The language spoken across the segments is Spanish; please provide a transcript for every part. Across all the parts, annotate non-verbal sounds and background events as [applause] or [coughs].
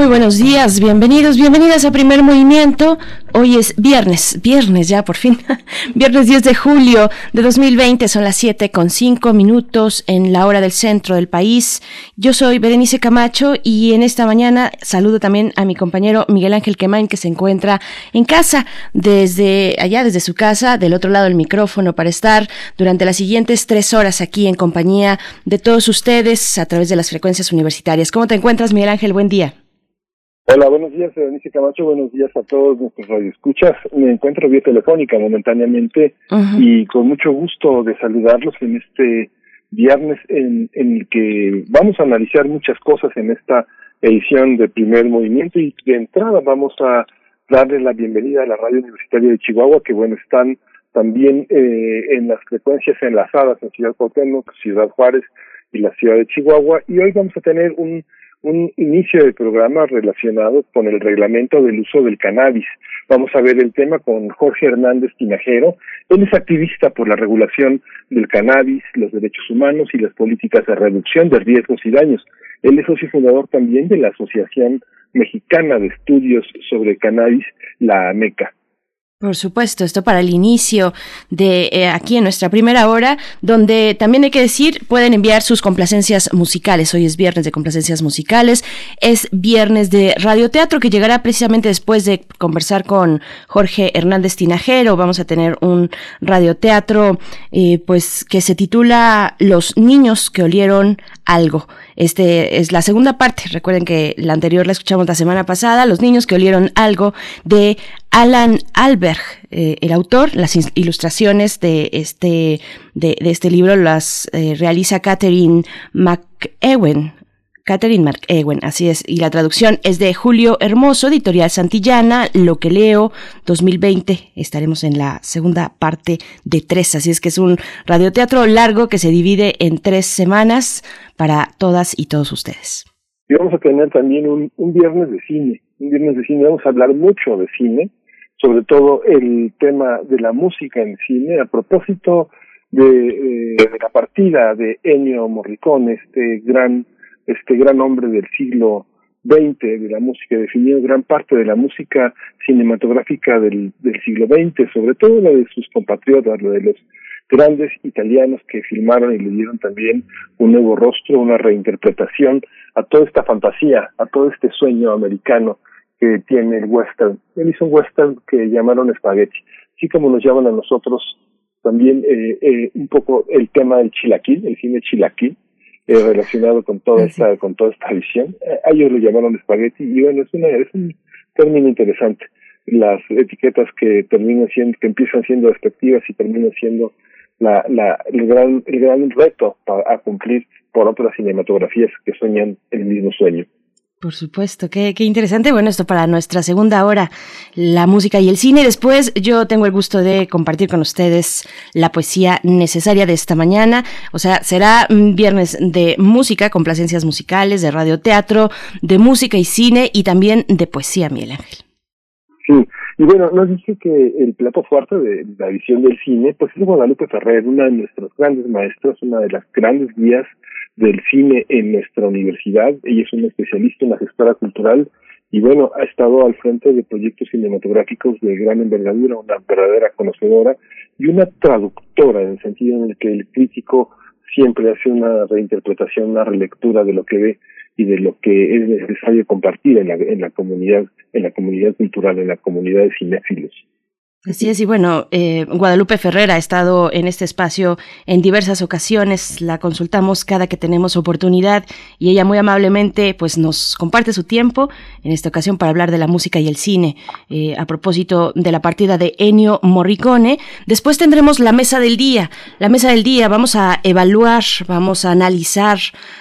Muy buenos días, bienvenidos, bienvenidas a Primer Movimiento. Hoy es viernes, viernes ya por fin, [laughs] viernes 10 de julio de 2020, son las 7 con 5 minutos en la hora del centro del país. Yo soy Berenice Camacho y en esta mañana saludo también a mi compañero Miguel Ángel Quemain que se encuentra en casa, desde allá, desde su casa, del otro lado del micrófono, para estar durante las siguientes tres horas aquí en compañía de todos ustedes a través de las frecuencias universitarias. ¿Cómo te encuentras, Miguel Ángel? Buen día. Hola, buenos días, Berenice Camacho. Buenos días a todos nuestros radioescuchas. Me encuentro vía telefónica momentáneamente y con mucho gusto de saludarlos en este viernes en, en el que vamos a analizar muchas cosas en esta edición de Primer Movimiento y de entrada vamos a darle la bienvenida a la Radio Universitaria de Chihuahua, que bueno, están también eh, en las frecuencias enlazadas en Ciudad Cuauhtémoc, Ciudad Juárez y la ciudad de Chihuahua. Y hoy vamos a tener un un inicio de programa relacionado con el reglamento del uso del cannabis. Vamos a ver el tema con Jorge Hernández Tinajero. Él es activista por la regulación del cannabis, los derechos humanos y las políticas de reducción de riesgos y daños. Él es socio fundador también de la Asociación Mexicana de Estudios sobre Cannabis, la AMECA. Por supuesto, esto para el inicio de eh, aquí en nuestra primera hora, donde también hay que decir, pueden enviar sus complacencias musicales. Hoy es viernes de complacencias musicales, es viernes de radioteatro que llegará precisamente después de conversar con Jorge Hernández Tinajero. Vamos a tener un radioteatro eh, pues que se titula Los niños que olieron algo. Este es la segunda parte. Recuerden que la anterior la escuchamos la semana pasada, Los niños que olieron algo de Alan Alberg, eh, el autor, las ilustraciones de este, de, este libro las eh, realiza Catherine McEwen. Catherine McEwen, así es, y la traducción es de Julio Hermoso, editorial Santillana, Lo que leo, 2020. Estaremos en la segunda parte de tres, así es que es un radioteatro largo que se divide en tres semanas para todas y todos ustedes. Y vamos a tener también un, un viernes de cine, un viernes de cine, vamos a hablar mucho de cine, sobre todo el tema de la música en cine, a propósito de, eh, de la partida de Ennio Morricone, este gran, este gran hombre del siglo XX de la música, definió gran parte de la música cinematográfica del, del siglo XX, sobre todo la de sus compatriotas, la de los grandes italianos que filmaron y le dieron también un nuevo rostro, una reinterpretación a toda esta fantasía, a todo este sueño americano que tiene el western. Él hizo un western que llamaron Spaghetti, así como nos llaman a nosotros también eh, eh, un poco el tema del chilaquil, el cine chilaquil, eh, relacionado con toda esta con toda esta visión. Eh, ellos lo llamaron Spaghetti y bueno, es, una, es un término interesante. Las etiquetas que terminan siendo, que empiezan siendo despectivas y terminan siendo la, la, el gran, el gran reto a cumplir por otras cinematografías que sueñan el mismo sueño. Por supuesto, qué, qué, interesante. Bueno, esto para nuestra segunda hora, la música y el cine. Después yo tengo el gusto de compartir con ustedes la poesía necesaria de esta mañana. O sea, será viernes de música, complacencias musicales, de radioteatro, de música y cine y también de poesía, Miguel Ángel. Sí, y bueno, nos dije que el plato fuerte de la visión del cine, pues es Guadalupe Ferrer, una de nuestros grandes maestros, una de las grandes guías del cine en nuestra universidad. Ella es una especialista, una gestora cultural y bueno, ha estado al frente de proyectos cinematográficos de gran envergadura, una verdadera conocedora y una traductora en el sentido en el que el crítico siempre hace una reinterpretación, una relectura de lo que ve y de lo que es necesario compartir en la, en la comunidad, en la comunidad cultural, en la comunidad de cinéfilos. Así es, y bueno, eh, Guadalupe Ferrera ha estado en este espacio en diversas ocasiones, la consultamos cada que tenemos oportunidad y ella muy amablemente pues nos comparte su tiempo, en esta ocasión para hablar de la música y el cine, eh, a propósito de la partida de Ennio Morricone. Después tendremos la mesa del día, la mesa del día, vamos a evaluar, vamos a analizar,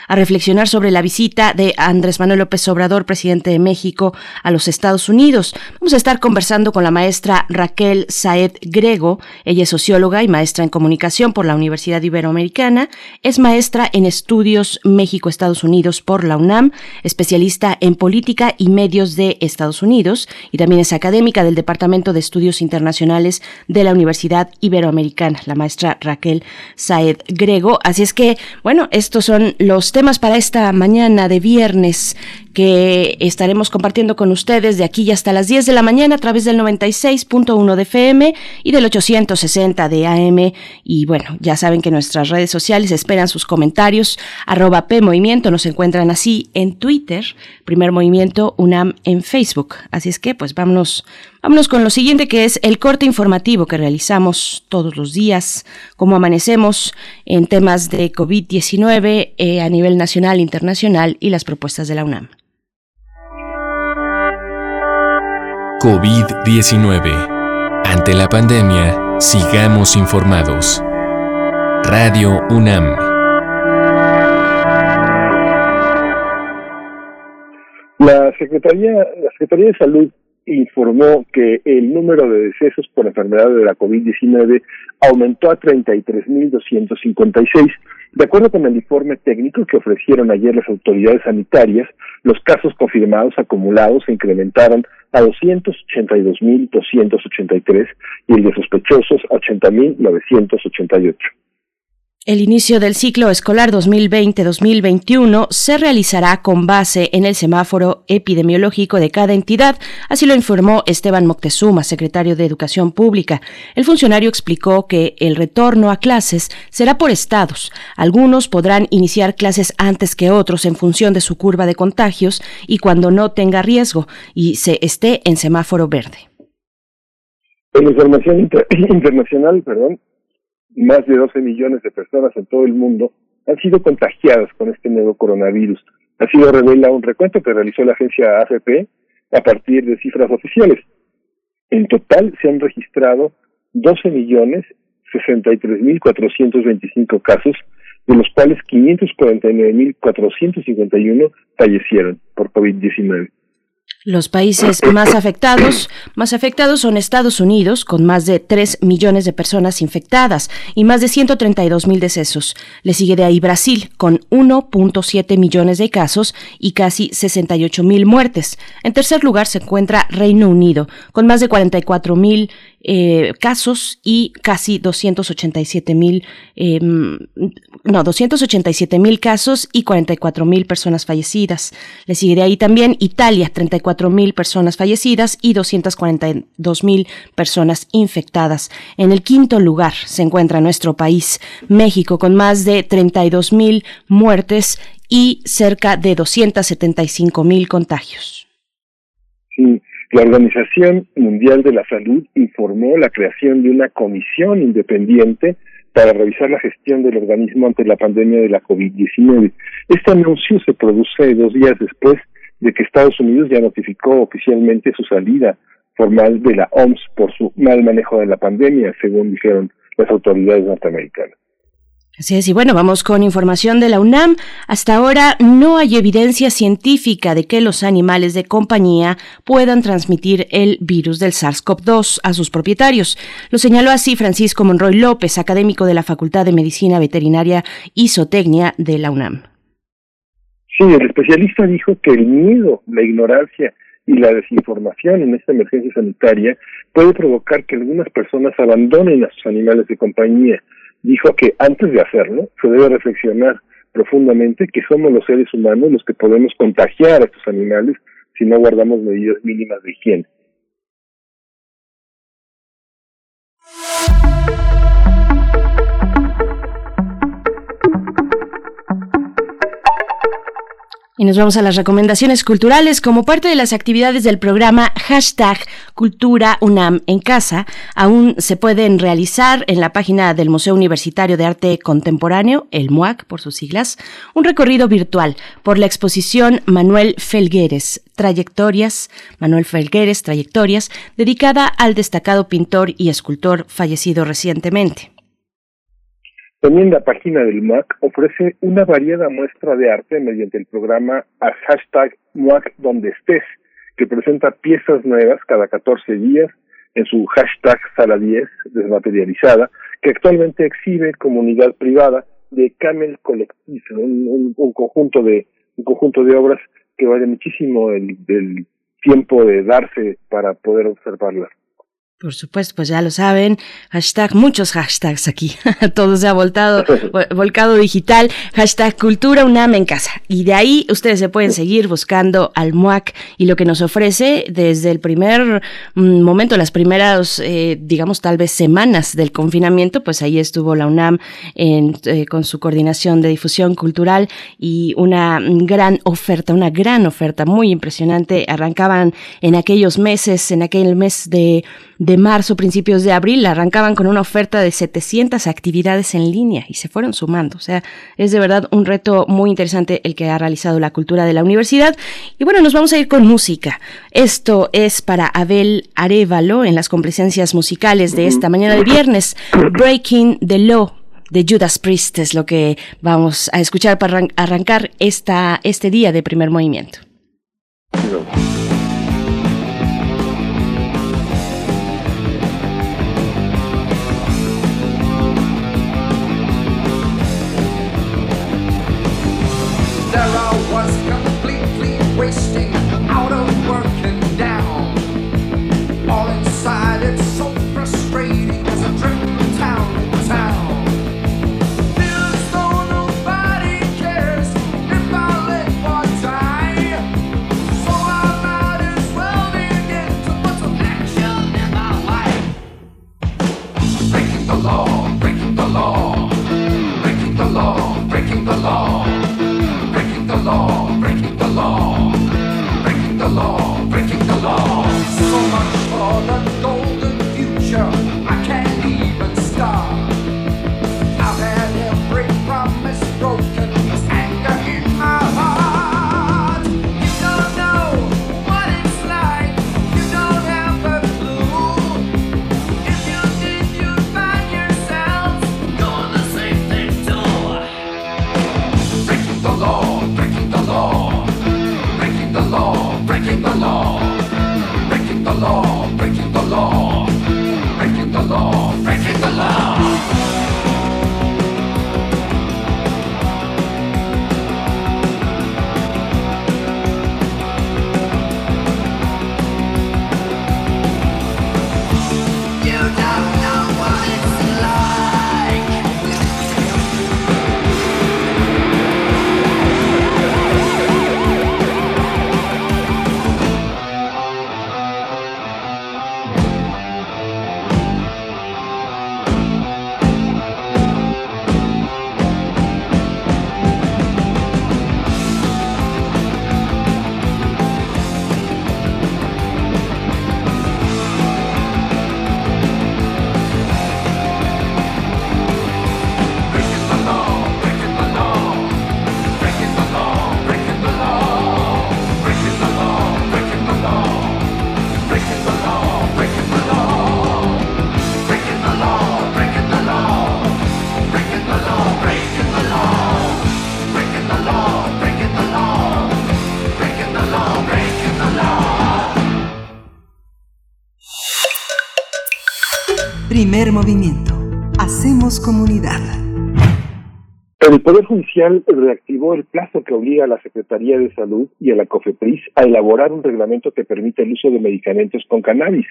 a reflexionar sobre la visita de Andrés Manuel López Obrador, presidente de México, a los Estados Unidos. Vamos a estar conversando con la maestra Raquel Saed Grego. Ella es socióloga y maestra en comunicación por la Universidad Iberoamericana. Es maestra en estudios México-Estados Unidos por la UNAM, especialista en política y medios de Estados Unidos y también es académica del Departamento de Estudios Internacionales de la Universidad Iberoamericana, la maestra Raquel Saed Grego. Así es que, bueno, estos son los temas para esta mañana de viernes que estaremos compartiendo con ustedes de aquí hasta las 10 de la mañana a través del 96.1 de FM y del 860 de AM. Y bueno, ya saben que nuestras redes sociales esperan sus comentarios. Arroba P Movimiento nos encuentran así en Twitter, Primer Movimiento UNAM en Facebook. Así es que pues vámonos, vámonos con lo siguiente que es el corte informativo que realizamos todos los días, cómo amanecemos en temas de COVID-19 eh, a nivel nacional, internacional y las propuestas de la UNAM. COVID-19. Ante la pandemia, sigamos informados. Radio UNAM. La Secretaría, la Secretaría de Salud informó que el número de decesos por enfermedad de la COVID-19 aumentó a 33.256. De acuerdo con el informe técnico que ofrecieron ayer las autoridades sanitarias, los casos confirmados acumulados se incrementaron a 282.283 y el de sospechosos a 80.988. El inicio del ciclo escolar 2020-2021 se realizará con base en el semáforo epidemiológico de cada entidad, así lo informó Esteban Moctezuma, secretario de Educación Pública. El funcionario explicó que el retorno a clases será por estados. Algunos podrán iniciar clases antes que otros en función de su curva de contagios y cuando no tenga riesgo y se esté en semáforo verde. En información [clears throat] internacional, perdón, más de 12 millones de personas en todo el mundo han sido contagiadas con este nuevo coronavirus. Así lo revela un recuento que realizó la agencia AFP a partir de cifras oficiales. En total se han registrado 12 millones 63 mil 425 casos, de los cuales 549 mil 451 fallecieron por COVID-19. Los países más afectados, más afectados son Estados Unidos, con más de 3 millones de personas infectadas y más de 132 mil decesos. Le sigue de ahí Brasil, con 1.7 millones de casos y casi 68 mil muertes. En tercer lugar se encuentra Reino Unido, con más de 44 mil eh, casos y casi 287 mil, eh, no, 287 mil casos y 44 mil personas fallecidas. Le sigue de ahí también Italia, 34 mil personas fallecidas y 242 mil personas infectadas. En el quinto lugar se encuentra nuestro país, México, con más de 32 mil muertes y cerca de 275 mil contagios. Sí la Organización Mundial de la Salud informó la creación de una comisión independiente para revisar la gestión del organismo ante la pandemia de la COVID-19. Este anuncio se produce dos días después de que Estados Unidos ya notificó oficialmente su salida formal de la OMS por su mal manejo de la pandemia, según dijeron las autoridades norteamericanas. Así es, y bueno, vamos con información de la UNAM. Hasta ahora no hay evidencia científica de que los animales de compañía puedan transmitir el virus del SARS-CoV-2 a sus propietarios. Lo señaló así Francisco Monroy López, académico de la Facultad de Medicina Veterinaria y Zootecnia de la UNAM. Sí, el especialista dijo que el miedo, la ignorancia y la desinformación en esta emergencia sanitaria puede provocar que algunas personas abandonen a sus animales de compañía dijo que antes de hacerlo se debe reflexionar profundamente que somos los seres humanos los que podemos contagiar a estos animales si no guardamos medidas mínimas de higiene. Y nos vamos a las recomendaciones culturales. Como parte de las actividades del programa hashtag Cultura UNAM en Casa, aún se pueden realizar en la página del Museo Universitario de Arte Contemporáneo, el MUAC por sus siglas, un recorrido virtual por la exposición Manuel Felgueres, Trayectorias, Manuel Felgueres, Trayectorias, dedicada al destacado pintor y escultor fallecido recientemente. También la página del MUAC ofrece una variada muestra de arte mediante el programa a hashtag MUAC donde estés, que presenta piezas nuevas cada 14 días en su hashtag Sala 10 desmaterializada, que actualmente exhibe comunidad privada de Camel Collective, un, conjunto de un conjunto de obras que vale muchísimo el, el tiempo de darse para poder observarlas. Por supuesto, pues ya lo saben, hashtag, muchos hashtags aquí, [laughs] todo se ha voltado, [laughs] volcado digital, hashtag cultura UNAM en casa. Y de ahí ustedes se pueden seguir buscando al MUAC y lo que nos ofrece desde el primer mm, momento, las primeras, eh, digamos, tal vez semanas del confinamiento, pues ahí estuvo la UNAM en, eh, con su coordinación de difusión cultural y una gran oferta, una gran oferta muy impresionante. Arrancaban en aquellos meses, en aquel mes de de marzo, principios de abril, arrancaban con una oferta de 700 actividades en línea y se fueron sumando. O sea, es de verdad un reto muy interesante el que ha realizado la cultura de la universidad. Y bueno, nos vamos a ir con música. Esto es para Abel Arevalo en las complacencias musicales de esta mañana de viernes. Breaking the Law de Judas Priest es lo que vamos a escuchar para arrancar esta, este día de primer movimiento. race Primer movimiento. Hacemos comunidad. El Poder Judicial reactivó el plazo que obliga a la Secretaría de Salud y a la COFEPRIS a elaborar un reglamento que permite el uso de medicamentos con cannabis.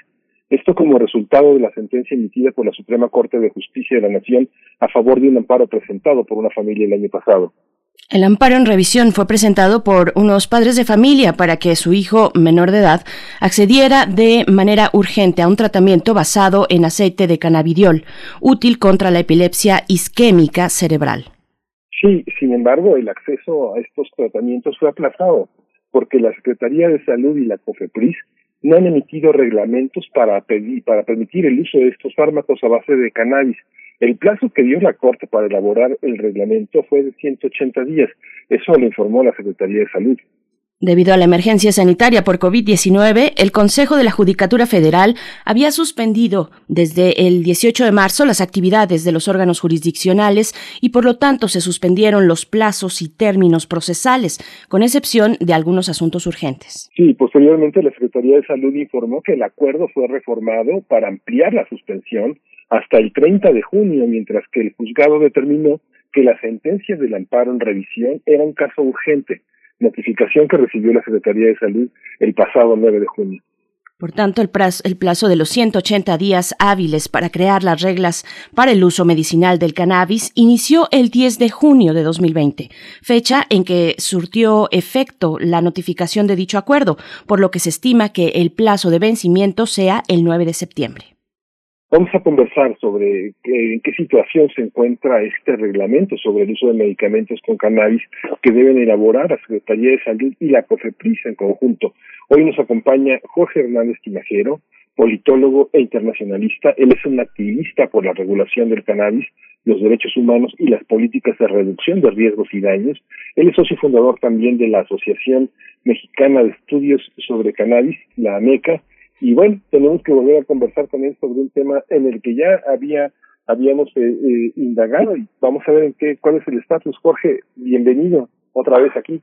Esto como resultado de la sentencia emitida por la Suprema Corte de Justicia de la Nación a favor de un amparo presentado por una familia el año pasado. El amparo en revisión fue presentado por unos padres de familia para que su hijo menor de edad accediera de manera urgente a un tratamiento basado en aceite de cannabidiol, útil contra la epilepsia isquémica cerebral. Sí, sin embargo, el acceso a estos tratamientos fue aplazado porque la Secretaría de Salud y la COFEPRIS no han emitido reglamentos para, para permitir el uso de estos fármacos a base de cannabis. El plazo que dio la Corte para elaborar el reglamento fue de 180 días. Eso lo informó la Secretaría de Salud. Debido a la emergencia sanitaria por COVID-19, el Consejo de la Judicatura Federal había suspendido desde el 18 de marzo las actividades de los órganos jurisdiccionales y por lo tanto se suspendieron los plazos y términos procesales, con excepción de algunos asuntos urgentes. Sí, posteriormente la Secretaría de Salud informó que el acuerdo fue reformado para ampliar la suspensión hasta el 30 de junio, mientras que el juzgado determinó que la sentencia del amparo en revisión era un caso urgente notificación que recibió la Secretaría de Salud el pasado 9 de junio. Por tanto, el plazo, de los 180 días hábiles para crear las reglas para el uso medicinal del cannabis inició el 10 de junio de 2020, fecha en que surtió efecto la notificación de dicho acuerdo, por lo que se estima que el plazo de vencimiento sea el 9 de septiembre. Vamos a conversar sobre en qué situación se encuentra este reglamento sobre el uso de medicamentos con cannabis que deben elaborar la Secretaría de Salud y la COFEPRIS en conjunto. Hoy nos acompaña Jorge Hernández Tinajero, politólogo e internacionalista. Él es un activista por la regulación del cannabis, los derechos humanos y las políticas de reducción de riesgos y daños. Él es socio fundador también de la Asociación Mexicana de Estudios sobre Cannabis, la AMECA, y bueno, tenemos que volver a conversar con él sobre un tema en el que ya había habíamos eh, eh, indagado y vamos a ver en qué cuál es el estatus. Jorge, bienvenido otra vez aquí.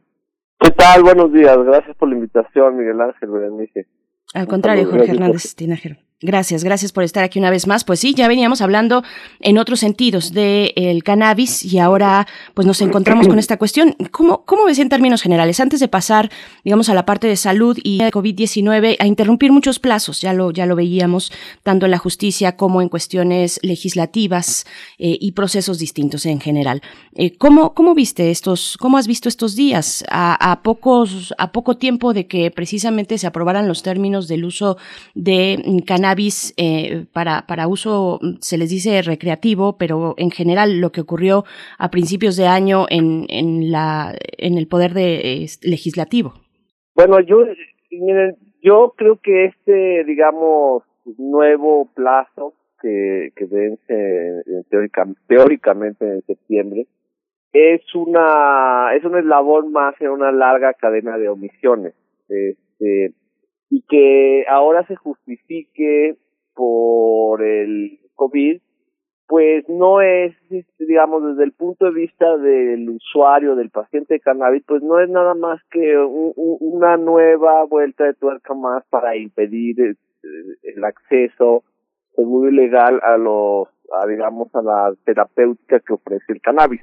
¿Qué tal? Buenos días. Gracias por la invitación, Miguel Ángel Berenice. Al contrario, Jorge Hernández Tinajero. Gracias, gracias por estar aquí una vez más. Pues sí, ya veníamos hablando en otros sentidos del el cannabis y ahora pues nos encontramos con esta cuestión. ¿Cómo, ¿Cómo ves en términos generales? Antes de pasar, digamos, a la parte de salud y de COVID-19, a interrumpir muchos plazos, ya lo, ya lo veíamos, tanto en la justicia como en cuestiones legislativas eh, y procesos distintos en general. Eh, ¿cómo, ¿Cómo viste estos, cómo has visto estos días? A, a, pocos, a poco tiempo de que precisamente se aprobaran los términos del uso de cannabis eh, para, para uso, se les dice recreativo, pero en general lo que ocurrió a principios de año en, en, la, en el poder de, legislativo. Bueno, yo, miren, yo creo que este, digamos, nuevo plazo que, que vence teóricamente en septiembre, es una es un eslabón más en una larga cadena de omisiones. Este, y que ahora se justifique por el COVID, pues no es, digamos, desde el punto de vista del usuario, del paciente de cannabis, pues no es nada más que una nueva vuelta de tuerca más para impedir el, el acceso seguro y legal a los, a, digamos, a la terapéutica que ofrece el cannabis.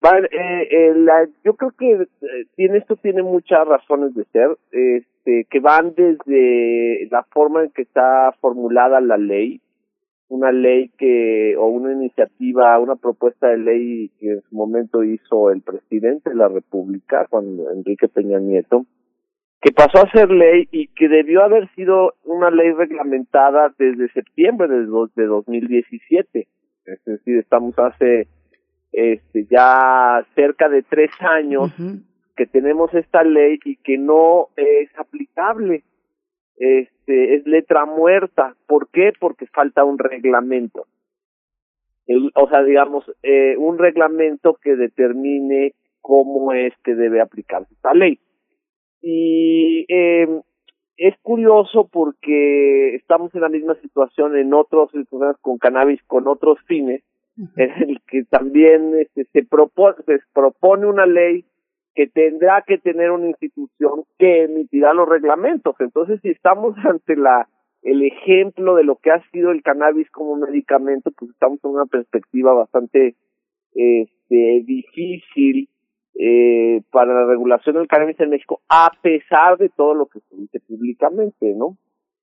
Eh, eh, la, yo creo que eh, tiene esto tiene muchas razones de ser, este, que van desde la forma en que está formulada la ley, una ley que o una iniciativa, una propuesta de ley que en su momento hizo el presidente de la República, cuando Enrique Peña Nieto, que pasó a ser ley y que debió haber sido una ley reglamentada desde septiembre de, de 2017. Es decir, estamos hace este, ya cerca de tres años que tenemos esta ley y que no es aplicable. Este, es letra muerta. ¿Por qué? Porque falta un reglamento. o sea, digamos, eh, un reglamento que determine cómo es que debe aplicarse esta ley. Y eh, es curioso porque estamos en la misma situación en otros con cannabis con otros fines en el que también este, se, propone, se propone una ley que tendrá que tener una institución que emitirá los reglamentos. Entonces, si estamos [laughs] ante la el ejemplo de lo que ha sido el cannabis como medicamento, pues estamos en una perspectiva bastante este, difícil eh, para la regulación del cannabis en México, a pesar de todo lo que se dice públicamente, ¿no?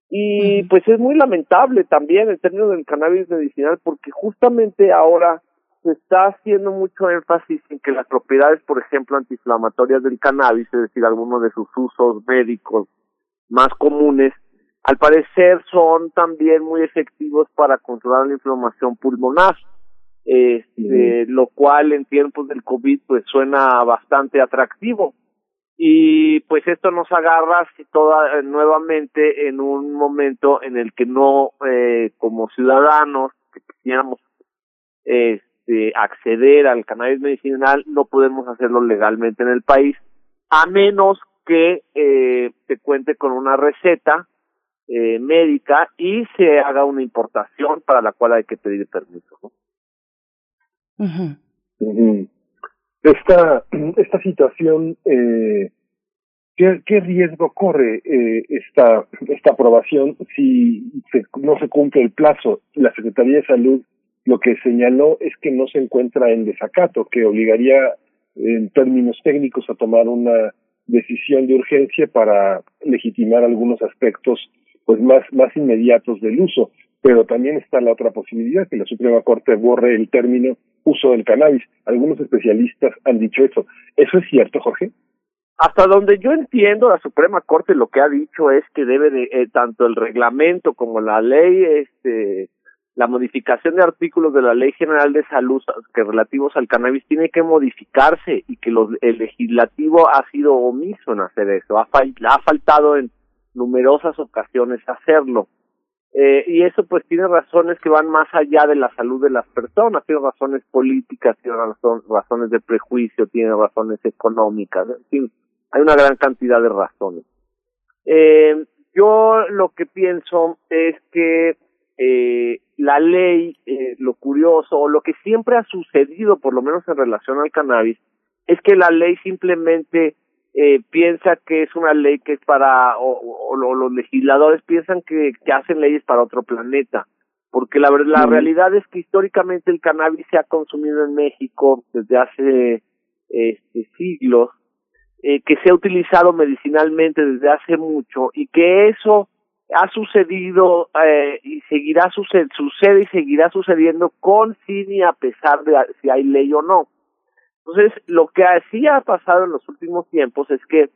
Y pues es muy lamentable también en términos del cannabis medicinal porque justamente ahora se está haciendo mucho énfasis en que las propiedades, por ejemplo, antiinflamatorias del cannabis, es decir, algunos de sus usos médicos más comunes, al parecer son también muy efectivos para controlar la inflamación pulmonar. este, lo cual en tiempos del COVID pues suena bastante atractivo. Y pues esto nos agarra toda, nuevamente en un momento en el que no, eh, como ciudadanos que quisiéramos este, acceder al cannabis medicinal, no podemos hacerlo legalmente en el país, a menos que eh, se cuente con una receta eh, médica y se haga una importación para la cual hay que pedir permiso. ¿no? Esta, [clears throat] esta situación, eh, ¿qué, ¿qué, riesgo corre eh, esta, esta aprobación si se, no se cumple el plazo? La Secretaría de Salud lo que señaló es que no se encuentra en desacato, que obligaría en términos técnicos a tomar una decisión de urgencia para legitimar algunos aspectos pues más más inmediatos del uso. Pero también está la otra posibilidad que la Suprema Corte borre el término uso del cannabis. Algunos especialistas han dicho eso. Eso es cierto Jorge hasta donde yo entiendo la Suprema Corte lo que ha dicho es que debe de eh, tanto el reglamento como la ley este la modificación de artículos de la Ley General de Salud que relativos al cannabis tiene que modificarse y que los, el legislativo ha sido omiso en hacer eso, ha, faltado en numerosas ocasiones hacerlo. Eh, y eso pues tiene razones que van más allá de la salud de las personas, tiene razones políticas, tiene razones de prejuicio, tiene razones económicas, en fin, hay una gran cantidad de razones. Eh, yo lo que pienso es que eh, la ley, eh, lo curioso, o lo que siempre ha sucedido, por lo menos en relación al cannabis, es que la ley simplemente eh, piensa que es una ley que es para, o, o, los legisladores piensan que, que, hacen leyes para otro planeta, porque la, la realidad es que históricamente el cannabis se ha consumido en México desde hace este, siglos, eh, que se ha utilizado medicinalmente desde hace mucho y que eso ha sucedido eh, y seguirá sucede, sucede y seguirá sucediendo con cine a pesar de si hay ley o no. Entonces, lo que sí ha pasado en los últimos tiempos es que,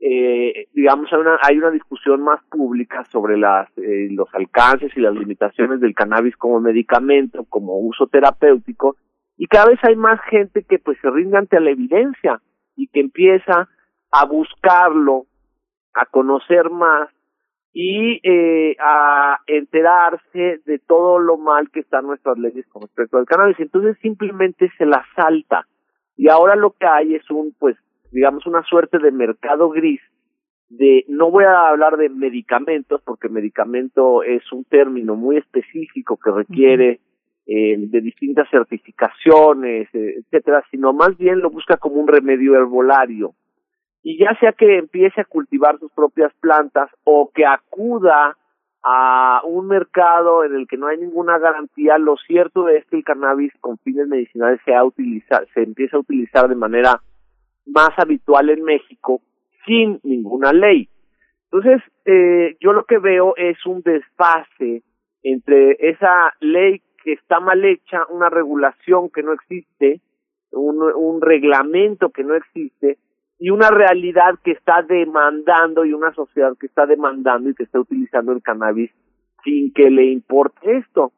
eh, digamos, hay una, hay una discusión más pública sobre las, eh, los alcances y las limitaciones del cannabis como medicamento, como uso terapéutico, y cada vez hay más gente que pues se rinde ante la evidencia y que empieza a buscarlo, a conocer más y eh, a enterarse de todo lo mal que están nuestras leyes con respecto al cannabis. Entonces simplemente se la salta. Y ahora lo que hay es un, pues, digamos, una suerte de mercado gris de, no voy a hablar de medicamentos, porque medicamento es un término muy específico que requiere eh, de distintas certificaciones, eh, etcétera, sino más bien lo busca como un remedio herbolario y ya sea que empiece a cultivar sus propias plantas o que acuda a un mercado en el que no hay ninguna garantía, lo cierto es que el cannabis con fines medicinales se, ha utilizado, se empieza a utilizar de manera más habitual en México sin ninguna ley. Entonces, eh, yo lo que veo es un desfase entre esa ley que está mal hecha, una regulación que no existe, un, un reglamento que no existe, y una realidad que está demandando y una sociedad que está demandando y que está utilizando el cannabis sin que le importe esto.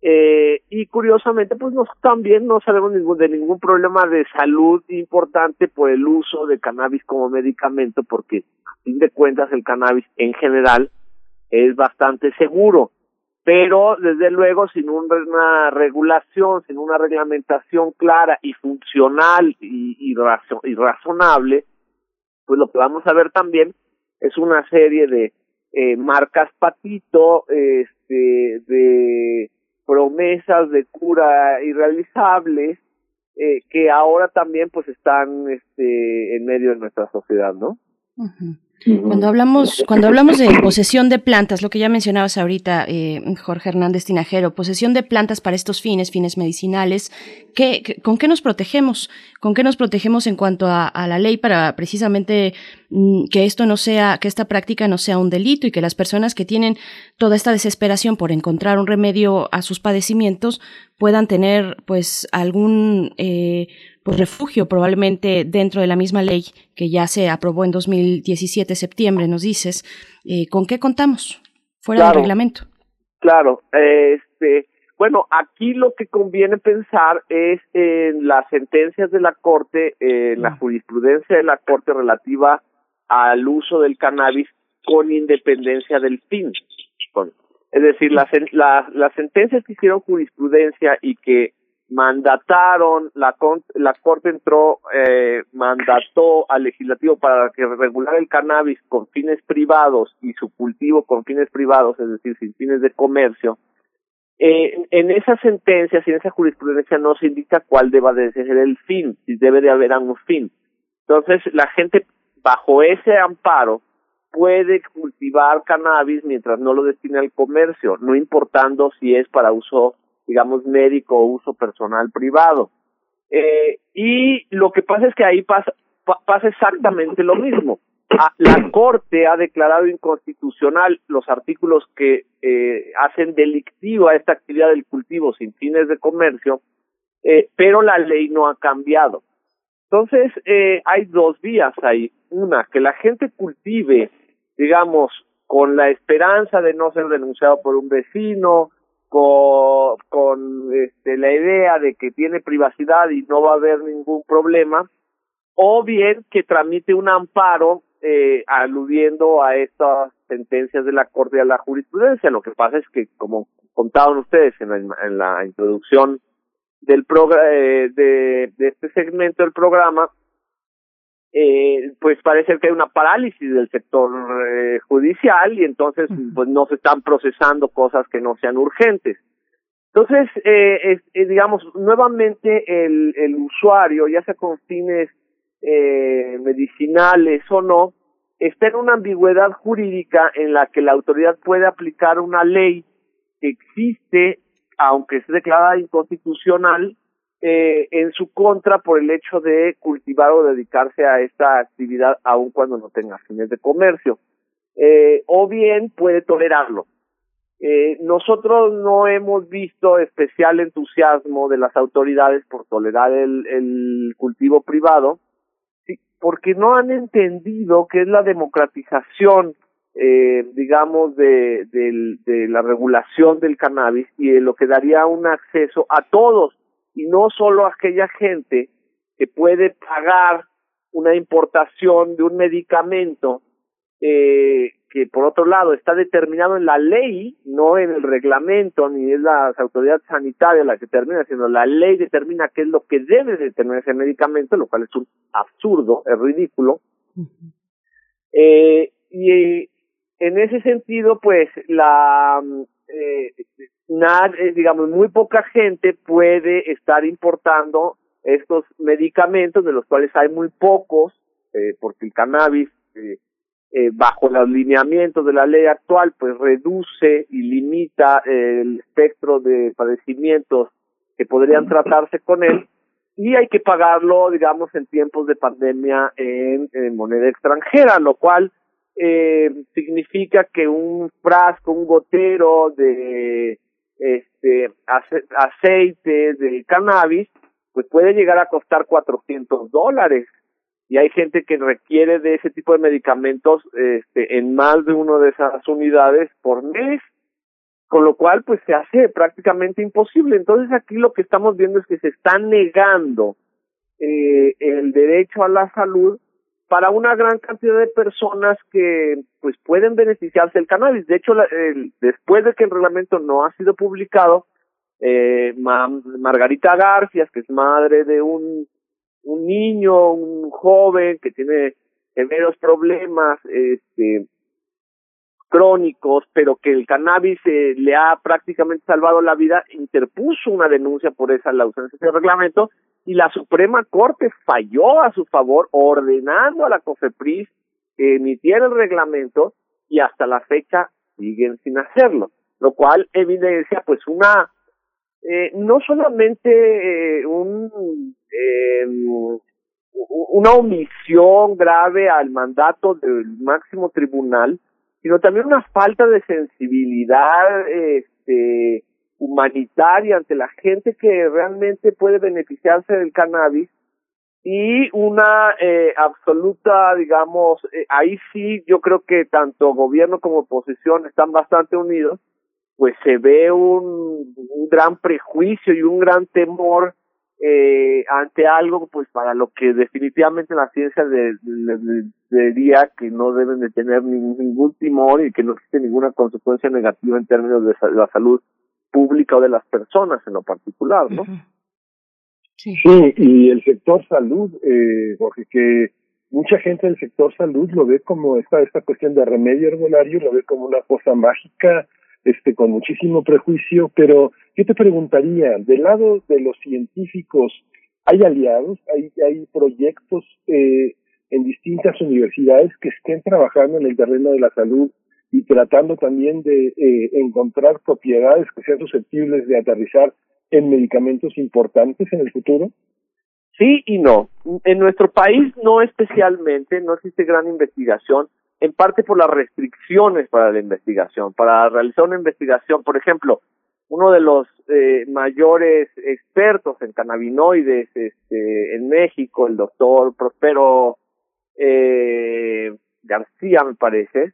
Eh, y curiosamente, pues nos, también no sabemos ningún, de ningún problema de salud importante por el uso de cannabis como medicamento, porque a fin de cuentas el cannabis en general es bastante seguro pero desde luego sin una regulación, sin una reglamentación clara y funcional y, y, y, razonable, pues lo que vamos a ver también es una serie de eh, marcas patito, este, de promesas de cura irrealizables, eh, que ahora también pues están este, en medio de nuestra sociedad, ¿no? Cuando hablamos, cuando hablamos de posesión de plantas, lo que ya mencionabas ahorita, eh, Jorge Hernández Tinajero, posesión de plantas para estos fines, fines medicinales, ¿qué, con qué nos protegemos? ¿Con qué nos protegemos en cuanto a, la ley para precisamente mm, que esto no sea, que esta práctica no sea un delito y que las personas que tienen toda esta desesperación por encontrar un remedio a sus padecimientos puedan tener, pues, algún eh, pues, refugio probablemente dentro de la misma ley que ya se aprobó en 2017 septiembre, nos dices, eh, ¿con qué contamos fuera del reglamento? Claro, este, bueno, aquí lo que conviene pensar es en las sentencias de la Corte, en la jurisprudencia de la Corte relativa al uso del cannabis con independencia del fin. es decir, las, las, las sentencias que hicieron jurisprudencia y que mandataron, la, la Corte entró, eh, mandató al legislativo para que regular el cannabis con fines privados y su cultivo con fines privados, es decir, sin fines de comercio, eh, en esas sentencias y en esa jurisprudencia no se indica cuál deba de ser el fin, si debe de haber algún fin. Entonces, la gente bajo ese amparo puede cultivar cannabis mientras no lo destine al comercio, no importando si es para uso, digamos, médico o uso personal privado. Eh, y lo que pasa es que ahí pasa, pasa exactamente lo mismo. Ah, la Corte ha declarado inconstitucional los artículos que eh, hacen delictiva esta actividad del cultivo sin fines de comercio, eh, pero la ley no ha cambiado. Entonces, eh, hay dos vías ahí. Una, que la gente cultive, digamos, con la esperanza de no ser denunciado por un vecino, con, con este, la idea de que tiene privacidad y no va a haber ningún problema, o bien que tramite un amparo eh, aludiendo a estas sentencias de la Corte y a la jurisprudencia. Lo que pasa es que, como contaban ustedes en la, en la introducción del eh, de, de este segmento del programa, eh, pues parece que hay una parálisis del sector eh, judicial y entonces pues no se están procesando cosas que no sean urgentes. Entonces, eh, eh, digamos, nuevamente el, el usuario, ya sea con fines eh, medicinales o no, está en una ambigüedad jurídica en la que la autoridad puede aplicar una ley que existe aunque esté declarada inconstitucional, eh, en su contra por el hecho de cultivar o dedicarse a esta actividad aun cuando no tenga fines de comercio. Eh, o bien puede tolerarlo. Eh, nosotros no hemos visto especial entusiasmo de las autoridades por tolerar el, el cultivo privado, porque no han entendido que es la democratización eh, digamos, de, de, la regulación del cannabis y de lo que daría un acceso a todos y no solo aquella gente que puede pagar una importación de un medicamento eh, que por otro lado está determinado en la ley, no en el reglamento, ni es la autoridad sanitaria la que determina, sino la ley determina qué es lo que debe determinar ese medicamento, lo cual es un absurdo, es ridículo. eh, y en ese sentido, pues la eh, eh, digamos muy poca gente puede estar importando estos medicamentos de los cuales hay muy pocos eh, porque el cannabis eh, eh, bajo los lineamientos de la ley actual pues reduce y limita el espectro de padecimientos que podrían tratarse con él y hay que pagarlo digamos en tiempos de pandemia en, en moneda extranjera lo cual eh, significa que un frasco, un gotero de este aceite de cannabis, pues puede llegar a costar 400 dólares. Y hay gente que requiere de ese tipo de medicamentos este, en más de una de esas unidades por mes, con lo cual pues se hace prácticamente imposible. Entonces aquí lo que estamos viendo es que se está negando eh, el derecho a la salud para una gran cantidad de personas que pues pueden beneficiarse del cannabis. De hecho, después de que el reglamento no ha sido publicado, eh, Margarita García, que es madre de un, un niño, un joven que tiene severos problemas este, crónicos, pero que el cannabis eh, le ha prácticamente salvado la vida, interpuso una denuncia por esa la ausencia de reglamento y la Suprema Corte falló a su favor ordenando a la COFEPRIS que emitiera el reglamento y hasta la fecha siguen sin hacerlo, lo cual evidencia pues una eh, no solamente eh, un eh, una omisión grave al mandato del máximo tribunal, sino también una falta de sensibilidad este humanitaria ante la gente que realmente puede beneficiarse del cannabis y una eh, absoluta, digamos, eh, ahí sí yo creo que tanto gobierno como oposición están bastante unidos pues se ve un, gran prejuicio y un gran temor eh, ante algo pues para lo que definitivamente la ciencia diría que no deben de tener ningún, temor y que no existe ninguna consecuencia negativa en términos de la salud pública o de las personas en lo particular, ¿no? Sí. y el sector salud, eh, Jorge, que mucha gente del sector salud lo ve como esta, esta cuestión de remedio herbolario, lo ve como una cosa mágica, este, con muchísimo prejuicio, pero yo te preguntaría, del lado de los científicos, ¿hay aliados? ¿Hay, hay proyectos eh, en distintas universidades que estén trabajando en el terreno de la salud y tratando también de eh, encontrar propiedades que sean susceptibles de aterrizar en medicamentos importantes en el futuro? Sí y no. En nuestro país no especialmente, no existe gran investigación, en parte por las restricciones para la investigación. Para realizar una investigación, por ejemplo, uno de los eh, mayores expertos en cannabinoides este, en México, el doctor Prospero eh, García, me parece,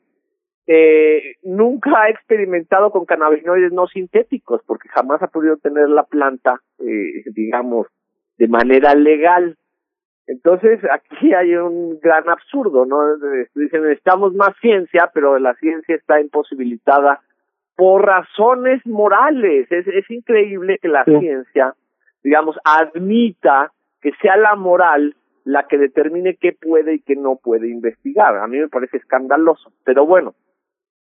eh, nunca ha experimentado con cannabinoides no sintéticos porque jamás ha podido tener la planta, eh, digamos, de manera legal. Entonces, aquí hay un gran absurdo, ¿no? Dicen, necesitamos más ciencia, pero la ciencia está imposibilitada por razones morales. Es, es increíble que la ciencia, digamos, admita que sea la moral la que determine qué puede y qué no puede investigar. A mí me parece escandaloso. Pero bueno,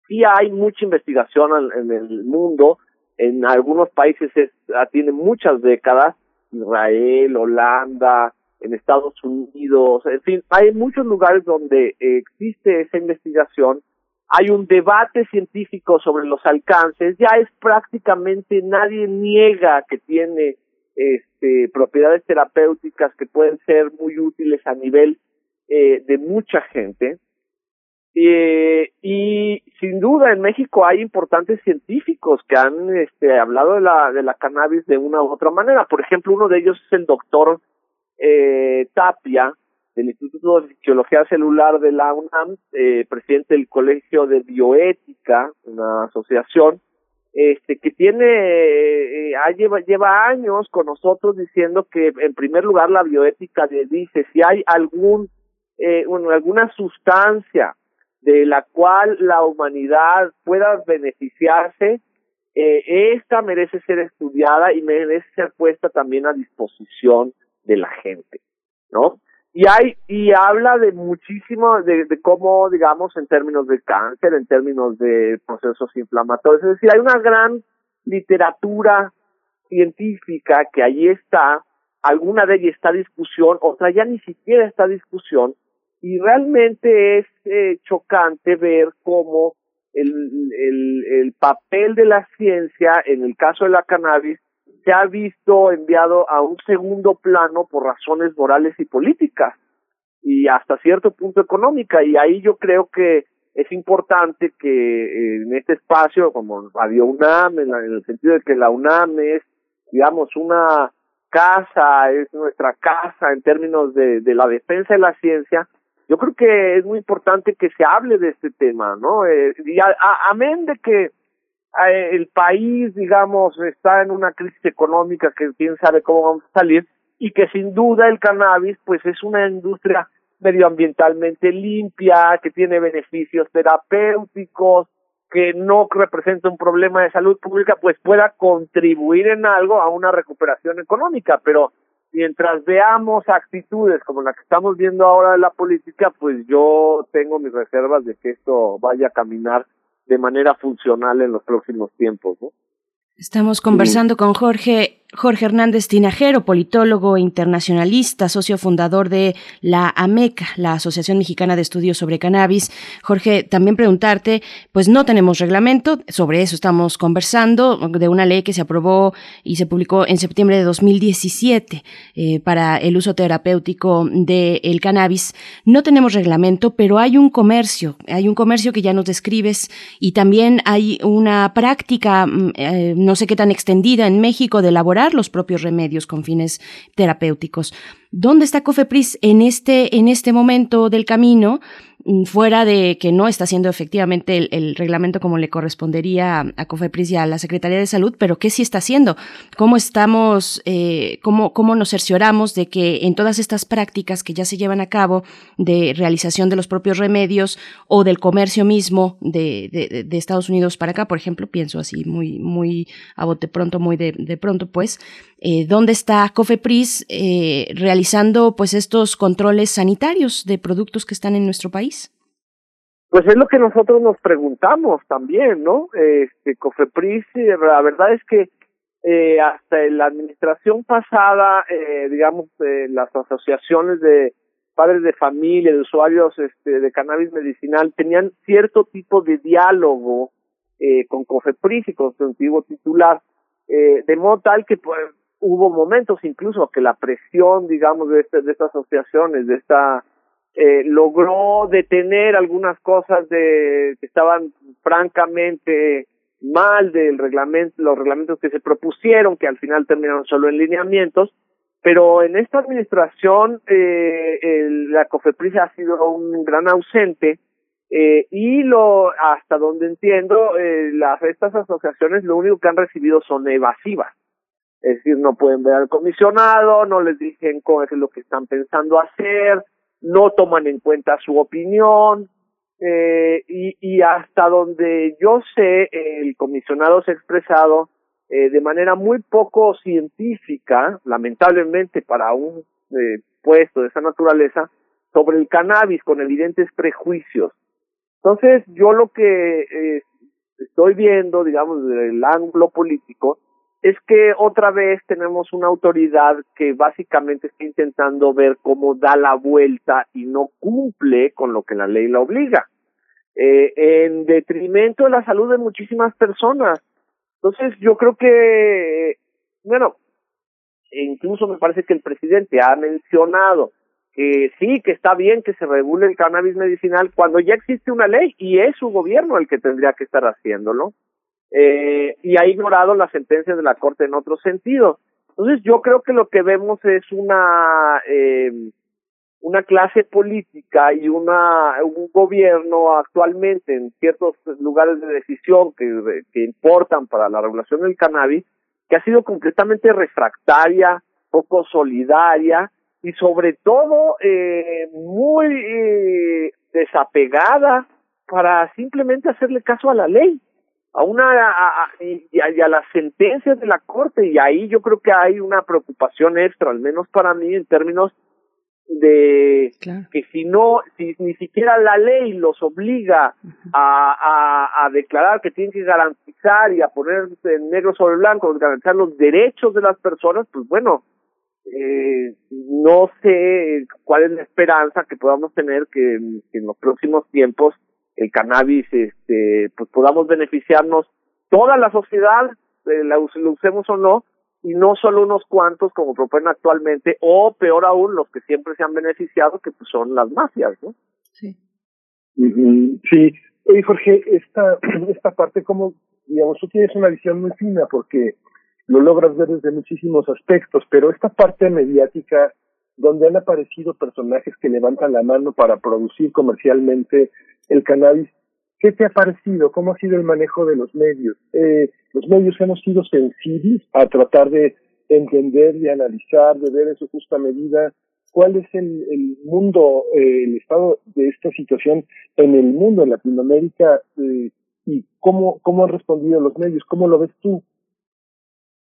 sí hay mucha investigación en, el mundo, en algunos países es, ah, tiene muchas décadas, Israel, Holanda, en Estados Unidos, en fin, hay muchos lugares donde existe esa investigación, hay un debate científico sobre los alcances, ya es prácticamente nadie niega que tiene este, propiedades terapéuticas que pueden ser muy útiles a nivel eh, de mucha gente, eh, y sin duda en México hay importantes científicos que han este, hablado de la, de la cannabis de una u otra manera. Por ejemplo, uno de ellos es el doctor eh, Tapia, del Instituto de Fisiología Celular de la UNAM, eh, presidente del Colegio de Bioética, una asociación, este que tiene eh, lleva lleva años con nosotros diciendo que en primer lugar la bioética dice si hay algún eh, bueno, alguna sustancia de la cual la humanidad pueda beneficiarse, eh, esta merece ser estudiada y merece ser puesta también a disposición de la gente, ¿no? Y hay, y habla de muchísimo, de, cómo, digamos, en términos de cáncer, en términos de procesos inflamatorios, es decir, hay una gran literatura científica que ahí está, alguna de ellas está discusión, otra ya ni siquiera está discusión, y realmente es eh, chocante ver cómo el, el, el papel de la ciencia en el caso de la cannabis se ha visto enviado a un segundo plano por razones morales y políticas y hasta cierto punto económica. Y ahí yo creo que es importante que eh, en este espacio como Radio UNAM en, en el sentido de que la UNAM es digamos una casa es nuestra casa en términos de, de la defensa de la ciencia yo creo que es muy importante que se hable de este tema, ¿no? Eh, y amén de que eh, el país, digamos, está en una crisis económica que quién sabe cómo vamos a salir y que sin duda el cannabis, pues es una industria medioambientalmente limpia, que tiene beneficios terapéuticos, que no representa un problema de salud pública, pues pueda contribuir en algo a una recuperación económica, pero mientras veamos actitudes como la que estamos viendo ahora de la política, pues yo tengo mis reservas de que esto vaya a caminar de manera funcional en los próximos tiempos, ¿no? Estamos conversando con Jorge Jorge Hernández Tinajero, politólogo internacionalista, socio fundador de la AMECA, la Asociación Mexicana de Estudios sobre Cannabis. Jorge, también preguntarte, pues no tenemos reglamento, sobre eso estamos conversando, de una ley que se aprobó y se publicó en septiembre de 2017 eh, para el uso terapéutico del cannabis. No tenemos reglamento, pero hay un comercio, hay un comercio que ya nos describes y también hay una práctica, mm, eh, no sé qué tan extendida en México, de los propios remedios con fines terapéuticos. ¿Dónde está Cofepris en este, en este momento del camino? Mm, fuera de que no está haciendo efectivamente el, reglamento como le correspondería a, COFEPRIS y a la Secretaría de Salud, pero ¿qué sí está haciendo? ¿Cómo estamos, eh, cómo, nos cercioramos de que en todas estas prácticas que ya se llevan a cabo de realización de los propios remedios o del comercio mismo de, Estados Unidos para acá, por ejemplo, pienso así muy, muy a bote pronto, muy de, de pronto, pues, eh, ¿dónde está COFEPRIS eh, realizando pues estos controles sanitarios de productos que están en nuestro país? Pues es lo que nosotros nos preguntamos también, ¿no? Este, Cofepris, eh, la verdad es que eh, hasta la administración pasada, eh, digamos, eh, las asociaciones de padres de familia, de usuarios este, de cannabis medicinal, tenían cierto tipo de diálogo eh, con Cofepris y con su antiguo titular, eh, de modo tal que pues, hubo momentos incluso que la presión, digamos, de, este, de estas asociaciones, de esta eh, logró detener algunas cosas de que estaban francamente mal del reglamento, los reglamentos que se propusieron, que al final terminaron solo en lineamientos, pero en esta administración eh, el, la COFEPRIS ha sido un gran ausente eh, y lo hasta donde entiendo eh, las estas asociaciones lo único que han recibido son evasivas. Es decir no pueden ver al comisionado no les dicen cómo es lo que están pensando hacer no toman en cuenta su opinión eh, y, y hasta donde yo sé el comisionado se ha expresado eh, de manera muy poco científica, lamentablemente para un eh, puesto de esa naturaleza, sobre el cannabis con evidentes prejuicios. Entonces, yo lo que eh, estoy viendo, digamos, desde el ángulo político, es que otra vez tenemos una autoridad que básicamente está intentando ver cómo da la vuelta y no cumple con lo que la ley la obliga, eh, en detrimento de la salud de muchísimas personas. Entonces yo creo que, bueno, incluso me parece que el presidente ha mencionado que sí, que está bien que se regule el cannabis medicinal cuando ya existe una ley y es su gobierno el que tendría que estar haciéndolo eh, y ha ignorado las sentencias de la Corte en otro sentido. Entonces yo creo que lo que vemos es una eh, una clase política y una un gobierno actualmente en ciertos lugares de decisión que, que importan para la regulación del cannabis que ha sido completamente refractaria, poco solidaria y sobre todo eh, muy eh, desapegada para simplemente hacerle caso a la ley a una a, y, a, las sentencias de la corte y ahí yo creo que hay una preocupación extra al menos para mí en términos de que si no si ni siquiera la ley los obliga a, a, a declarar que tienen que garantizar y a poner en negro sobre blanco garantizar los derechos de las personas pues bueno eh, no sé cuál es la esperanza que podamos tener que en los próximos tiempos el cannabis, este, pues podamos beneficiarnos toda la sociedad, eh, la, lo usemos o no, y no solo unos cuantos como proponen actualmente, o peor aún, los que siempre se han beneficiado, que pues son las mafias, ¿no? Sí. Sí. Oye, Jorge, esta, [clears throat] esta parte, como, digamos, tú tienes una visión muy fina porque lo logras ver desde muchísimos aspectos, pero esta parte mediática donde han aparecido personajes que levantan la mano para producir comercialmente el cannabis. ¿Qué te ha parecido? ¿Cómo ha sido el manejo de los medios? Eh, los medios hemos sido sensibles a tratar de entender y analizar, de ver en su justa medida cuál es el, el mundo, eh, el estado de esta situación en el mundo, en Latinoamérica, eh, y cómo, cómo han respondido los medios, cómo lo ves tú.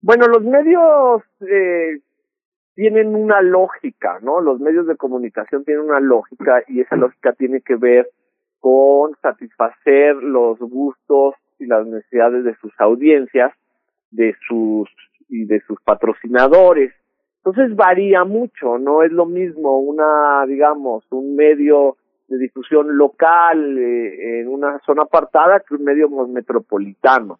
Bueno, los medios eh, tienen una lógica, ¿no? Los medios de comunicación tienen una lógica y esa lógica tiene que ver con satisfacer los gustos y las necesidades de sus audiencias, de sus y de sus patrocinadores. Entonces varía mucho, no es lo mismo una, digamos, un medio de difusión local eh, en una zona apartada que un medio metropolitano.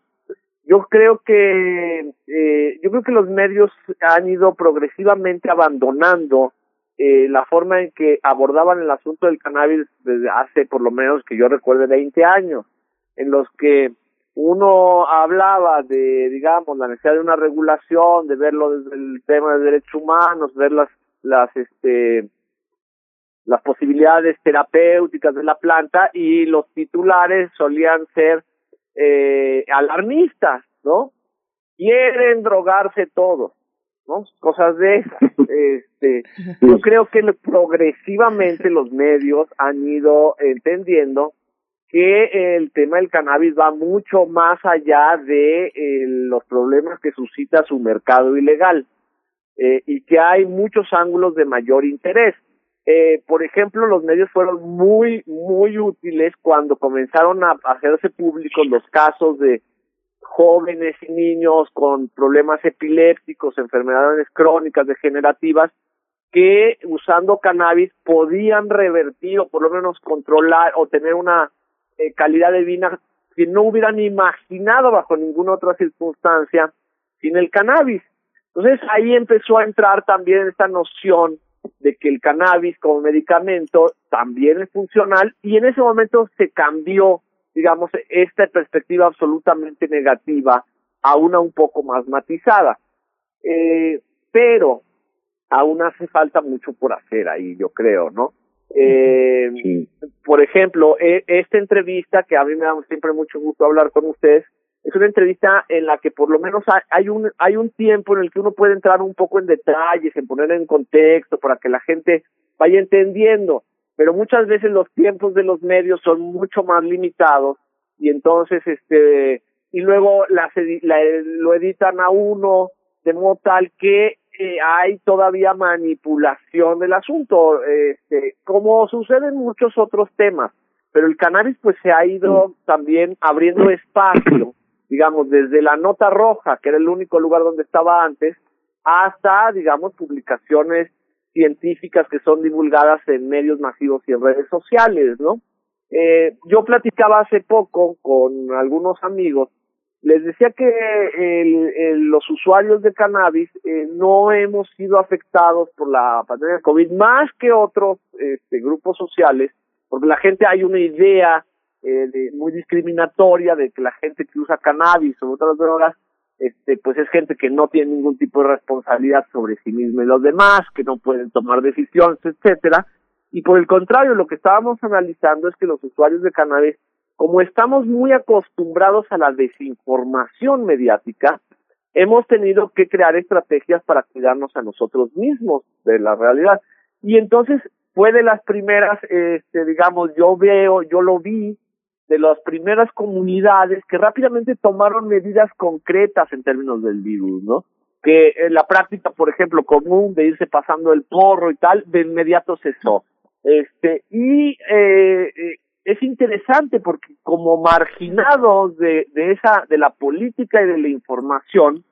Yo creo que eh, yo creo que los medios han ido progresivamente abandonando eh, la forma en que abordaban el asunto del cannabis desde hace por lo menos que yo recuerde 20 años, en los que uno hablaba de, digamos, la necesidad de una regulación, de verlo desde el tema de derechos humanos, ver las, las, este, las posibilidades terapéuticas de la planta y los titulares solían ser eh, alarmistas, ¿no? Quieren drogarse todos, ¿no? Cosas de esas. [laughs] Este, yo creo que progresivamente los medios han ido entendiendo que el tema del cannabis va mucho más allá de eh, los problemas que suscita su mercado ilegal eh, y que hay muchos ángulos de mayor interés. Eh, por ejemplo, los medios fueron muy, muy útiles cuando comenzaron a hacerse públicos los casos de jóvenes y niños con problemas epilépticos, enfermedades crónicas, degenerativas, que usando cannabis podían revertir o por lo menos controlar o tener una eh, calidad de vida que no hubieran imaginado bajo ninguna otra circunstancia sin el cannabis. Entonces ahí empezó a entrar también esta noción de que el cannabis como medicamento también es funcional y en ese momento se cambió, digamos, esta perspectiva absolutamente negativa a una un poco más matizada. Eh, pero aún hace falta mucho por hacer ahí, yo creo, ¿no? Eh, Por ejemplo, e, esta entrevista, que a mí me da siempre mucho gusto hablar con ustedes, es una entrevista en la que por lo menos hay un, hay un tiempo en el que uno puede entrar un poco en detalles, en poner en contexto para que la gente vaya entendiendo, pero muchas veces los tiempos de los medios son mucho más limitados y entonces este y luego la, lo editan a uno de modo tal que hay todavía manipulación del asunto, este, como sucede en muchos otros temas, pero el cannabis pues se ha ido también abriendo espacio, digamos, desde la nota roja, que era el único lugar donde estaba antes, hasta, digamos, publicaciones científicas que son divulgadas en medios masivos y en redes sociales, ¿no? Eh, yo platicaba hace poco con algunos amigos les decía que el, los usuarios de cannabis eh, no hemos sido afectados por la pandemia de COVID más que otros este, grupos sociales, porque la gente hay una idea eh, de, muy discriminatoria de que la gente que usa cannabis o otras drogas, este, pues es gente que no tiene ningún tipo de responsabilidad sobre sí misma y los demás, que no pueden tomar decisiones, etcétera. Y por el contrario, lo que estábamos analizando es que los usuarios de cannabis como estamos muy acostumbrados a la desinformación mediática, hemos tenido que crear estrategias para cuidarnos a nosotros mismos de la realidad. Y entonces fue de las primeras, este, digamos, yo veo, yo lo vi, de las primeras comunidades que rápidamente tomaron medidas concretas en términos del virus, ¿no? Que en la práctica, por ejemplo, común de irse pasando el porro y tal, de inmediato cesó. Este, y eh, eh es interesante porque como marginados de, de esa de la política y de la información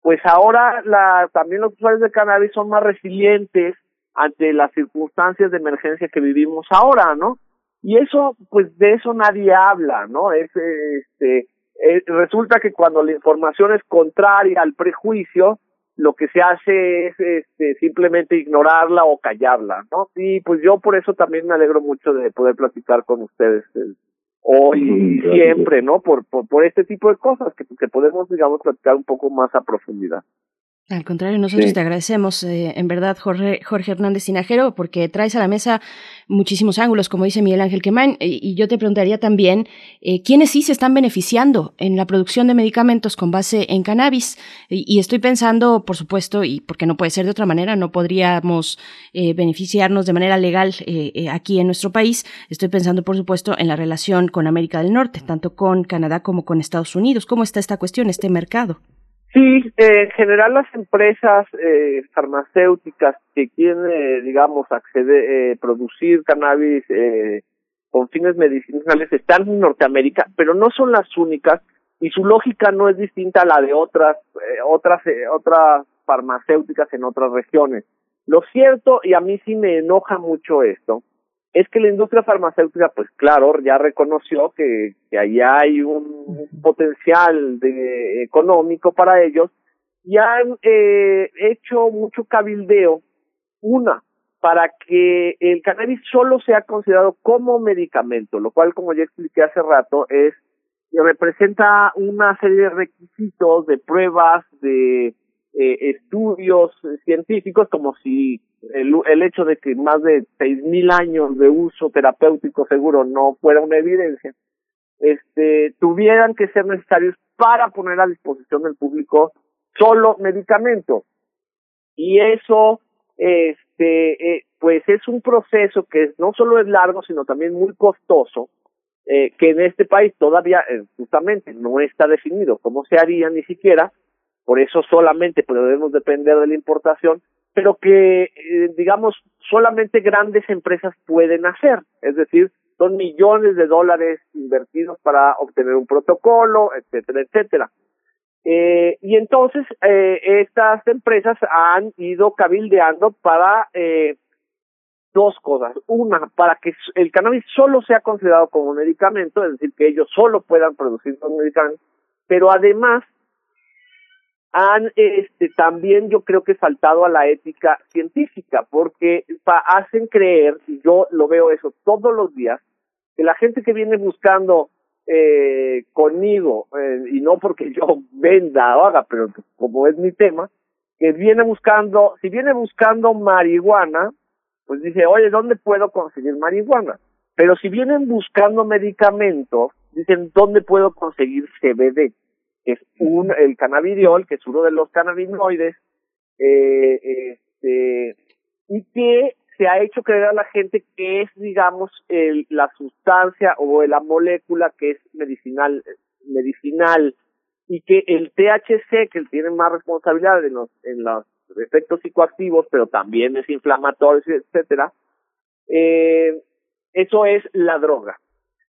pues ahora la también los usuarios de cannabis son más resilientes ante las circunstancias de emergencia que vivimos ahora no y eso pues de eso nadie habla no es este eh, resulta que cuando la información es contraria al prejuicio lo que se hace es este, simplemente ignorarla o callarla, ¿no? Y pues yo por eso también me alegro mucho de poder platicar con ustedes eh, hoy y siempre, ¿no? Por, por, por este tipo de cosas que, que podemos, digamos, platicar un poco más a profundidad. Al contrario, nosotros te agradecemos, eh, en verdad, Jorge, Jorge Hernández Sinajero, porque traes a la mesa muchísimos ángulos, como dice Miguel Ángel Quemán, y, yo te preguntaría también, eh, ¿quiénes sí se están beneficiando en la producción de medicamentos con base en cannabis? Y, estoy pensando, por supuesto, y porque no puede ser de otra manera, no podríamos eh, beneficiarnos de manera legal aquí en nuestro país, estoy pensando, por supuesto, en la relación con América del Norte, tanto con Canadá como con Estados Unidos. ¿Cómo está esta cuestión, este mercado? Sí, eh, en general las empresas eh, farmacéuticas que quieren, eh, digamos, acceder, eh, producir cannabis eh, con fines medicinales están en Norteamérica, pero no son las únicas y su lógica no es distinta a la de otras, eh, otras, eh, otras farmacéuticas en otras regiones. Lo cierto, y a mí sí me enoja mucho esto, es que la industria farmacéutica, pues claro, ya reconoció que, que ahí hay un potencial de, económico para ellos y han eh, hecho mucho cabildeo, una, para que el cannabis solo sea considerado como medicamento, lo cual, como ya expliqué hace rato, es representa una serie de requisitos, de pruebas, de eh, estudios científicos como si el, el hecho de que más de seis mil años de uso terapéutico seguro no fuera una evidencia, este, tuvieran que ser necesarios para poner a disposición del público solo medicamentos. Y eso, este, eh, pues es un proceso que no solo es largo, sino también muy costoso, eh, que en este país todavía eh, justamente no está definido cómo se haría ni siquiera, por eso solamente podemos depender de la importación, pero que, eh, digamos, solamente grandes empresas pueden hacer, es decir, son millones de dólares invertidos para obtener un protocolo, etcétera, etcétera. Eh, y entonces eh, estas empresas han ido cabildeando para eh, dos cosas. Una, para que el cannabis solo sea considerado como medicamento, es decir, que ellos solo puedan producir un medicamento, pero además han este también yo creo que faltado a la ética científica porque hacen creer y yo lo veo eso todos los días que la gente que viene buscando eh, conmigo eh, y no porque yo [laughs] venda o haga pero como es mi tema que viene buscando si viene buscando marihuana pues dice oye dónde puedo conseguir marihuana pero si vienen buscando medicamentos dicen dónde puedo conseguir CBD es un, el cannabidiol, que es uno de los cannabinoides, eh, este, y que se ha hecho creer a la gente que es, digamos, la sustancia o la molécula que es medicinal, medicinal, y que el THC, que tiene más responsabilidad en los, en los efectos psicoactivos, pero también es inflamatorio, etcétera, eh, eso es la droga.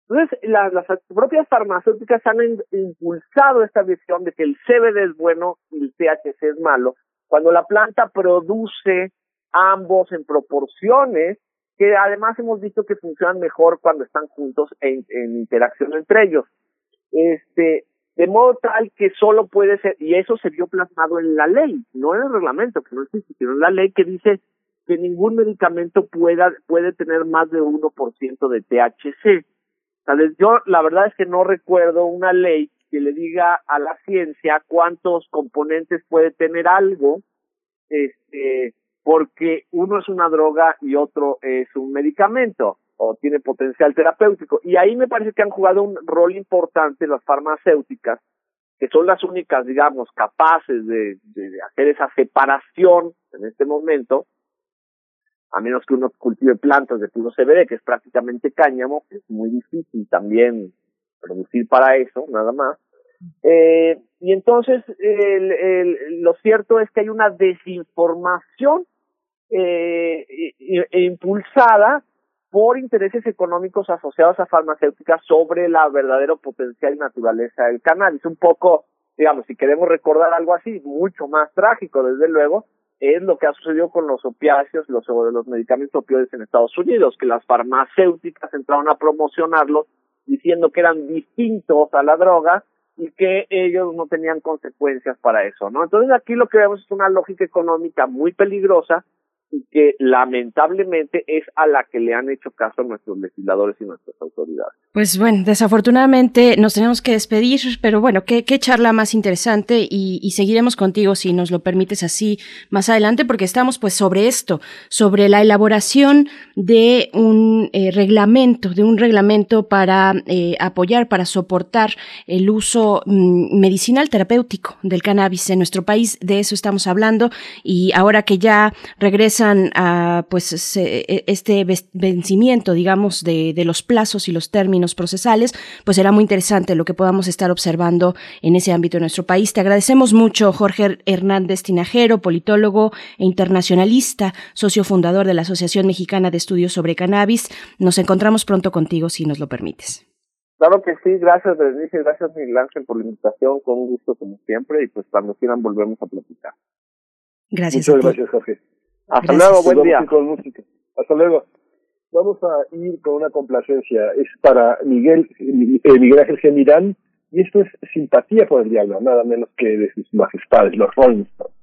Entonces, las, propias farmacéuticas han impulsado esta visión de que el CBD es bueno y el THC es malo, cuando la planta produce ambos en proporciones que además hemos visto que funcionan mejor cuando están juntos en, en interacción entre ellos. Este, de modo tal que solo puede ser, y eso se vio plasmado en la ley, no en el reglamento, que no existe, sino en la ley que dice que ningún medicamento pueda, puede tener más de 1% de THC. Yo la verdad es que no recuerdo una ley que le diga a la ciencia cuántos componentes puede tener algo, este, porque uno es una droga y otro es un medicamento o tiene potencial terapéutico. Y ahí me parece que han jugado un rol importante las farmacéuticas, que son las únicas, digamos, capaces de, de hacer esa separación en este momento, a menos que uno cultive plantas de puro CBD, que es prácticamente cáñamo, es muy difícil también producir para eso, nada más. Eh, y entonces, lo cierto es que hay una desinformación eh, impulsada por intereses económicos asociados a farmacéuticas sobre la verdadero potencial y naturaleza del cannabis. Un poco, digamos, si queremos recordar algo así, mucho más trágico, desde luego, es lo que ha sucedido con los opiáceos, los, los medicamentos opioides en Estados Unidos, que las farmacéuticas entraron a promocionarlos diciendo que eran distintos a la droga y que ellos no tenían consecuencias para eso, ¿no? Entonces aquí lo que vemos es una lógica económica muy peligrosa que lamentablemente es a la que le han hecho caso nuestros legisladores y nuestras autoridades. Pues bueno, desafortunadamente nos tenemos que despedir, pero bueno, qué, charla más interesante y, y, seguiremos contigo si nos lo permites así más adelante, porque estamos pues sobre esto, sobre la elaboración de un eh, reglamento, de un reglamento para eh, apoyar, para soportar el uso mm, medicinal terapéutico del cannabis en nuestro país. De eso estamos hablando y ahora que ya regresa a pues e, este vencimiento, digamos, de, de, los plazos y los términos procesales, pues será muy interesante lo que podamos estar observando en ese ámbito de nuestro país. Te agradecemos mucho, Jorge Hernández Tinajero, politólogo e internacionalista, socio fundador de la Asociación Mexicana de Estudios sobre Cannabis. Nos encontramos pronto contigo, si nos lo permites. Claro que sí, gracias Berenice, gracias Miguel Ángel por la invitación, con gusto como siempre, y pues cuando quieran volvemos a platicar. Gracias. Muchas gracias, Jorge. Hasta luego, buen día. Con música. Hasta luego. Vamos a ir con una complacencia. Es para Miguel, eh, Miguel Ángel Gemirán, y esto es Simpatía por el Diablo, nada menos que de sus majestades, los Rolling Stones.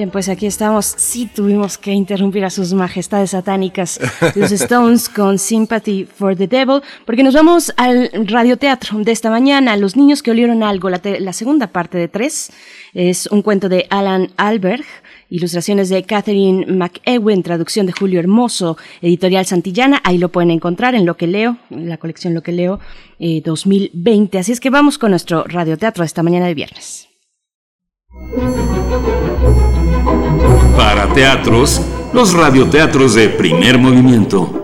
Bien, pues aquí estamos. Sí tuvimos que interrumpir a sus majestades satánicas, los [laughs] Stones, con Sympathy for the Devil, porque nos vamos al radioteatro de esta mañana. Los niños que olieron algo, la, la segunda parte de tres, es un cuento de Alan Alberg. Ilustraciones de Catherine McEwen, traducción de Julio Hermoso, editorial Santillana. Ahí lo pueden encontrar en Lo que leo, en la colección Lo que leo eh, 2020. Así es que vamos con nuestro radioteatro de esta mañana de viernes. Para teatros, los radioteatros de primer movimiento.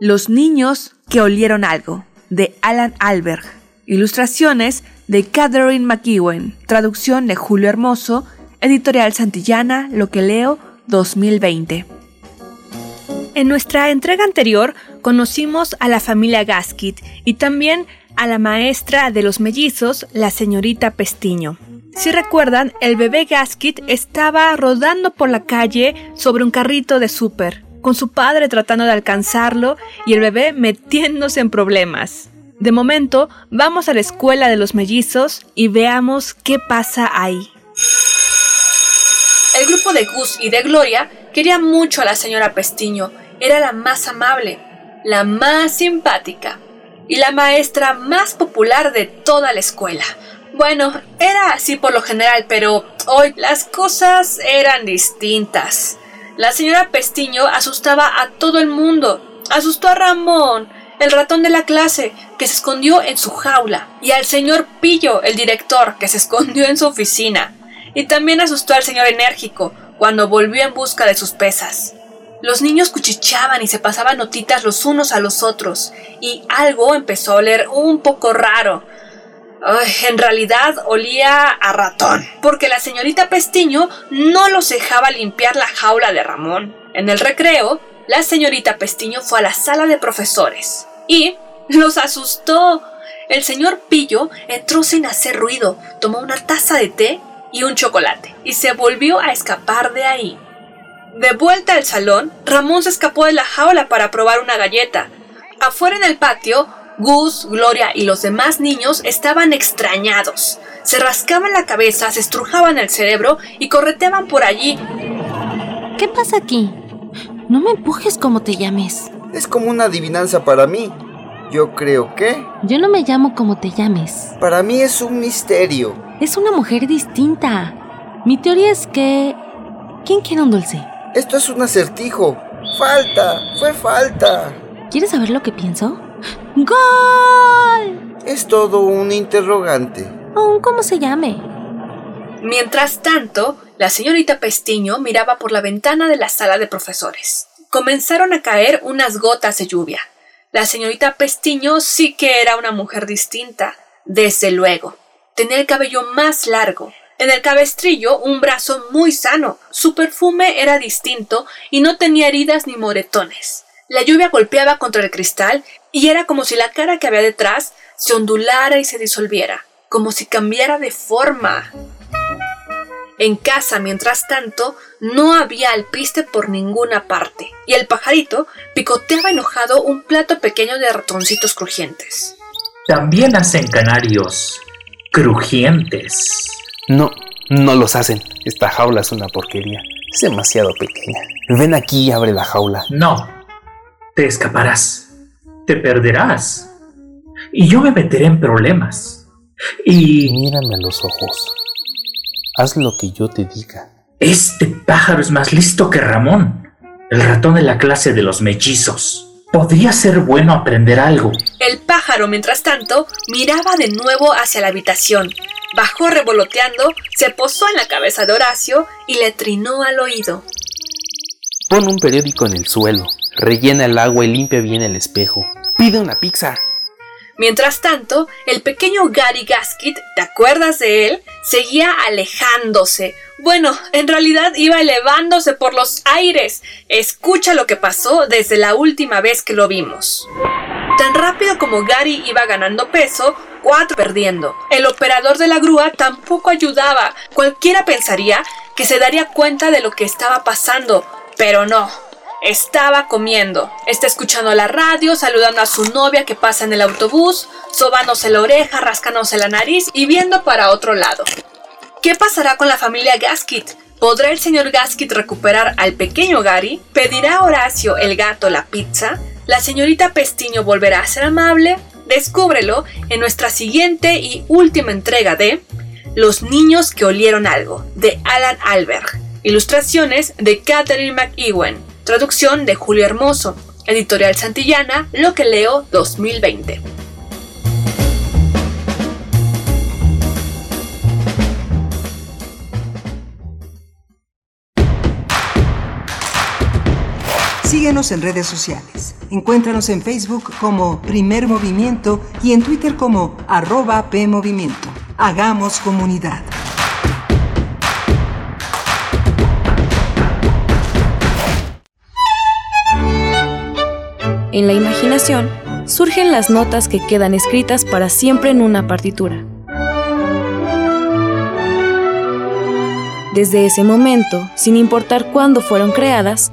Los niños que olieron algo, de Alan Alberg. Ilustraciones de Catherine McEwen. Traducción de Julio Hermoso. Editorial Santillana, Lo que leo, 2020. En nuestra entrega anterior conocimos a la familia Gaskit y también a la maestra de los mellizos, la señorita Pestiño. Si recuerdan, el bebé Gaskit estaba rodando por la calle sobre un carrito de súper, con su padre tratando de alcanzarlo y el bebé metiéndose en problemas. De momento, vamos a la escuela de los mellizos y veamos qué pasa ahí. El grupo de Gus y de Gloria quería mucho a la señora Pestiño. Era la más amable, la más simpática y la maestra más popular de toda la escuela. Bueno, era así por lo general, pero hoy las cosas eran distintas. La señora Pestiño asustaba a todo el mundo. Asustó a Ramón, el ratón de la clase, que se escondió en su jaula, y al señor Pillo, el director, que se escondió en su oficina. Y también asustó al señor enérgico, cuando volvió en busca de sus pesas. Los niños cuchicheaban y se pasaban notitas los unos a los otros, y algo empezó a oler un poco raro. En realidad olía a ratón, porque la señorita Pestiño no los dejaba limpiar la jaula de Ramón. En el recreo, la señorita Pestiño fue a la sala de profesores y los asustó. El señor Pillo entró sin hacer ruido, tomó una taza de té y un chocolate y se volvió a escapar de ahí. De vuelta al salón, Ramón se escapó de la jaula para probar una galleta. Afuera en el patio, Gus, Gloria y los demás niños estaban extrañados. Se rascaban la cabeza, se estrujaban el cerebro y correteaban por allí. ¿Qué pasa aquí? No me empujes como te llames. Es como una adivinanza para mí. Yo creo que... Yo no me llamo como te llames. Para mí es un misterio. Es una mujer distinta. Mi teoría es que... ¿Quién quiere un dulce? Esto es un acertijo. Falta. Fue falta. ¿Quieres saber lo que pienso? ¡Gol! Es todo un interrogante. O un cómo se llame. Mientras tanto, la señorita Pestiño miraba por la ventana de la sala de profesores. Comenzaron a caer unas gotas de lluvia. La señorita Pestiño sí que era una mujer distinta, desde luego. Tenía el cabello más largo, en el cabestrillo un brazo muy sano, su perfume era distinto y no tenía heridas ni moretones. La lluvia golpeaba contra el cristal y era como si la cara que había detrás se ondulara y se disolviera, como si cambiara de forma. En casa, mientras tanto, no había alpiste por ninguna parte, y el pajarito picoteaba enojado un plato pequeño de ratoncitos crujientes. También hacen canarios crujientes. No, no los hacen. Esta jaula es una porquería. Es demasiado pequeña. Ven aquí y abre la jaula. No, te escaparás. Te perderás. Y yo me meteré en problemas. Y... Mírame a los ojos. Haz lo que yo te diga. Este pájaro es más listo que Ramón, el ratón de la clase de los mellizos. Podría ser bueno aprender algo. El pájaro, mientras tanto, miraba de nuevo hacia la habitación. Bajó revoloteando, se posó en la cabeza de Horacio y le trinó al oído. Pon un periódico en el suelo, rellena el agua y limpia bien el espejo. Pide una pizza. Mientras tanto, el pequeño Gary Gaskit, ¿te acuerdas de él? Seguía alejándose. Bueno, en realidad iba elevándose por los aires. Escucha lo que pasó desde la última vez que lo vimos. Tan rápido como Gary iba ganando peso, cuatro perdiendo. El operador de la grúa tampoco ayudaba. Cualquiera pensaría que se daría cuenta de lo que estaba pasando, pero no. Estaba comiendo, está escuchando la radio, saludando a su novia que pasa en el autobús, sobándose la oreja, rascándose la nariz y viendo para otro lado. ¿Qué pasará con la familia Gaskit? ¿Podrá el señor Gaskit recuperar al pequeño Gary? ¿Pedirá a Horacio el gato la pizza? ¿La señorita Pestiño volverá a ser amable? Descúbrelo en nuestra siguiente y última entrega de Los niños que olieron algo, de Alan Alberg. Ilustraciones de Catherine McEwen. Traducción de Julio Hermoso. Editorial Santillana, Lo que leo 2020. Síguenos en redes sociales. Encuéntranos en Facebook como Primer Movimiento y en Twitter como arroba PMovimiento. Hagamos comunidad. En la imaginación surgen las notas que quedan escritas para siempre en una partitura. Desde ese momento, sin importar cuándo fueron creadas,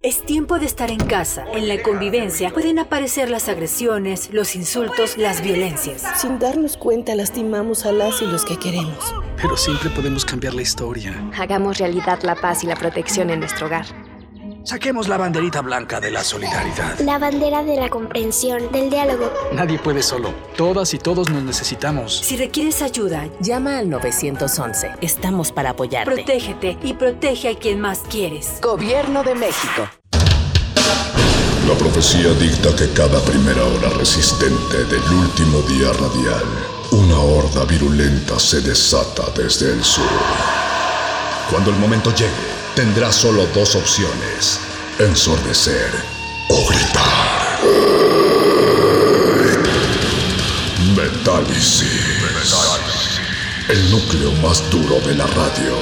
Es tiempo de estar en casa. En la convivencia pueden aparecer las agresiones, los insultos, las violencias. Sin darnos cuenta lastimamos a las y los que queremos. Pero siempre podemos cambiar la historia. Hagamos realidad la paz y la protección en nuestro hogar. Saquemos la banderita blanca de la solidaridad. La bandera de la comprensión, del diálogo. Nadie puede solo. Todas y todos nos necesitamos. Si requieres ayuda, llama al 911. Estamos para apoyarte. Protégete y protege a quien más quieres. Gobierno de México. La profecía dicta que cada primera hora resistente del último día radial, una horda virulenta se desata desde el sur. Cuando el momento llegue, tendrá solo dos opciones, ensordecer o gritar. Metálisis. el núcleo más duro de la radio.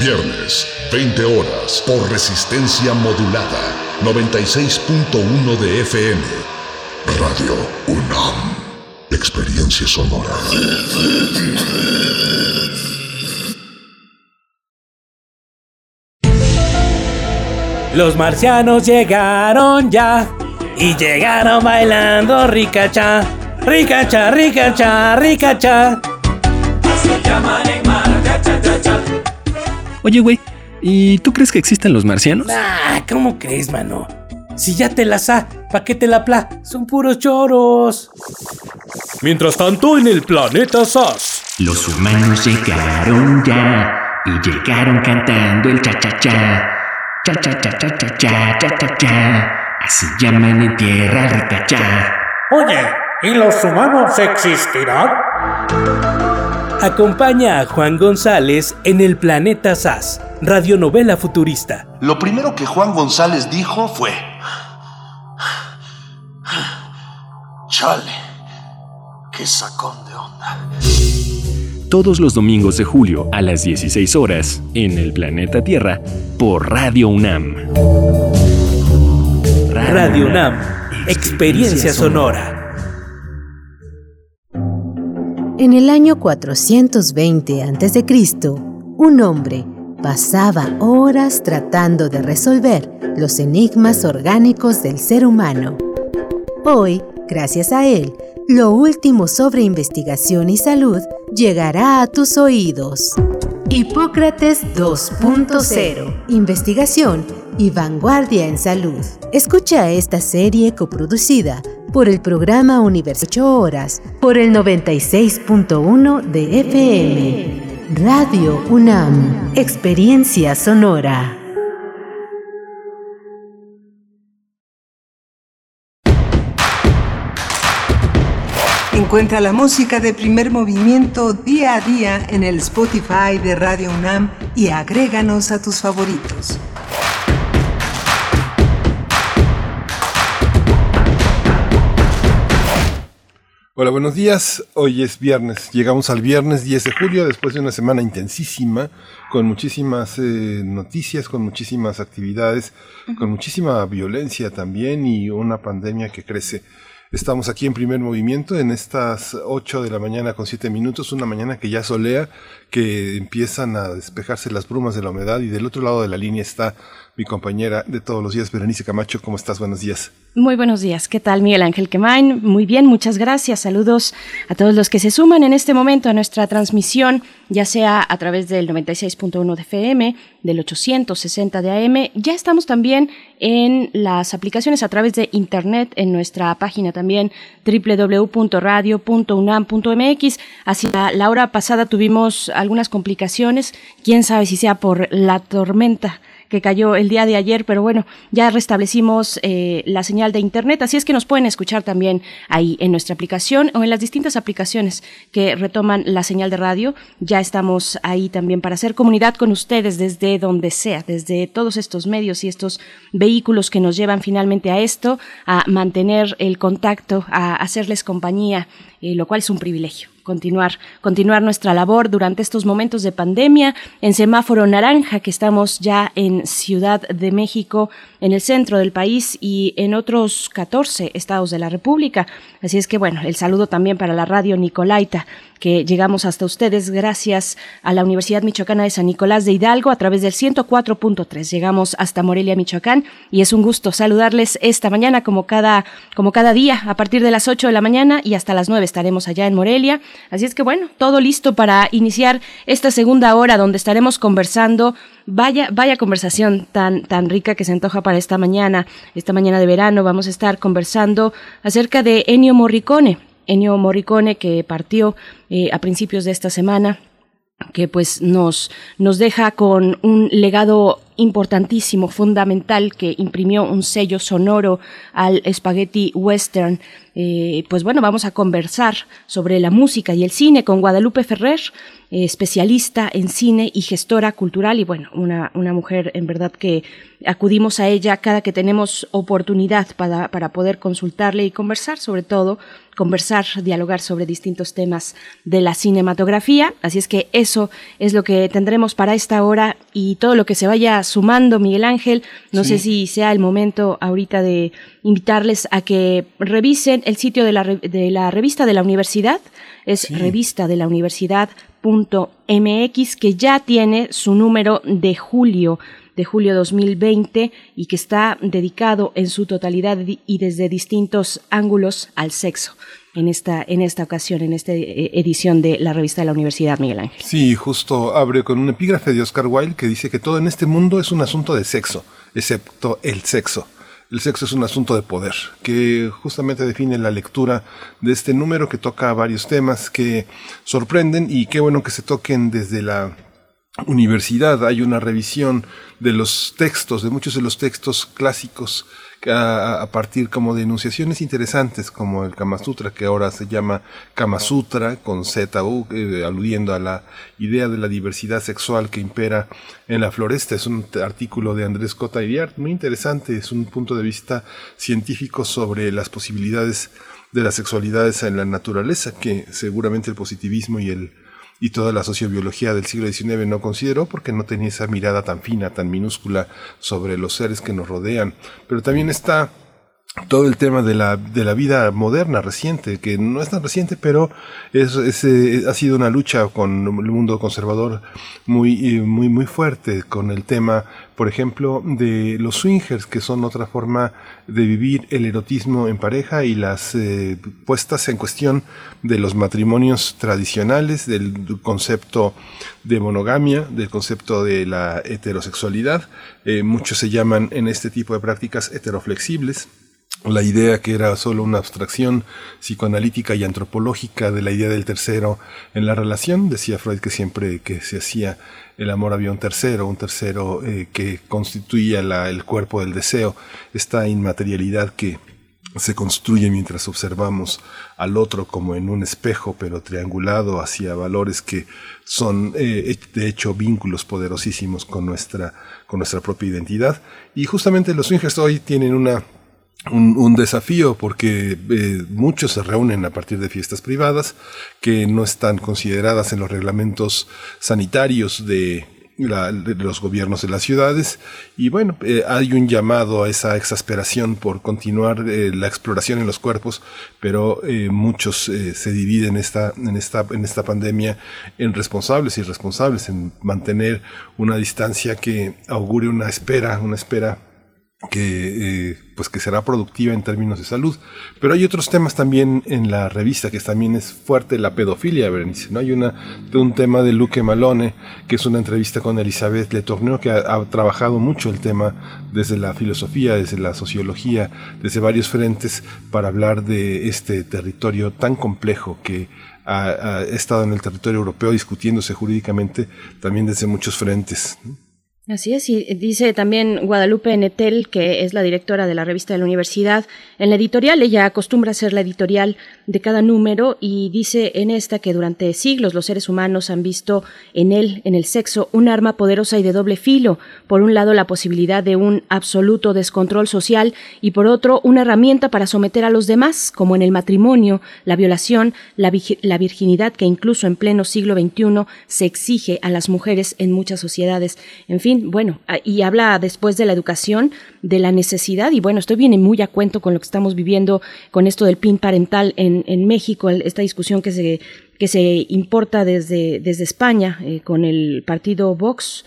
Viernes, 20 horas, por resistencia modulada, 96.1 de FM. Radio UNAM. Experiencia sonora. Los marcianos llegaron ya y llegaron bailando ricacha, ricacha, ricacha, ricacha. Oye, güey, ¿y tú crees que existen los marcianos? Ah, ¿cómo crees, mano? Si ya te la sa, ¿pa' qué te la pla? Son puros choros. Mientras tanto, en el planeta SAS. Los humanos llegaron ya y llegaron cantando el cha-cha-cha. Cha-cha-cha-cha-cha, cha-cha-cha. Así llaman en tierra rica-cha. Oye, ¿y los humanos existirán? Acompaña a Juan González en el planeta SAS, radionovela futurista. Lo primero que Juan González dijo fue... Chale, qué sacón de onda. Todos los domingos de julio a las 16 horas en el planeta Tierra por Radio UNAM. Radio UNAM, experiencia sonora. En el año 420 a.C., un hombre pasaba horas tratando de resolver los enigmas orgánicos del ser humano. Hoy, gracias a él, lo último sobre investigación y salud llegará a tus oídos. Hipócrates 2.0. Investigación y vanguardia en salud. Escucha esta serie coproducida por el programa Universo 8 Horas por el 96.1 de FM. Radio UNAM. Experiencia sonora. Encuentra la música de primer movimiento día a día en el Spotify de Radio UNAM y agréganos a tus favoritos. Hola, buenos días. Hoy es viernes. Llegamos al viernes 10 de julio después de una semana intensísima, con muchísimas eh, noticias, con muchísimas actividades, con muchísima violencia también y una pandemia que crece. Estamos aquí en primer movimiento en estas 8 de la mañana con 7 minutos, una mañana que ya solea, que empiezan a despejarse las brumas de la humedad y del otro lado de la línea está mi compañera de todos los días, Berenice Camacho. ¿Cómo estás? Buenos días. Muy buenos días. ¿Qué tal, Miguel Ángel Quemain? Muy bien, muchas gracias. Saludos a todos los que se suman en este momento a nuestra transmisión, ya sea a través del 96.1 de FM, del 860 de AM. Ya estamos también en las aplicaciones a través de Internet, en nuestra página también www.radio.unam.mx. Hacia la hora pasada tuvimos algunas complicaciones, quién sabe si sea por la tormenta que cayó el día de ayer, pero bueno, ya restablecimos eh, la señal de internet, así es que nos pueden escuchar también ahí en nuestra aplicación o en las distintas aplicaciones que retoman la señal de radio. Ya estamos ahí también para hacer comunidad con ustedes desde donde sea, desde todos estos medios y estos vehículos que nos llevan finalmente a esto, a mantener el contacto, a hacerles compañía, eh, lo cual es un privilegio continuar, continuar nuestra labor durante estos momentos de pandemia en semáforo naranja que estamos ya en Ciudad de México, en el centro del país y en otros 14 estados de la República. Así es que bueno, el saludo también para la radio Nicolaita que llegamos hasta ustedes gracias a la Universidad Michoacana de San Nicolás de Hidalgo a través del 104.3. Llegamos hasta Morelia, Michoacán y es un gusto saludarles esta mañana como cada, como cada día a partir de las 8 de la mañana y hasta las 9 estaremos allá en Morelia. Así es que bueno, todo listo para iniciar esta segunda hora donde estaremos conversando Vaya, vaya conversación tan, tan rica que se antoja para esta mañana, esta mañana de verano. Vamos a estar conversando acerca de Ennio Morricone. Ennio Morricone que partió eh, a principios de esta semana que pues nos, nos deja con un legado importantísimo, fundamental, que imprimió un sello sonoro al Spaghetti Western. Eh, pues bueno, vamos a conversar sobre la música y el cine con Guadalupe Ferrer, eh, especialista en cine y gestora cultural y bueno, una, una mujer en verdad que acudimos a ella cada que tenemos oportunidad para, para poder consultarle y conversar sobre todo conversar, dialogar sobre distintos temas de la cinematografía. Así es que eso es lo que tendremos para esta hora y todo lo que se vaya sumando, Miguel Ángel. No sé si sea el momento ahorita de invitarles a que revisen el sitio de la, de la revista de la universidad. Es revista de la universidad.mx que ya tiene su número de julio de julio 2020 y que está dedicado en su totalidad y desde distintos ángulos al sexo en esta, en esta ocasión, en esta eh, edición de la revista de la Universidad Miguel Ángel. Sí, justo abre con un epígrafe de Oscar Wilde que dice que todo en este mundo es un asunto de sexo, excepto el sexo. El sexo es un asunto de poder, que justamente define la lectura de este número que toca varios temas que sorprenden y qué bueno que se toquen desde la universidad. Hay una revisión de los textos, de muchos de los textos clásicos a, partir como de enunciaciones interesantes como el Kama Sutra que ahora se llama Kama Sutra con Z eh, aludiendo a la idea de la diversidad sexual que impera en la floresta. Es un artículo de Andrés Cota Iriart muy interesante es un punto de vista científico sobre las posibilidades de las sexualidades en la naturaleza que seguramente el positivismo y el y toda la sociobiología del siglo XIX no consideró porque no tenía esa mirada tan fina, tan minúscula sobre los seres que nos rodean. Pero también está todo el tema de la, de la vida moderna, reciente, que no es tan reciente, pero es, eh, ha sido una lucha con el mundo conservador muy, muy, muy fuerte, con el tema, por ejemplo, de los swingers, que son otra forma de vivir el erotismo en pareja y las eh, puestas en cuestión de los matrimonios tradicionales, del concepto de monogamia, del concepto de la heterosexualidad. Eh, muchos se llaman en este tipo de prácticas heteroflexibles la idea que era solo una abstracción psicoanalítica y antropológica de la idea del tercero en la relación. Decía Freud que siempre que se hacía el amor había un tercero, un tercero eh, que constituía el cuerpo del deseo, esta inmaterialidad que se construye mientras observamos al otro como en un espejo, pero triangulado hacia valores que son eh, de hecho vínculos poderosísimos con nuestra, con nuestra propia identidad. Y justamente los swingers hoy tienen una un, desafío porque eh, muchos se reúnen a partir de fiestas privadas que no están consideradas en los reglamentos sanitarios de, los gobiernos de las ciudades. Y bueno eh, hay un llamado a esa exasperación por continuar eh, la exploración en los cuerpos pero muchos se dividen esta, en esta en esta pandemia en responsables y irresponsables en mantener una distancia que augure una espera una espera que eh, pues que será productiva en términos de salud. Pero hay otros temas también en la revista que también es fuerte la pedofilia, Berenice. ¿no? Hay una, un tema de Luque Malone, que es una entrevista con Elizabeth Le Tourneur, que ha, trabajado mucho el tema desde la filosofía, desde la sociología, desde varios frentes, para hablar de este territorio tan complejo que ha estado en el territorio europeo discutiéndose jurídicamente también desde muchos frentes. Así es, y dice también Guadalupe Netel, que es la directora de la revista de la universidad, en la editorial, ella acostumbra a ser la editorial de cada número y dice en esta que durante siglos los seres humanos han visto en él, en el sexo, un arma poderosa y de doble filo. Por un lado, la posibilidad de un absoluto descontrol social y por otro, una herramienta para someter a los demás, como en el matrimonio, la violación, la, la virginidad que incluso en pleno siglo XXI se exige a las mujeres en muchas sociedades. En fin, bueno, ah, y habla después de la educación, de la necesidad, y bueno, esto viene muy a cuento con lo que estamos viviendo con esto del PIN parental en, en México, esta discusión que se, que se importa desde, desde España eh, con el partido Vox.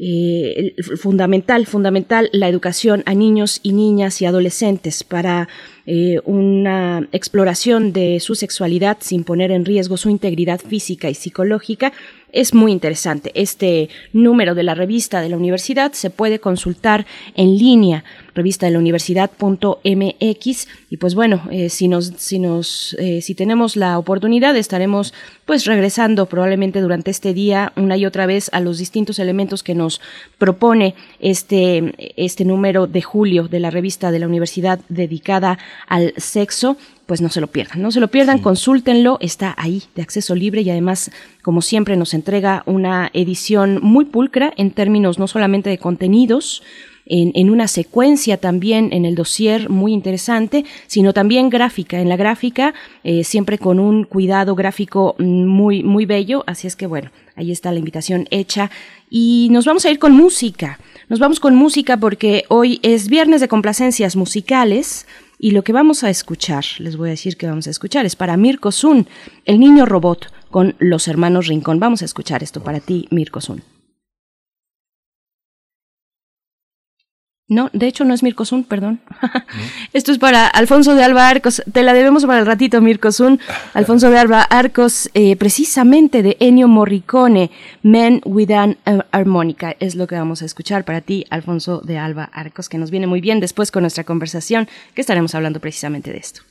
Eh, fundamental, fundamental la educación a niños y niñas y adolescentes para eh, una exploración de su sexualidad sin poner en riesgo su integridad física y psicológica es muy interesante. Este número de la revista de la universidad se puede consultar en línea, revista de la universidad.mx y pues bueno, eh, si nos si nos eh, si tenemos la oportunidad estaremos pues regresando probablemente durante este día una y otra vez a los distintos elementos que nos propone este este número de julio de la revista de la universidad dedicada al sexo pues no se lo pierdan, no se lo pierdan, consúltenlo, está ahí de acceso libre y además, como siempre, nos entrega una edición muy pulcra en términos no solamente de contenidos, en, una secuencia también en el dossier muy interesante, sino también gráfica. En la gráfica, eh, siempre con un cuidado gráfico muy, muy bello. Así es que bueno, ahí está la invitación hecha. Y nos vamos a ir con música. Nos vamos con música porque hoy es viernes de complacencias musicales. Y lo que vamos a escuchar, les voy a decir que vamos a escuchar, es para Mirko Sun, el niño robot con los hermanos Rincón. Vamos a escuchar esto para ti, Mirko Sun. No, de hecho no es Mirkosun, perdón. [laughs] Esto es para Alfonso de Alba Arcos. Te la debemos para el ratito, Mirkosun. Alfonso de Alba Arcos, eh, precisamente de Ennio Morricone, Men with an Harmonica. Es lo que vamos a escuchar para ti, Alfonso de Alba Arcos, que nos viene muy bien después con nuestra conversación, que estaremos hablando precisamente de esto.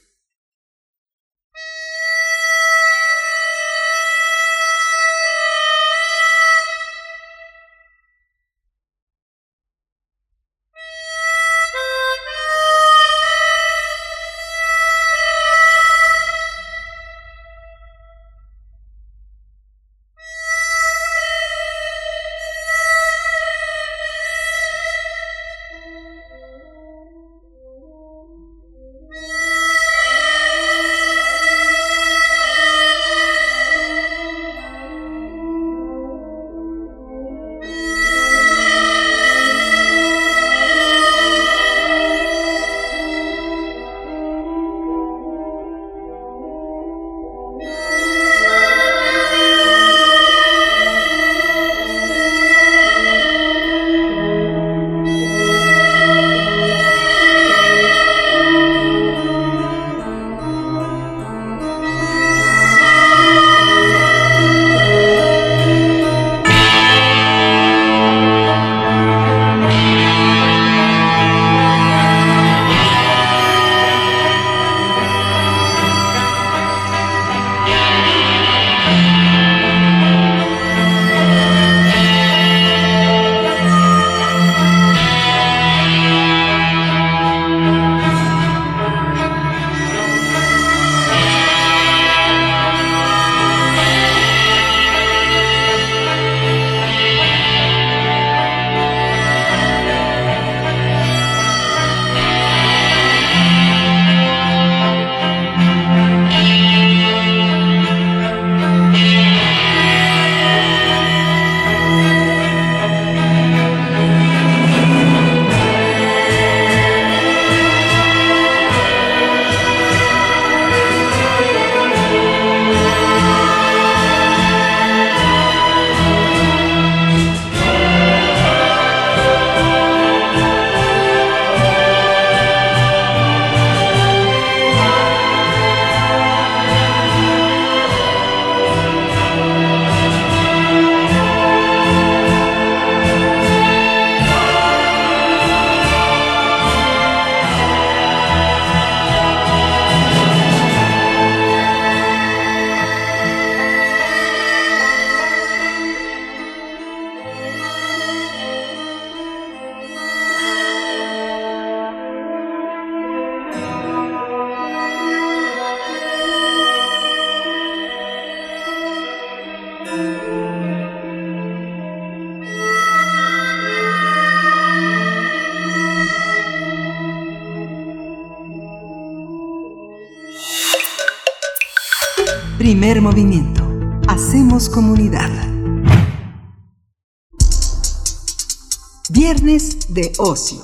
Viernes de ocio.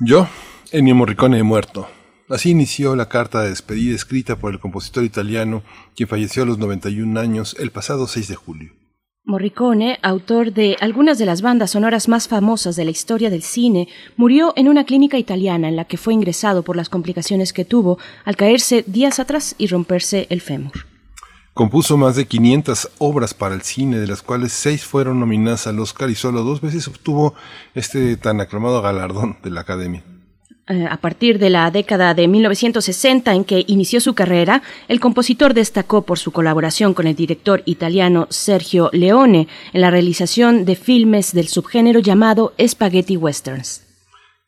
Yo, Ennio Morricone, he muerto. Así inició la carta de despedida escrita por el compositor italiano, quien falleció a los 91 años el pasado 6 de julio. Morricone, autor de algunas de las bandas sonoras más famosas de la historia del cine, murió en una clínica italiana en la que fue ingresado por las complicaciones que tuvo al caerse días atrás y romperse el fémur. Compuso más de 500 obras para el cine, de las cuales seis fueron nominadas al Oscar y solo dos veces obtuvo este tan aclamado galardón de la Academia. Eh, a partir de la década de 1960 en que inició su carrera, el compositor destacó por su colaboración con el director italiano Sergio Leone en la realización de filmes del subgénero llamado Spaghetti Westerns.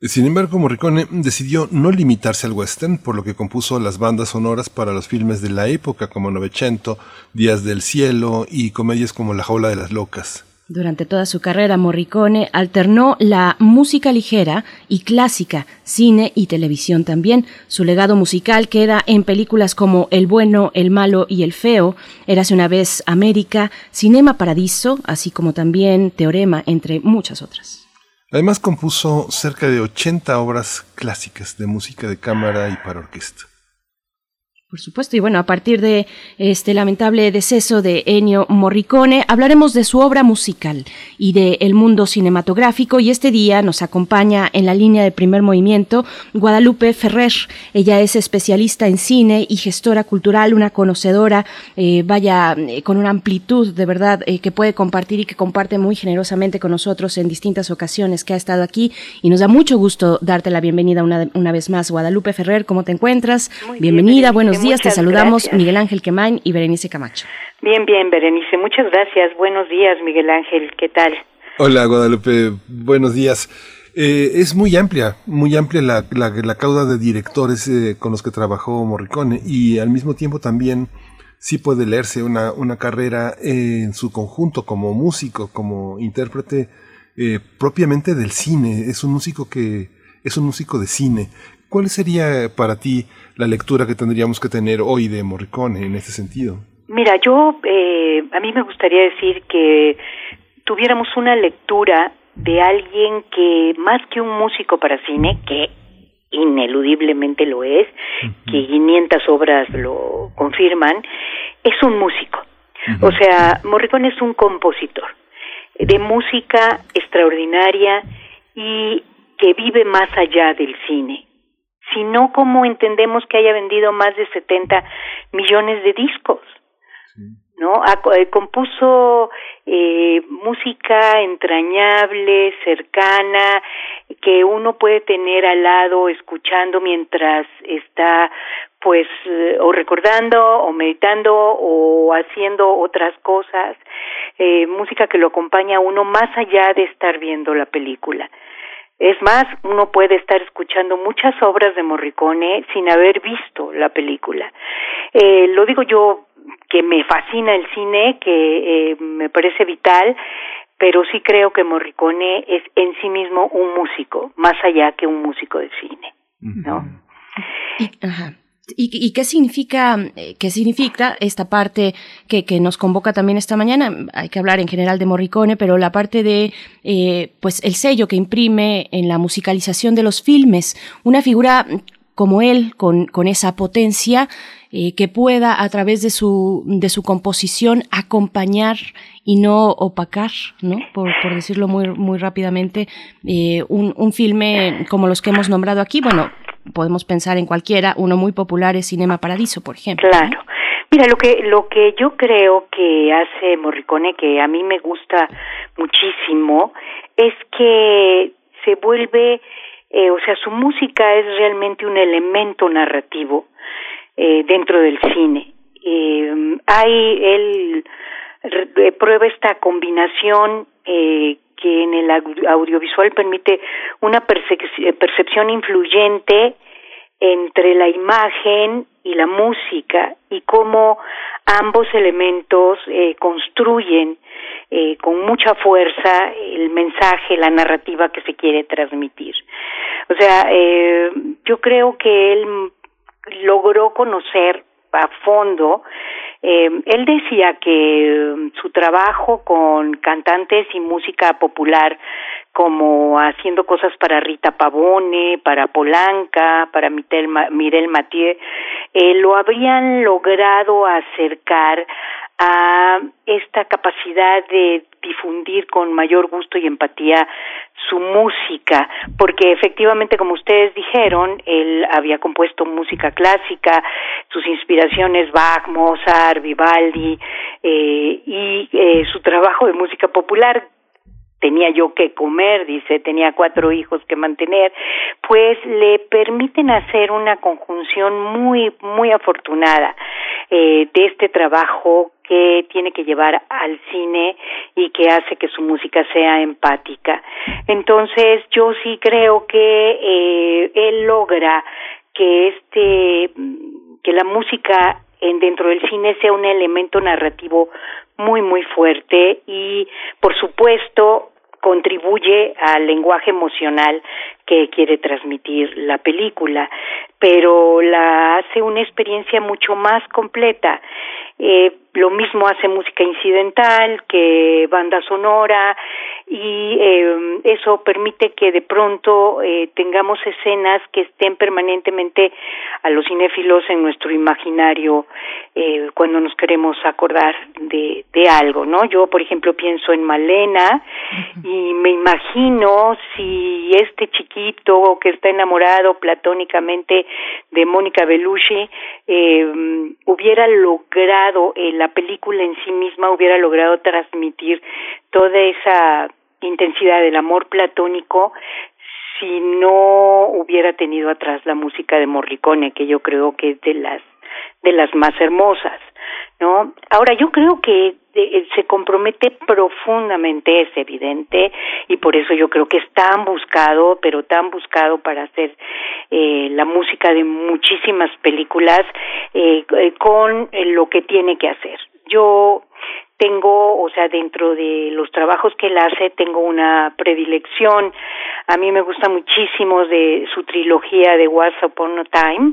Sin embargo, Morricone decidió no limitarse al western, por lo que compuso las bandas sonoras para los filmes de la época como Novecento, Días del Cielo y comedias como La Jaula de las Locas. Durante toda su carrera, Morricone alternó la música ligera y clásica, cine y televisión también. Su legado musical queda en películas como El bueno, el malo y el feo, Érase una vez América, Cinema Paradiso, así como también Teorema, entre muchas otras. Además compuso cerca de 80 obras clásicas de música de cámara y para orquesta. Por supuesto, y bueno, a partir de este lamentable deceso de Ennio Morricone, hablaremos de su obra musical y del el mundo cinematográfico. Y este día nos acompaña en la línea de primer movimiento Guadalupe Ferrer. Ella es especialista en cine y gestora cultural, una conocedora, eh, vaya, eh, con una amplitud de verdad eh, que puede compartir y que comparte muy generosamente con nosotros en distintas ocasiones que ha estado aquí. Y nos da mucho gusto darte la bienvenida una, una vez más. Guadalupe Ferrer, ¿cómo te encuentras? Bienvenida, buenos días, te saludamos Miguel Ángel Quemain y Berenice Camacho. Bien, bien, Berenice, muchas gracias. Buenos días, Miguel Ángel, ¿qué tal? Hola, Guadalupe, buenos días. Eh, es muy amplia, muy amplia la, la, la cauda de directores eh, con los que trabajó Morricone y al mismo tiempo también sí puede leerse una, una carrera en su conjunto como músico, como intérprete eh, propiamente del cine. Es un músico que es un músico de cine. ¿Cuál sería para ti la lectura que tendríamos que tener hoy de Morricone en este sentido? Mira, yo, eh, a mí me gustaría decir que tuviéramos una lectura de alguien que, más que un músico para cine, que ineludiblemente lo es, que 500 obras lo confirman, es un músico. O sea, Morricone es un compositor de música extraordinaria y que vive más allá del cine sino como entendemos que haya vendido más de 70 millones de discos. ¿no? Eh, compuso eh, música entrañable, cercana, que uno puede tener al lado escuchando mientras está pues eh, o recordando o meditando o haciendo otras cosas, eh, música que lo acompaña a uno más allá de estar viendo la película. Es más, uno puede estar escuchando muchas obras de Morricone sin haber visto la película. Eh, lo digo yo que me fascina el cine, que eh, me parece vital, pero sí creo que Morricone es en sí mismo un músico, más allá que un músico de cine, ¿no? ¿Y, qué significa, eh, qué significa esta parte que, nos convoca también esta mañana? Hay que hablar en general de Morricone, pero la parte de, eh, pues, el sello que imprime en la musicalización de los filmes, una figura como él, con, con esa potencia, eh, que pueda a través de su, de su composición acompañar y no opacar, ¿no? Por, decirlo muy, muy rápidamente, un, un filme como los que hemos nombrado aquí, bueno, podemos pensar en cualquiera, uno muy popular es Cinema Paradiso, por ejemplo. Claro. Mira, lo que lo que yo creo que hace Morricone que a mí me gusta muchísimo es que se vuelve eh, o sea, su música es realmente un elemento narrativo eh, dentro del cine. Eh, hay él prueba esta combinación eh, que en el audiovisual permite una percepción influyente entre la imagen y la música y cómo ambos elementos eh, construyen eh, con mucha fuerza el mensaje, la narrativa que se quiere transmitir. O sea, eh, yo creo que él logró conocer a fondo eh, él decía que um, su trabajo con cantantes y música popular, como haciendo cosas para Rita Pavone, para Polanca, para Mirel Mathieu, eh, lo habrían logrado acercar a esta capacidad de difundir con mayor gusto y empatía su música, porque efectivamente, como ustedes dijeron, él había compuesto música clásica, sus inspiraciones Bach, Mozart, Vivaldi, eh, y eh, su trabajo de música popular tenía yo que comer, dice, tenía cuatro hijos que mantener, pues le permiten hacer una conjunción muy, muy afortunada eh, de este trabajo que tiene que llevar al cine y que hace que su música sea empática. Entonces, yo sí creo que eh, él logra que este que la música en dentro del cine sea un elemento narrativo muy muy fuerte y por supuesto contribuye al lenguaje emocional que quiere transmitir la película, pero la hace una experiencia mucho más completa. Eh, lo mismo hace música incidental que banda sonora y eh, eso permite que de pronto eh, tengamos escenas que estén permanentemente a los cinéfilos en nuestro imaginario eh, cuando nos queremos acordar de, de algo, ¿no? Yo, por ejemplo, pienso en Malena y me imagino si este chiquito que está enamorado platónicamente de Mónica Belushi eh, hubiera logrado en la película en sí misma hubiera logrado transmitir toda esa intensidad del amor platónico si no hubiera tenido atrás la música de Morricone que yo creo que es de las de las más hermosas no ahora yo creo que se compromete profundamente es evidente y por eso yo creo que es tan buscado pero tan buscado para hacer eh, la música de muchísimas películas eh, con lo que tiene que hacer. Yo tengo, o sea, dentro de los trabajos que él hace, tengo una predilección. A mí me gusta muchísimo de su trilogía de Once Upon a Time,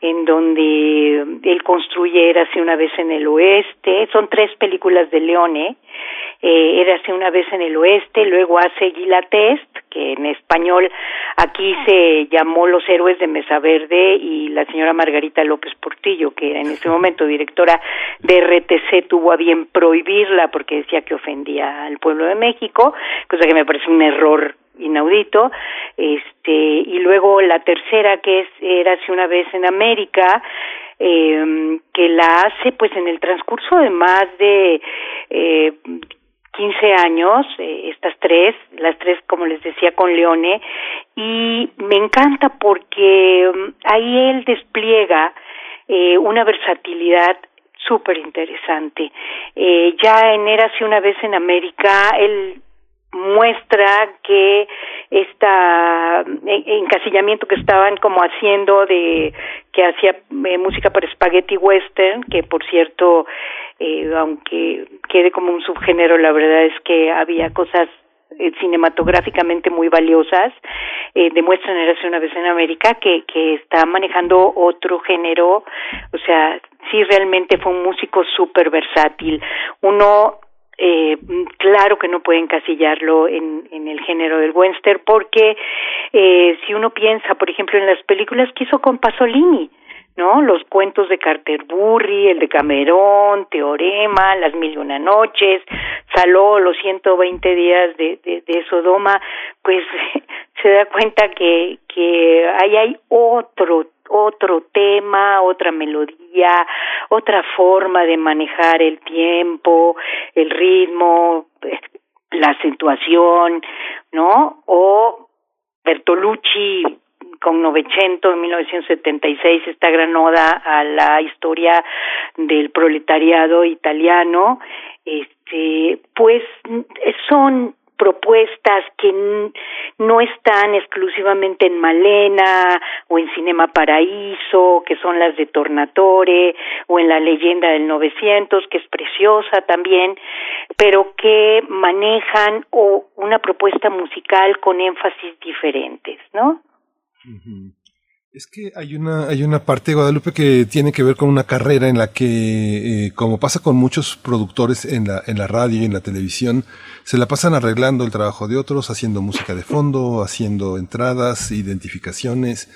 en donde él construye Érase una vez en el oeste. Son tres películas de Leone. Eh, Érase una vez en el oeste, luego hace Gila Test, que en español aquí se llamó Los Héroes de Mesa Verde, y la señora Margarita López Portillo, que en ese momento directora de RTC, tuvo a bien prohibirla porque decía que ofendía al pueblo de México, cosa que me parece un error inaudito. Este y luego la tercera que es era hace una vez en América eh, que la hace pues en el transcurso de más de eh, 15 años, eh, estas tres, las tres como les decía con Leone, y me encanta porque mm, ahí él despliega eh, una versatilidad súper interesante. Eh, ya en Érase una vez en América, él muestra que esta encasillamiento que estaban como haciendo de que hacía eh, música para spaghetti western que por cierto eh, aunque quede como un subgénero la verdad es que había cosas eh, cinematográficamente muy valiosas eh, demuestran Érase una vez en América que que está manejando otro género o sea sí realmente fue un músico súper versátil uno eh, claro que no puede encasillarlo en, el género del western porque eh, si uno piensa por ejemplo en las películas que hizo con Pasolini ¿no? Los cuentos de Carterburri, el de Camerón, Teorema, Las Mil y Una Noches, Saló, los 120 días de, de, de Sodoma, pues [laughs] se da cuenta que, que ahí hay otro otro tema, otra melodía, otra forma de manejar el tiempo, el ritmo, la acentuación, ¿no? O Bertolucci con Novecento en 1976, esta gran oda a la historia del proletariado italiano, este, pues son propuestas que no están exclusivamente en Malena o en Cinema Paraíso, que son las de Tornatore, o en La leyenda del 900, que es preciosa también, pero que manejan o una propuesta musical con énfasis diferentes, ¿no? Es que hay una, hay una parte, Guadalupe, que tiene que ver con una carrera en la que, eh, como pasa con muchos productores en la, en la radio y en la televisión, se la pasan arreglando el trabajo de otros, haciendo música de fondo, haciendo entradas, identificaciones,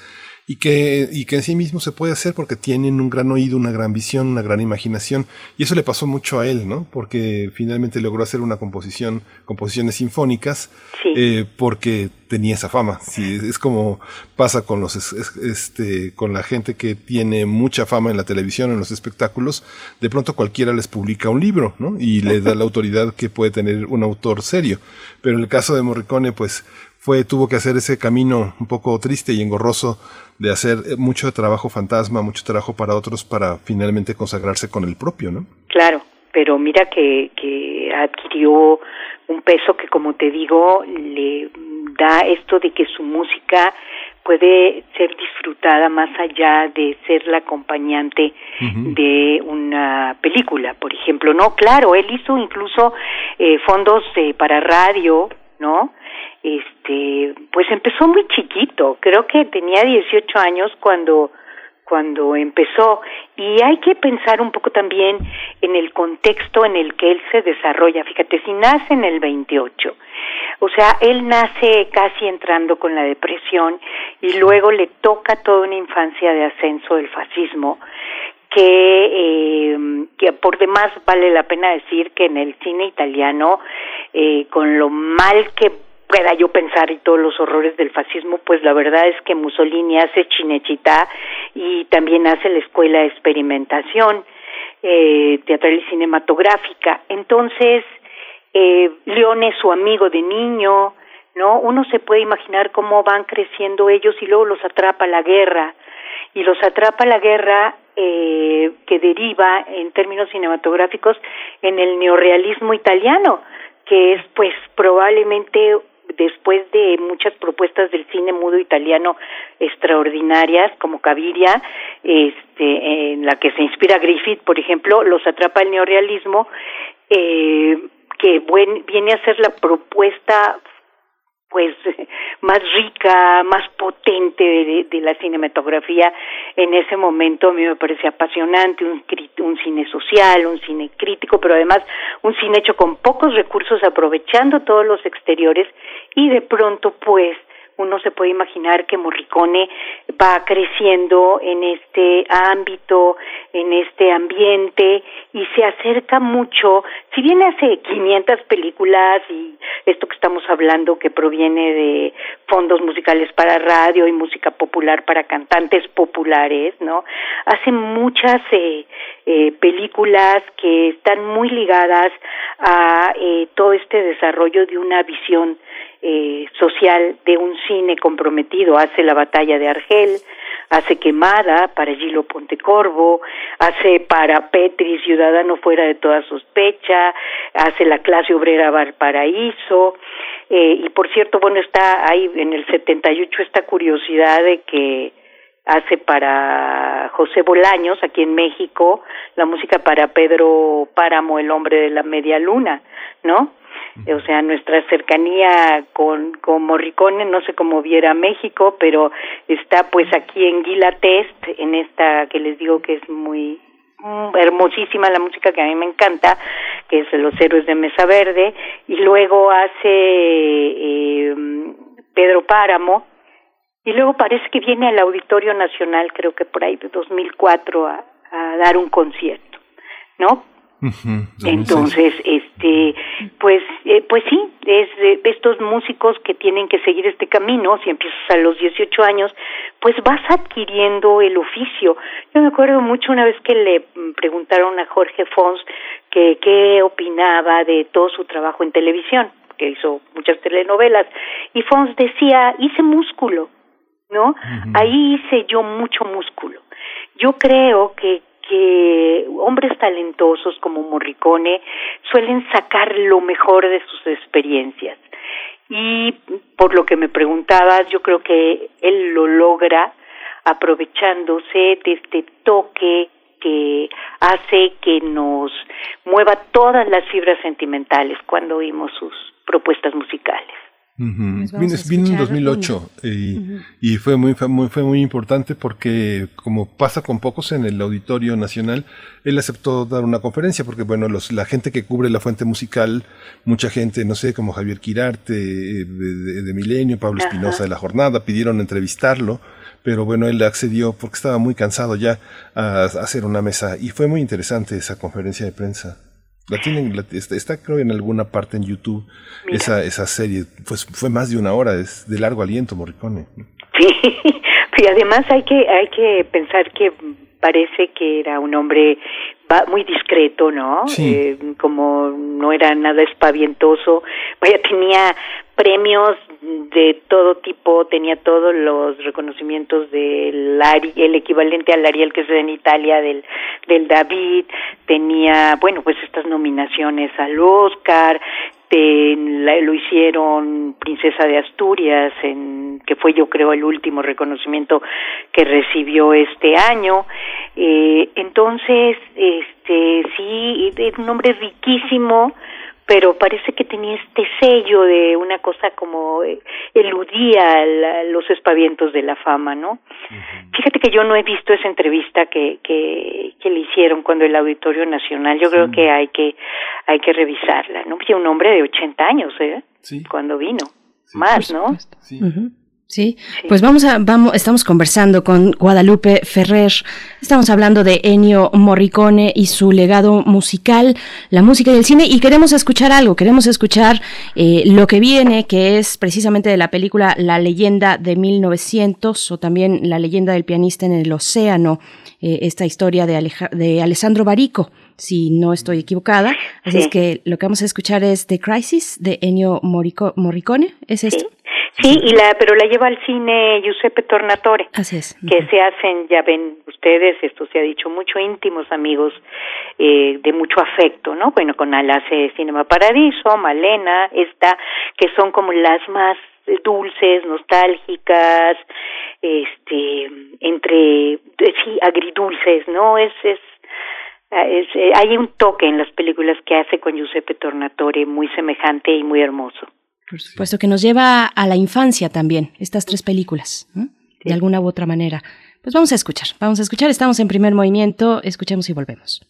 y que, y que en sí mismo se puede hacer porque tienen un gran oído, una gran visión, una gran imaginación. Y eso le pasó mucho a él, ¿no? Porque finalmente logró hacer una composición, composiciones sinfónicas, eh, porque tenía esa fama. Sí, es como pasa con los, este, con la gente que tiene mucha fama en la televisión, en los espectáculos. De pronto cualquiera les publica un libro, ¿no? Y le da la [laughs] autoridad que puede tener un autor serio. Pero en el caso de Morricone, pues, fue, tuvo que hacer ese camino un poco triste y engorroso de hacer mucho trabajo fantasma, mucho trabajo para otros para finalmente consagrarse con el propio, ¿no? Claro, pero mira que, que adquirió un peso que como te digo le da esto de que su música puede ser disfrutada más allá de ser la acompañante de una película, por ejemplo. No, claro, él hizo incluso eh, fondos eh, para radio, ¿no? Este pues empezó muy chiquito creo que tenía 18 años cuando cuando empezó. Y hay que pensar un poco también en el contexto en el que él se desarrolla. Fíjate si nace en el 28 o sea él nace casi entrando con la depresión y luego le toca toda una infancia de ascenso del fascismo que, eh, por demás vale la pena decir que en el cine italiano, eh, con lo mal que pueda yo pensar y todos los horrores del fascismo, pues la verdad es que Mussolini hace Chinechita y también hace la escuela de experimentación eh, teatral y cinematográfica. Entonces, eh, León es su amigo de niño, ¿no? Uno se puede imaginar cómo van creciendo ellos y luego los atrapa la guerra. Y los atrapa la guerra eh, que deriva en términos cinematográficos en el neorealismo italiano, que es pues probablemente después de muchas propuestas del cine mudo italiano extraordinarias como Caviria, este, en la que se inspira Griffith, por ejemplo, los atrapa el neorealismo, eh, que viene a ser la propuesta pues [laughs] más rica, más potente de, la cinematografía. En ese momento a mí me parece apasionante, un, un cine social, un cine crítico, pero además un cine hecho con pocos recursos, aprovechando todos los exteriores y de pronto pues uno se puede imaginar que Morricone va creciendo en este ámbito, en este ambiente y se acerca mucho, si bien hace 500 películas y esto que estamos hablando que proviene de fondos musicales para radio y música popular para cantantes populares, ¿no? Hace muchas eh, eh, películas que están muy ligadas a eh, todo este desarrollo de una visión eh, social de un cine comprometido. Hace La Batalla de Argel, hace Quemada para Gilo Pontecorvo, hace para Petri Ciudadano fuera de toda sospecha, hace La clase obrera Valparaíso, eh, y por cierto, bueno, está ahí en el 78 esta curiosidad de que hace para José Bolaños, aquí en México, la música para Pedro Páramo, el hombre de la media luna, ¿no? O sea, nuestra cercanía con, con Morricone, no sé cómo viera México, pero está pues aquí en Gila Test, en esta que les digo que es muy mm, hermosísima la música que a mí me encanta, que es Los Héroes de Mesa Verde, y luego hace eh, Pedro Páramo, y luego parece que viene al Auditorio Nacional, creo que por ahí de 2004, a, a dar un concierto, ¿no? Entonces, este, pues, eh, pues sí, es de estos músicos que tienen que seguir este camino. Si empiezas a los 18 años, pues vas adquiriendo el oficio. Yo me acuerdo mucho una vez que le preguntaron a Jorge Fons que qué opinaba de todo su trabajo en televisión, que hizo muchas telenovelas, y Fons decía hice músculo, ¿no? Ahí hice yo mucho músculo. Yo creo que que hombres talentosos como Morricone suelen sacar lo mejor de sus experiencias. Y por lo que me preguntabas, yo creo que él lo logra aprovechándose de este toque que hace que nos mueva todas las fibras sentimentales cuando oímos sus propuestas musicales. Vino, en 2008 y, fue, muy, fue, muy, fue muy importante porque como pasa con pocos en el Auditorio Nacional, él aceptó dar una conferencia porque bueno, los, la gente que cubre la fuente musical, mucha gente, no sé, como Javier Quirarte de, Milenio, Pablo Espinosa de La Jornada, pidieron entrevistarlo pero bueno, él accedió porque estaba muy cansado ya a, hacer una mesa y fue muy interesante esa conferencia de prensa. La tienen, está, creo en alguna parte en YouTube esa esa serie, pues fue más de una hora, es de largo aliento Morricone. Sí, [laughs] y además hay que hay que pensar que parece que era un hombre muy discreto, ¿no? Eh, como no era nada espavientoso, vaya, tenía premios de todo tipo, tenía todos los reconocimientos del el equivalente al Ariel que es en Italia del del David, tenía, bueno, pues estas nominaciones al Oscar, lo hicieron Princesa de Asturias, en, que fue yo creo el último reconocimiento que recibió este año. Eh, entonces, este sí, es un hombre riquísimo, pero parece que tenía este sello de una cosa como eh, eludía los espavientos de la fama, ¿no? Fíjate que yo no he visto esa entrevista que, que, que le hicieron cuando el Auditorio Nacional, yo creo que hay que hay que revisarla, ¿no? un hombre de 80 años, ¿eh? Sí. Cuando vino. Más, ¿no? Sí. Sí, pues vamos a, vamos, estamos conversando con Guadalupe Ferrer, estamos hablando de Ennio Morricone y su legado musical, la música y el cine, y queremos escuchar algo, queremos escuchar eh, lo que viene, que es precisamente de la película La leyenda de 1900, o también La leyenda del pianista en el océano, eh, esta historia de, de Alessandro Barico, si no estoy equivocada. Así es que lo que vamos a escuchar es The Crisis de Ennio Morricone, ¿es esto? Sí, y la, pero la lleva al cine Giuseppe Tornatore. Así es. Que se hacen, ya ven ustedes, esto se ha dicho mucho, íntimos amigos eh, de mucho afecto, ¿no? Bueno, con Al hace Cinema Paradiso, Malena, esta, que son como las más dulces, nostálgicas, este, entre, sí, agridulces, ¿no? Es, es, es, eh, hay un toque en las películas que hace con Giuseppe Tornatore muy semejante y muy hermoso. Por supuesto que nos lleva a la infancia también, estas tres películas, de alguna u otra manera. Pues vamos a escuchar, vamos a escuchar, estamos en primer movimiento, escuchemos y volvemos.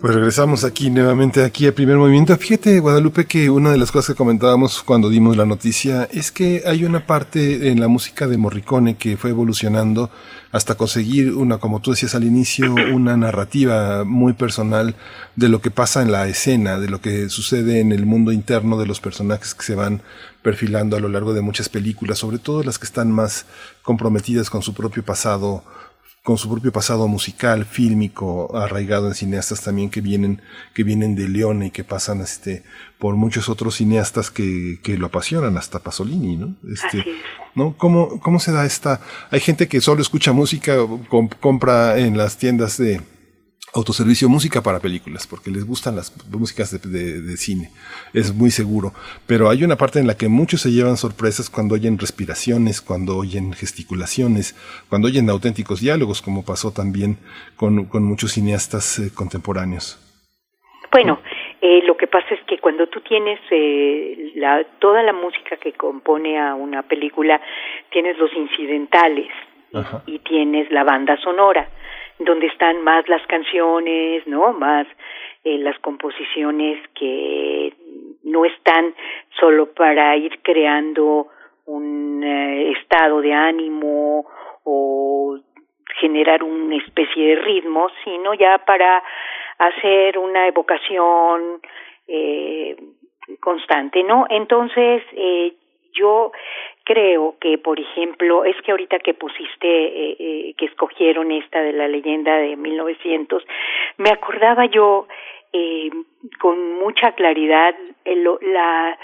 Pues regresamos aquí nuevamente aquí al primer movimiento. Fíjate, Guadalupe, que una de las cosas que comentábamos cuando dimos la noticia es que hay una parte en la música de Morricone que fue evolucionando hasta conseguir una, como tú decías al inicio, una narrativa muy personal de lo que pasa en la escena, de lo que sucede en el mundo interno de los personajes que se van perfilando a lo largo de muchas películas, sobre todo las que están más comprometidas con su propio pasado con su propio pasado musical, fílmico, arraigado en cineastas también que vienen, que vienen de León y que pasan este, por muchos otros cineastas que, que lo apasionan, hasta Pasolini, ¿no? Este, ¿no? ¿Cómo, ¿Cómo se da esta? Hay gente que solo escucha música, compra en las tiendas de, autoservicio música para películas, porque les gustan las músicas de, cine, es muy seguro, pero hay una parte en la que muchos se llevan sorpresas cuando oyen respiraciones, cuando oyen gesticulaciones, cuando oyen auténticos diálogos, como pasó también con, muchos cineastas eh, contemporáneos. Bueno, eh, lo que pasa es que cuando tú tienes eh, la, toda la música que compone a una película, tienes los incidentales y tienes la banda sonora donde están más las canciones, ¿no? Más eh, las composiciones que no están solo para ir creando un eh, estado de ánimo o generar una especie de ritmo, sino ya para hacer una evocación eh, constante, ¿no? Entonces, eh, yo creo que, por ejemplo, es que ahorita que pusiste, eh, eh, que escogieron esta de la leyenda de 1900, me acordaba yo eh, con mucha claridad la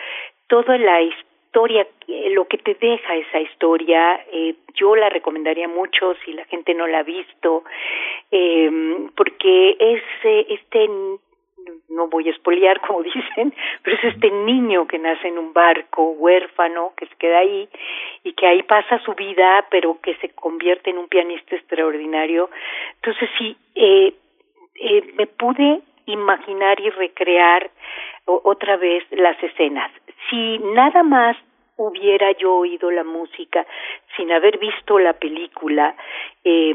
toda la historia, lo que te deja esa historia, yo la recomendaría mucho si la gente no la ha visto, porque es este no voy a espoliar [laughs] como dicen, pero es este niño que nace en un barco huérfano, que se queda ahí y que ahí pasa su vida, pero que se convierte en un pianista extraordinario. Entonces sí, eh, eh, me pude imaginar y recrear otra vez las escenas. Si nada más hubiera yo oído la música sin haber visto la película, eh,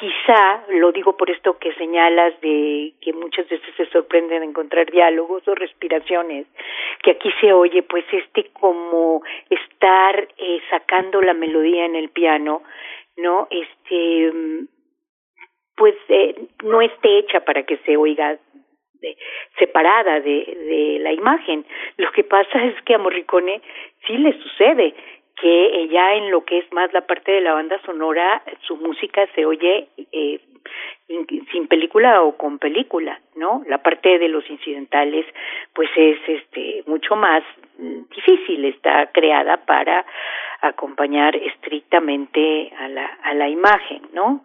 quizá, lo digo por esto que señalas de que muchas veces se sorprenden de encontrar diálogos o respiraciones, que aquí se oye pues este como estar eh, sacando la melodía en el piano, ¿no? Este, pues eh, no esté hecha para que se oiga separada de, de la imagen. Lo que pasa es que a Morricone sí le sucede que ya en lo que es más la parte de la banda sonora, su música se oye eh, sin película o con película, ¿no? La parte de los incidentales, pues es este mucho más difícil, está creada para acompañar estrictamente a la, a la imagen, ¿no?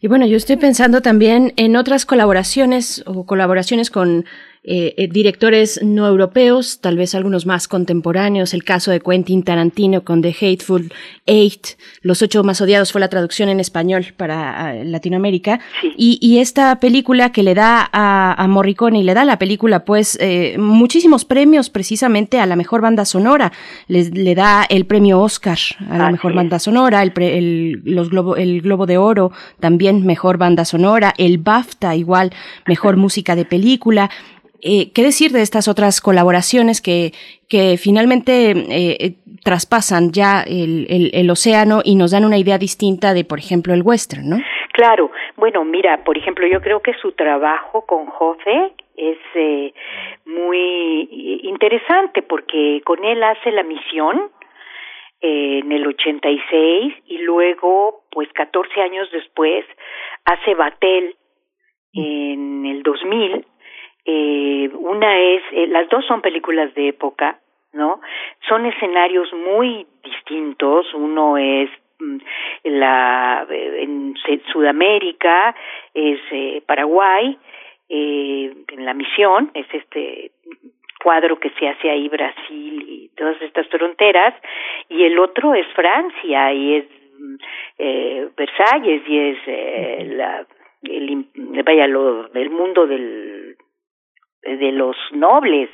Y bueno, yo estoy pensando también en otras colaboraciones o colaboraciones con eh, eh, directores no europeos, tal vez algunos más contemporáneos, el caso de Quentin Tarantino con The Hateful Eight, Los ocho más odiados fue la traducción en español para ah, Latinoamérica, y, y, esta película que le da a, a, Morricone y le da a la película pues eh, muchísimos premios precisamente a la mejor banda sonora, le, le da el premio Oscar a la mejor banda sonora, el, el, los globo, el Globo de Oro también mejor banda sonora, el BAFTA igual mejor música de película, eh, ¿Qué decir de estas otras colaboraciones que, que finalmente eh, eh, traspasan ya el, el, océano y nos dan una idea distinta de, por ejemplo, el western, ¿no? Claro. Bueno, mira, por ejemplo, yo creo que su trabajo con José es eh, muy interesante porque con él hace la misión eh, en el 86 y luego, pues 14 años después, hace Batel en el 2000 eh, una es, eh, las dos son películas de época, ¿no? Son escenarios muy distintos. Uno es mm, la en Sudamérica, es eh, Paraguay, eh, en la misión, es este cuadro que se hace ahí Brasil y todas estas fronteras, y el otro es Francia y es mm, eh, Versalles y es eh, la el, vaya lo el mundo del de los nobles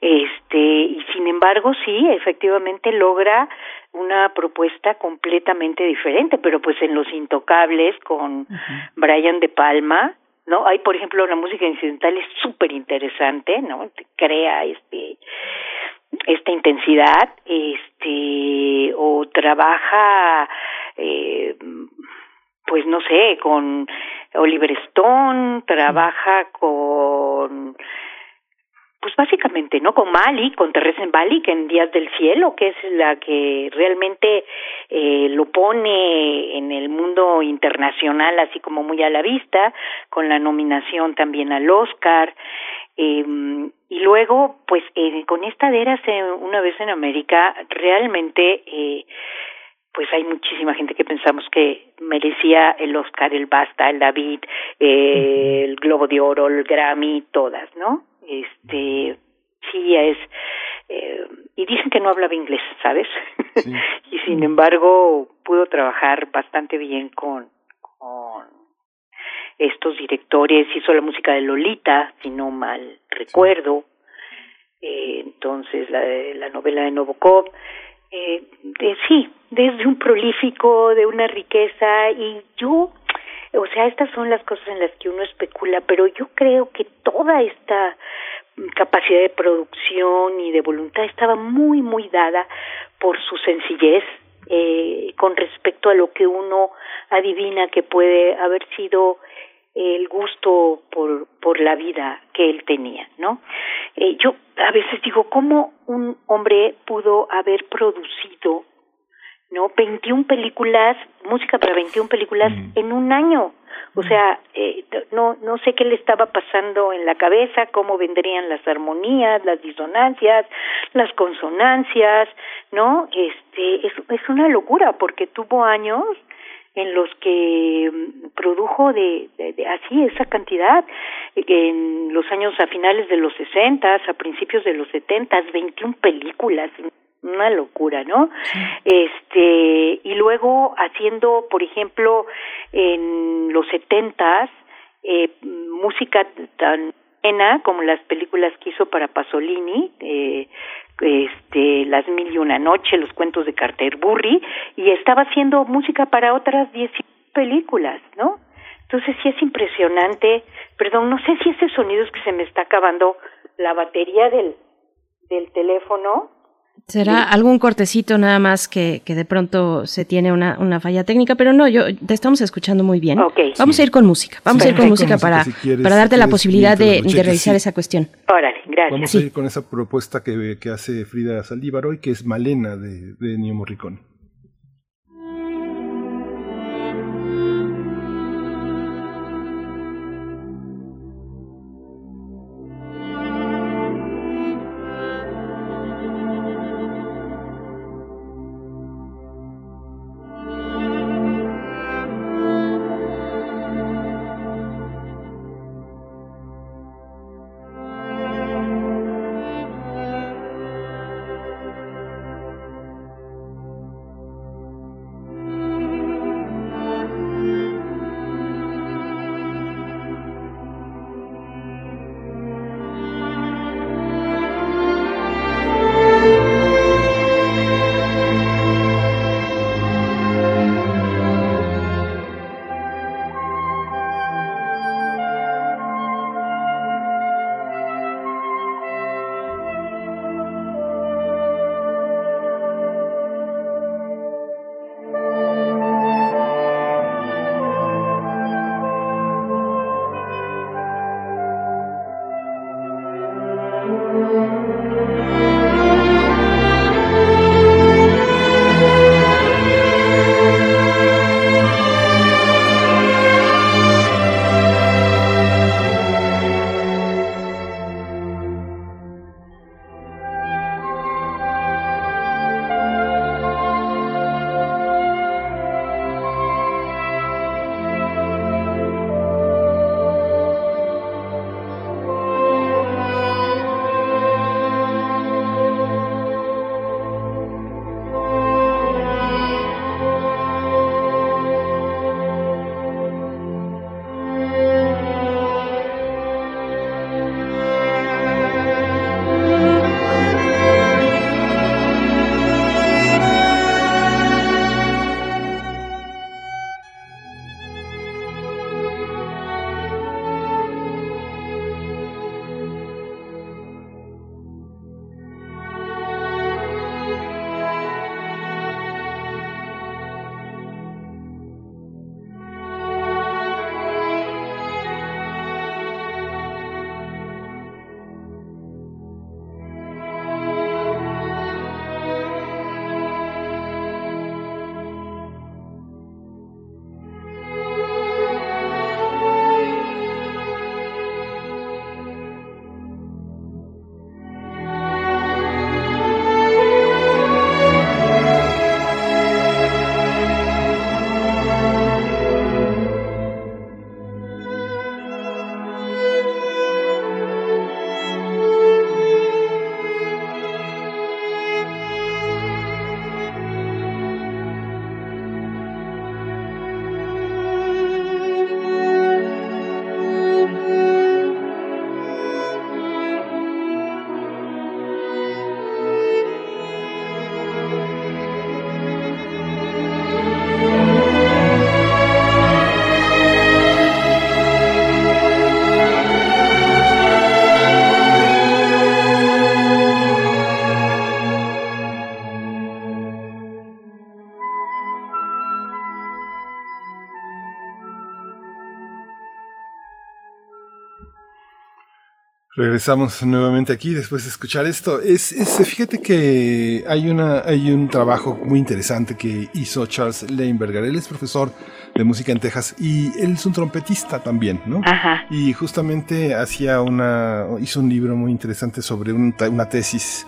este y sin embargo sí efectivamente logra una propuesta completamente diferente pero pues en los intocables con Brian de Palma ¿no? Hay, por ejemplo, la música incidental es súper interesante, ¿no? Crea este esta intensidad, este, o trabaja, eh, pues no sé, con Oliver Stone, trabaja con pues básicamente, ¿no? Con Mali, con Teresa Bali, que en Días del Cielo, que es la que realmente eh, lo pone en el mundo internacional así como muy a la vista, con la nominación también al Oscar. Eh, y luego, pues eh, con esta de Érase una vez en América, realmente... Eh, pues hay muchísima gente que pensamos que merecía el Oscar, el Basta, el David, eh, el Globo de Oro, el Grammy, todas, ¿no? este sí es eh, y dicen que no hablaba inglés sabes [laughs] y sin embargo pudo trabajar bastante bien con con estos directores. Hizo la música de Lolita si no mal recuerdo. Eh, entonces la la novela de Novokov eh, sí desde un prolífico de una riqueza y yo o sea, estas son las cosas en las que uno especula, pero yo creo que toda esta capacidad de producción y de voluntad estaba muy, muy dada por su sencillez eh, con respecto a lo que uno adivina que puede haber sido el gusto por, por la vida que él tenía, ¿no? Eh, yo a veces digo, ¿cómo un hombre pudo haber producido ¿no? 21 películas, música para 21 películas en un año. O sea, eh, no no sé qué le estaba pasando en la cabeza, cómo vendrían las armonías, las disonancias, las consonancias, ¿no? Este es es una locura porque tuvo años en los que mm, produjo de, de, así esa cantidad en los años a finales de los 60, a principios de los 70, 21 películas una locura, ¿no? Este, y luego haciendo, por ejemplo, en los setentas, eh, música tan como las películas que hizo para Pasolini, eh, este, Las Mil y Una Noche, Los Cuentos de Carterbury, y estaba haciendo música para otras diez películas, ¿no? Entonces sí es impresionante, perdón, no sé si ese sonido es que se me está acabando la batería del, del teléfono, Será algún cortecito nada más que, que de pronto se tiene una, una, falla técnica, pero no, yo te estamos escuchando muy bien. Vamos a ir con música, vamos a ir con música, para, para darte la posibilidad de, de, revisar esa cuestión. Órale, gracias. Vamos a ir con esa propuesta que, que hace Frida Saldívar hoy, que es Malena de, de Nio Morricone. Regresamos nuevamente aquí después de escuchar esto. Es, es, fíjate que hay una, hay un trabajo muy interesante que hizo Charles Leinberger. Él es profesor de música en Texas y él es un trompetista también, ¿no? Ajá. Y justamente hacía una, hizo un libro muy interesante sobre una tesis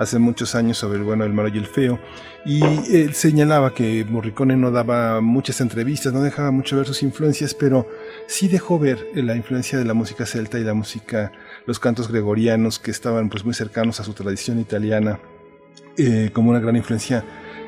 hace muchos años sobre el bueno, el malo y el feo. Y él señalaba que Morricone no daba muchas entrevistas, no dejaba mucho ver sus influencias, pero sí dejó ver la influencia de la música celta y la música, los cantos gregorianos que estaban pues muy cercanos a su tradición italiana, eh, como una gran influencia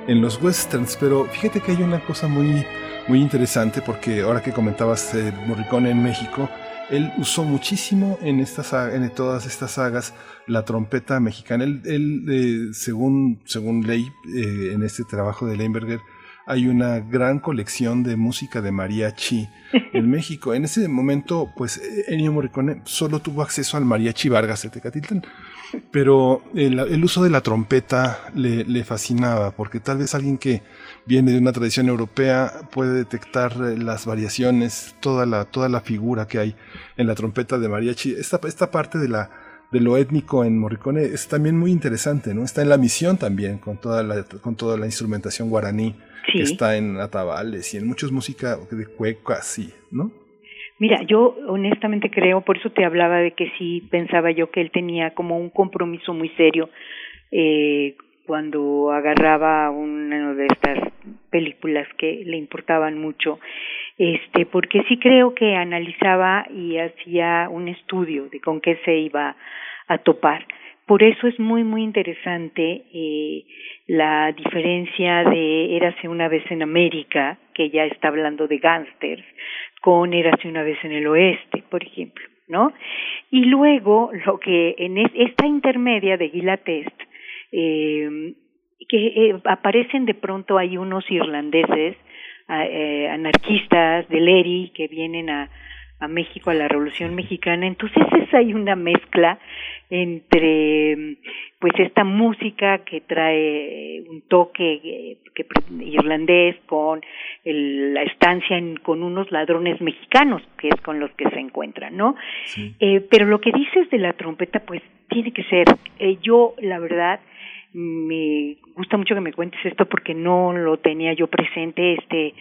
en los westerns. Pero fíjate que hay una cosa muy, muy interesante porque ahora que comentabas eh, Morricone en México, él usó muchísimo en, estas, en todas estas sagas la trompeta mexicana. Él, eh, según, según ley, eh, en este trabajo de Leinberger, hay una gran colección de música de mariachi en [laughs] México. En ese momento, pues Ennio Morricone solo tuvo acceso al mariachi Vargas de Tecatitlán, pero el, uso de la trompeta le, le, fascinaba, porque tal vez alguien que viene de una tradición europea puede detectar eh, las variaciones, toda la, toda la figura que hay en la trompeta de mariachi. Esta, esta parte de la de lo étnico en Morricone es también muy interesante, ¿no? Está en la misión también, con toda la, con toda la instrumentación guaraní que está en atabales y en muchas música de cuecas, sí, ¿no? Mira, yo honestamente creo, por eso te hablaba de que sí pensaba yo que él tenía como un compromiso muy serio eh, cuando agarraba una de estas películas que le importaban mucho, este, porque sí creo que analizaba y hacía un estudio de con qué se iba a topar. Por eso es muy, muy interesante eh, la diferencia de Érase una vez en América, que ya está hablando de gángsters, con Érase una vez en el oeste, por ejemplo, ¿no? Y luego lo que en esta intermedia de Gilatest, eh, que eh, aparecen de pronto hay unos irlandeses eh, anarquistas del ERI que vienen a, a México a la Revolución Mexicana, entonces [laughs] es hay una mezcla entre pues esta música que trae un toque eh, que, irlandés con la estancia con unos ladrones mexicanos que es con los que se encuentran, ¿no? Eh, pero lo que dices de la trompeta pues tiene que ser, eh, yo la verdad me gusta mucho que me cuentes esto porque no lo tenía yo presente este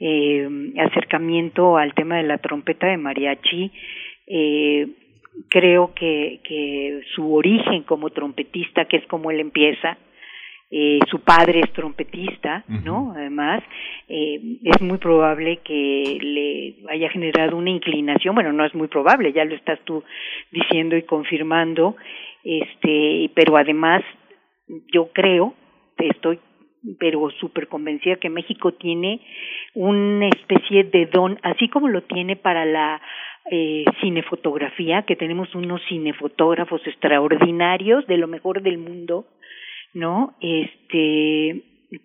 eh, acercamiento al tema de la trompeta de mariachi. Eh, creo que, que su origen como trompetista que es como él empieza eh, su padre es trompetista, ¿no? Además, eh, es muy probable que le haya generado una inclinación, bueno, no es muy probable, ya lo estás tú diciendo y confirmando, este, pero además yo creo, estoy pero súper convencida que México tiene una especie de don, así como lo tiene para la eh, cinefotografía, que tenemos unos cinefotógrafos extraordinarios de lo mejor del mundo, ¿no? Este,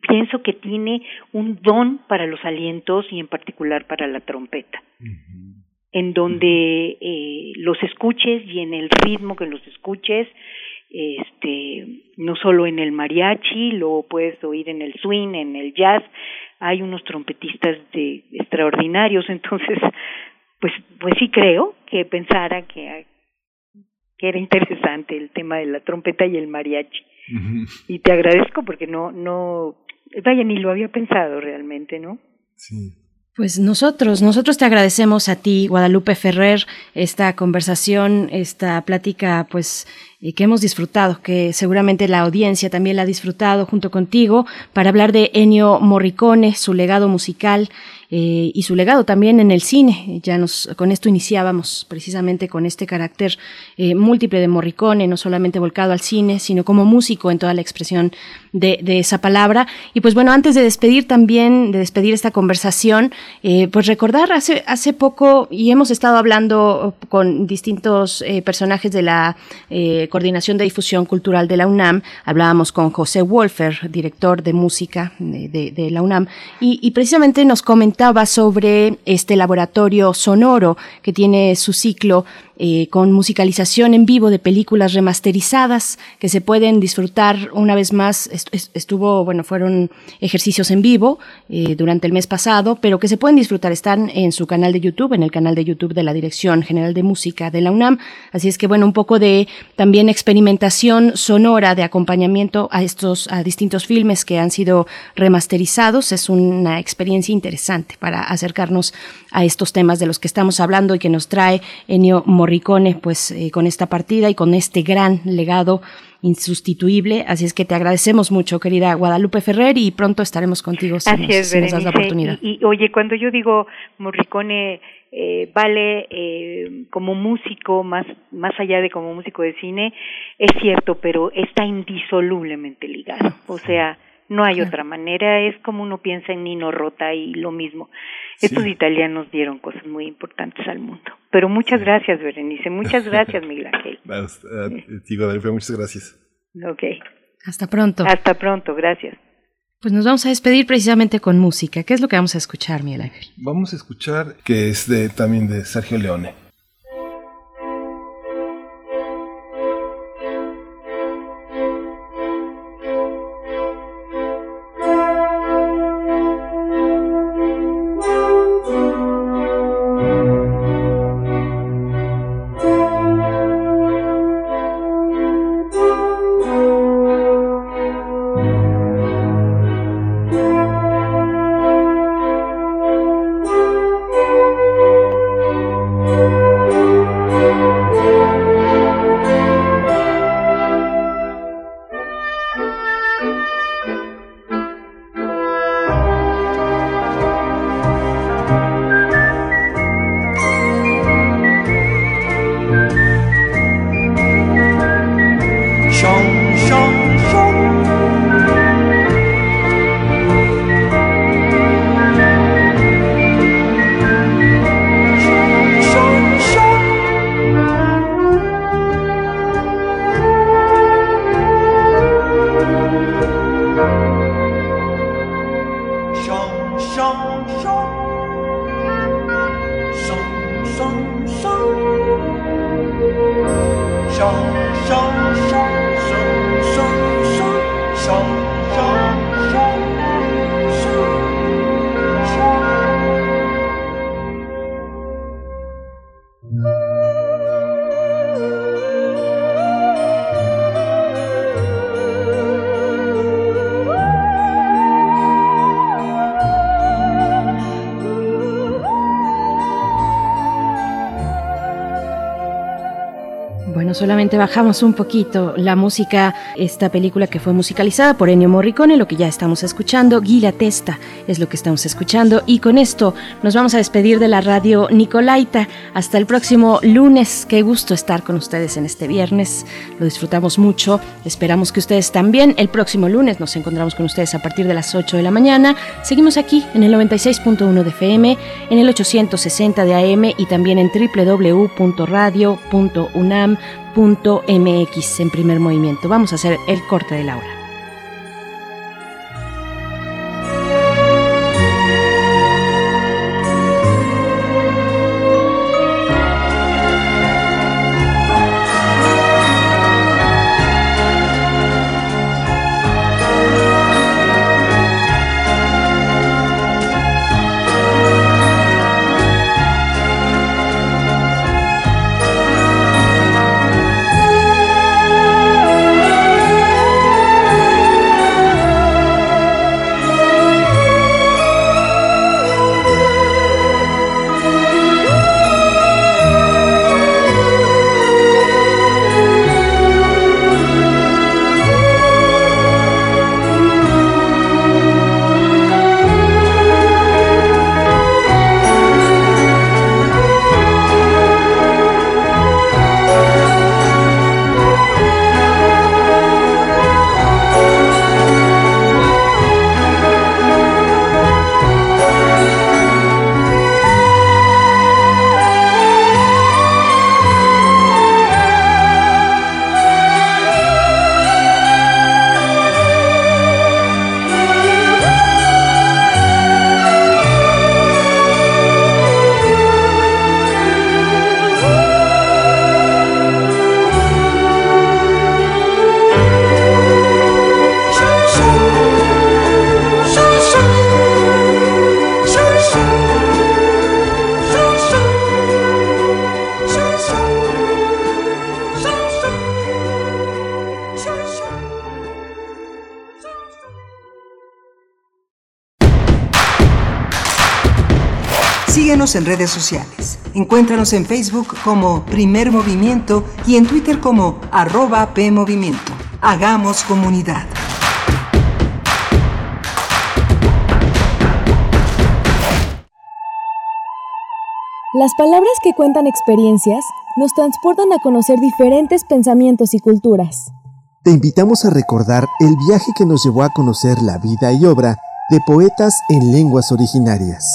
pienso que tiene un don para los alientos y en particular para la trompeta. En donde eh, los escuches y en el ritmo que los escuches, este no solo en el mariachi, lo puedes oír en el swing, en el jazz, hay unos trompetistas de extraordinarios, [laughs] entonces pues pues sí creo que pensara que que era interesante el tema de la trompeta y el mariachi. Y te agradezco porque no no vaya ni lo había pensado realmente, ¿no? Sí. Pues nosotros, nosotros te agradecemos a ti, Guadalupe Ferrer, esta conversación, esta plática, pues y que hemos disfrutado, que seguramente la audiencia también la ha disfrutado junto contigo, para hablar de Ennio Morricone, su legado musical eh, y su legado también en el cine. Ya nos con esto iniciábamos precisamente con este carácter eh, múltiple de Morricone, no solamente volcado al cine, sino como músico en toda la expresión de, de esa palabra. Y pues bueno, antes de despedir también, de despedir esta conversación, eh, pues recordar hace, hace poco, y hemos estado hablando con distintos personajes de la Coordinación de Difusión Cultural de la UNAM, hablábamos con José Wolfer, director de música de, la UNAM, y, precisamente nos comentaba sobre este laboratorio sonoro que tiene su ciclo eh, con musicalización en vivo de películas remasterizadas que se pueden disfrutar una vez más. Estuvo, bueno, fueron ejercicios en vivo eh, durante el mes pasado, pero que se pueden disfrutar. Están en su canal de YouTube, en el canal de YouTube de la Dirección General de Música de la UNAM. Así es que, bueno, un poco de también experimentación sonora de acompañamiento a estos, a distintos filmes que han sido remasterizados. Es una experiencia interesante para acercarnos a estos temas de los que estamos hablando y que nos trae Ennio Morricone, pues eh, con esta partida y con este gran legado insustituible. Así es que te agradecemos mucho, querida Guadalupe Ferrer, y pronto estaremos contigo si, Así nos, es, si nos das la oportunidad. Y, y, oye, cuando yo digo Morricone eh, vale eh, como músico, más, más allá de como músico de cine, es cierto, pero está indisolublemente ligado. O sea, no hay otra manera, es como uno piensa en Nino Rota y lo mismo. Estos italianos dieron cosas muy importantes al mundo. Pero muchas gracias, Berenice, muchas [laughs] gracias, Miguel Ángel. Uh, muchas gracias. Ok. Hasta pronto. Hasta pronto, gracias. Pues nos vamos a despedir precisamente con música. ¿Qué es lo que vamos a escuchar, Miguel Ángel? Vamos a escuchar que es de, también de Sergio Leone. Solamente bajamos un poquito la música, esta película que fue musicalizada por Ennio Morricone, lo que ya estamos escuchando, Guila Testa es lo que estamos escuchando y con esto nos vamos a despedir de la radio Nicolaita. Hasta el próximo lunes, qué gusto estar con ustedes en este viernes, lo disfrutamos mucho, esperamos que ustedes también. El próximo lunes nos encontramos con ustedes a partir de las 8 de la mañana. Seguimos aquí en el 96.1 de FM, en el 860 de AM y también en www.radio.unam MX en primer movimiento. Vamos a hacer el corte de la hora. Síguenos en redes sociales. Encuéntranos en Facebook como Primer Movimiento y en Twitter como arroba PMovimiento. Hagamos comunidad. Las palabras que cuentan experiencias nos transportan a conocer diferentes pensamientos y culturas. Te invitamos a recordar el viaje que nos llevó a conocer la vida y obra de poetas en lenguas originarias.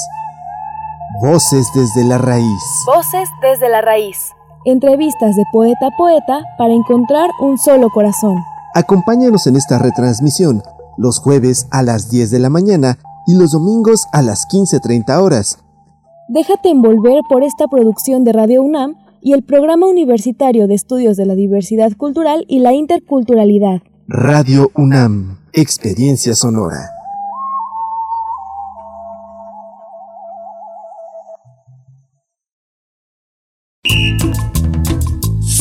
Voces desde la raíz. Voces desde la raíz. Entrevistas de poeta a poeta para encontrar un solo corazón. Acompáñanos en esta retransmisión los jueves a las 10 de la mañana y los domingos a las 15.30 horas Déjate envolver por esta producción de Radio UNAM y el Programa Universitario de Estudios de la Diversidad Cultural y la Interculturalidad. Radio UNAM, Experiencia Sonora.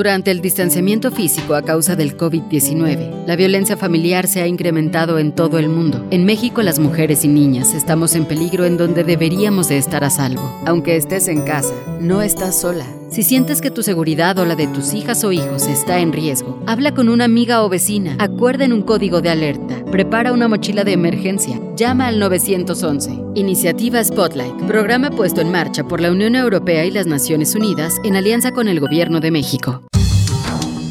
Durante el distanciamiento físico a causa del COVID-19, la violencia familiar se ha incrementado en todo el mundo. En México las mujeres y niñas estamos en peligro en donde deberíamos de estar a salvo. Aunque estés en casa, no estás sola. Si sientes que tu seguridad o la de tus hijas o hijos está en riesgo, habla con una amiga o vecina, acuerden un código de alerta, prepara una mochila de emergencia, llama al 911. Iniciativa Spotlight, programa puesto en marcha por la Unión Europea y las Naciones Unidas en alianza con el Gobierno de México.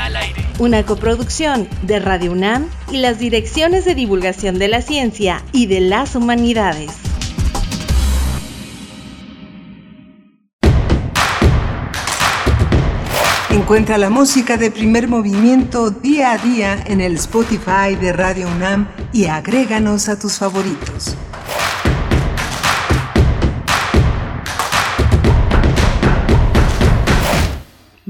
al aire. Una coproducción de Radio UNAM y las direcciones de divulgación de la ciencia y de las humanidades. Encuentra la música de primer movimiento día a día en el Spotify de Radio UNAM y agréganos a tus favoritos.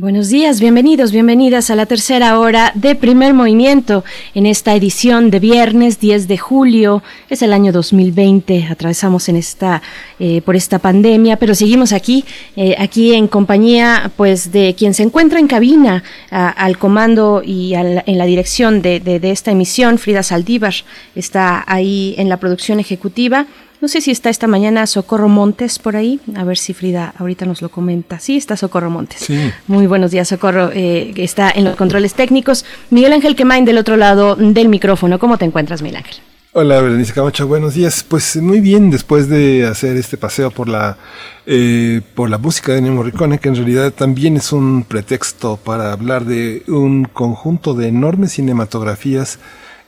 Buenos días, bienvenidos, bienvenidas a la tercera hora de primer movimiento en esta edición de viernes 10 de julio. Es el año 2020, atravesamos en esta, eh, por esta pandemia, pero seguimos aquí, eh, aquí en compañía pues de quien se encuentra en cabina al comando y al, en la dirección de, de, de esta emisión, Frida Saldívar, está ahí en la producción ejecutiva. No sé si está esta mañana Socorro Montes por ahí. A ver si Frida ahorita nos lo comenta. Sí, está Socorro Montes. Sí. Muy buenos días, Socorro. Eh, que está en los controles técnicos. Miguel Ángel Quemain del otro lado del micrófono. ¿Cómo te encuentras, Miguel Ángel? Hola, Berenice Camacho, buenos días. Pues muy bien, después de hacer este paseo por la eh, por la música de Ennio Morricone, que en realidad también es un pretexto para hablar de un conjunto de enormes cinematografías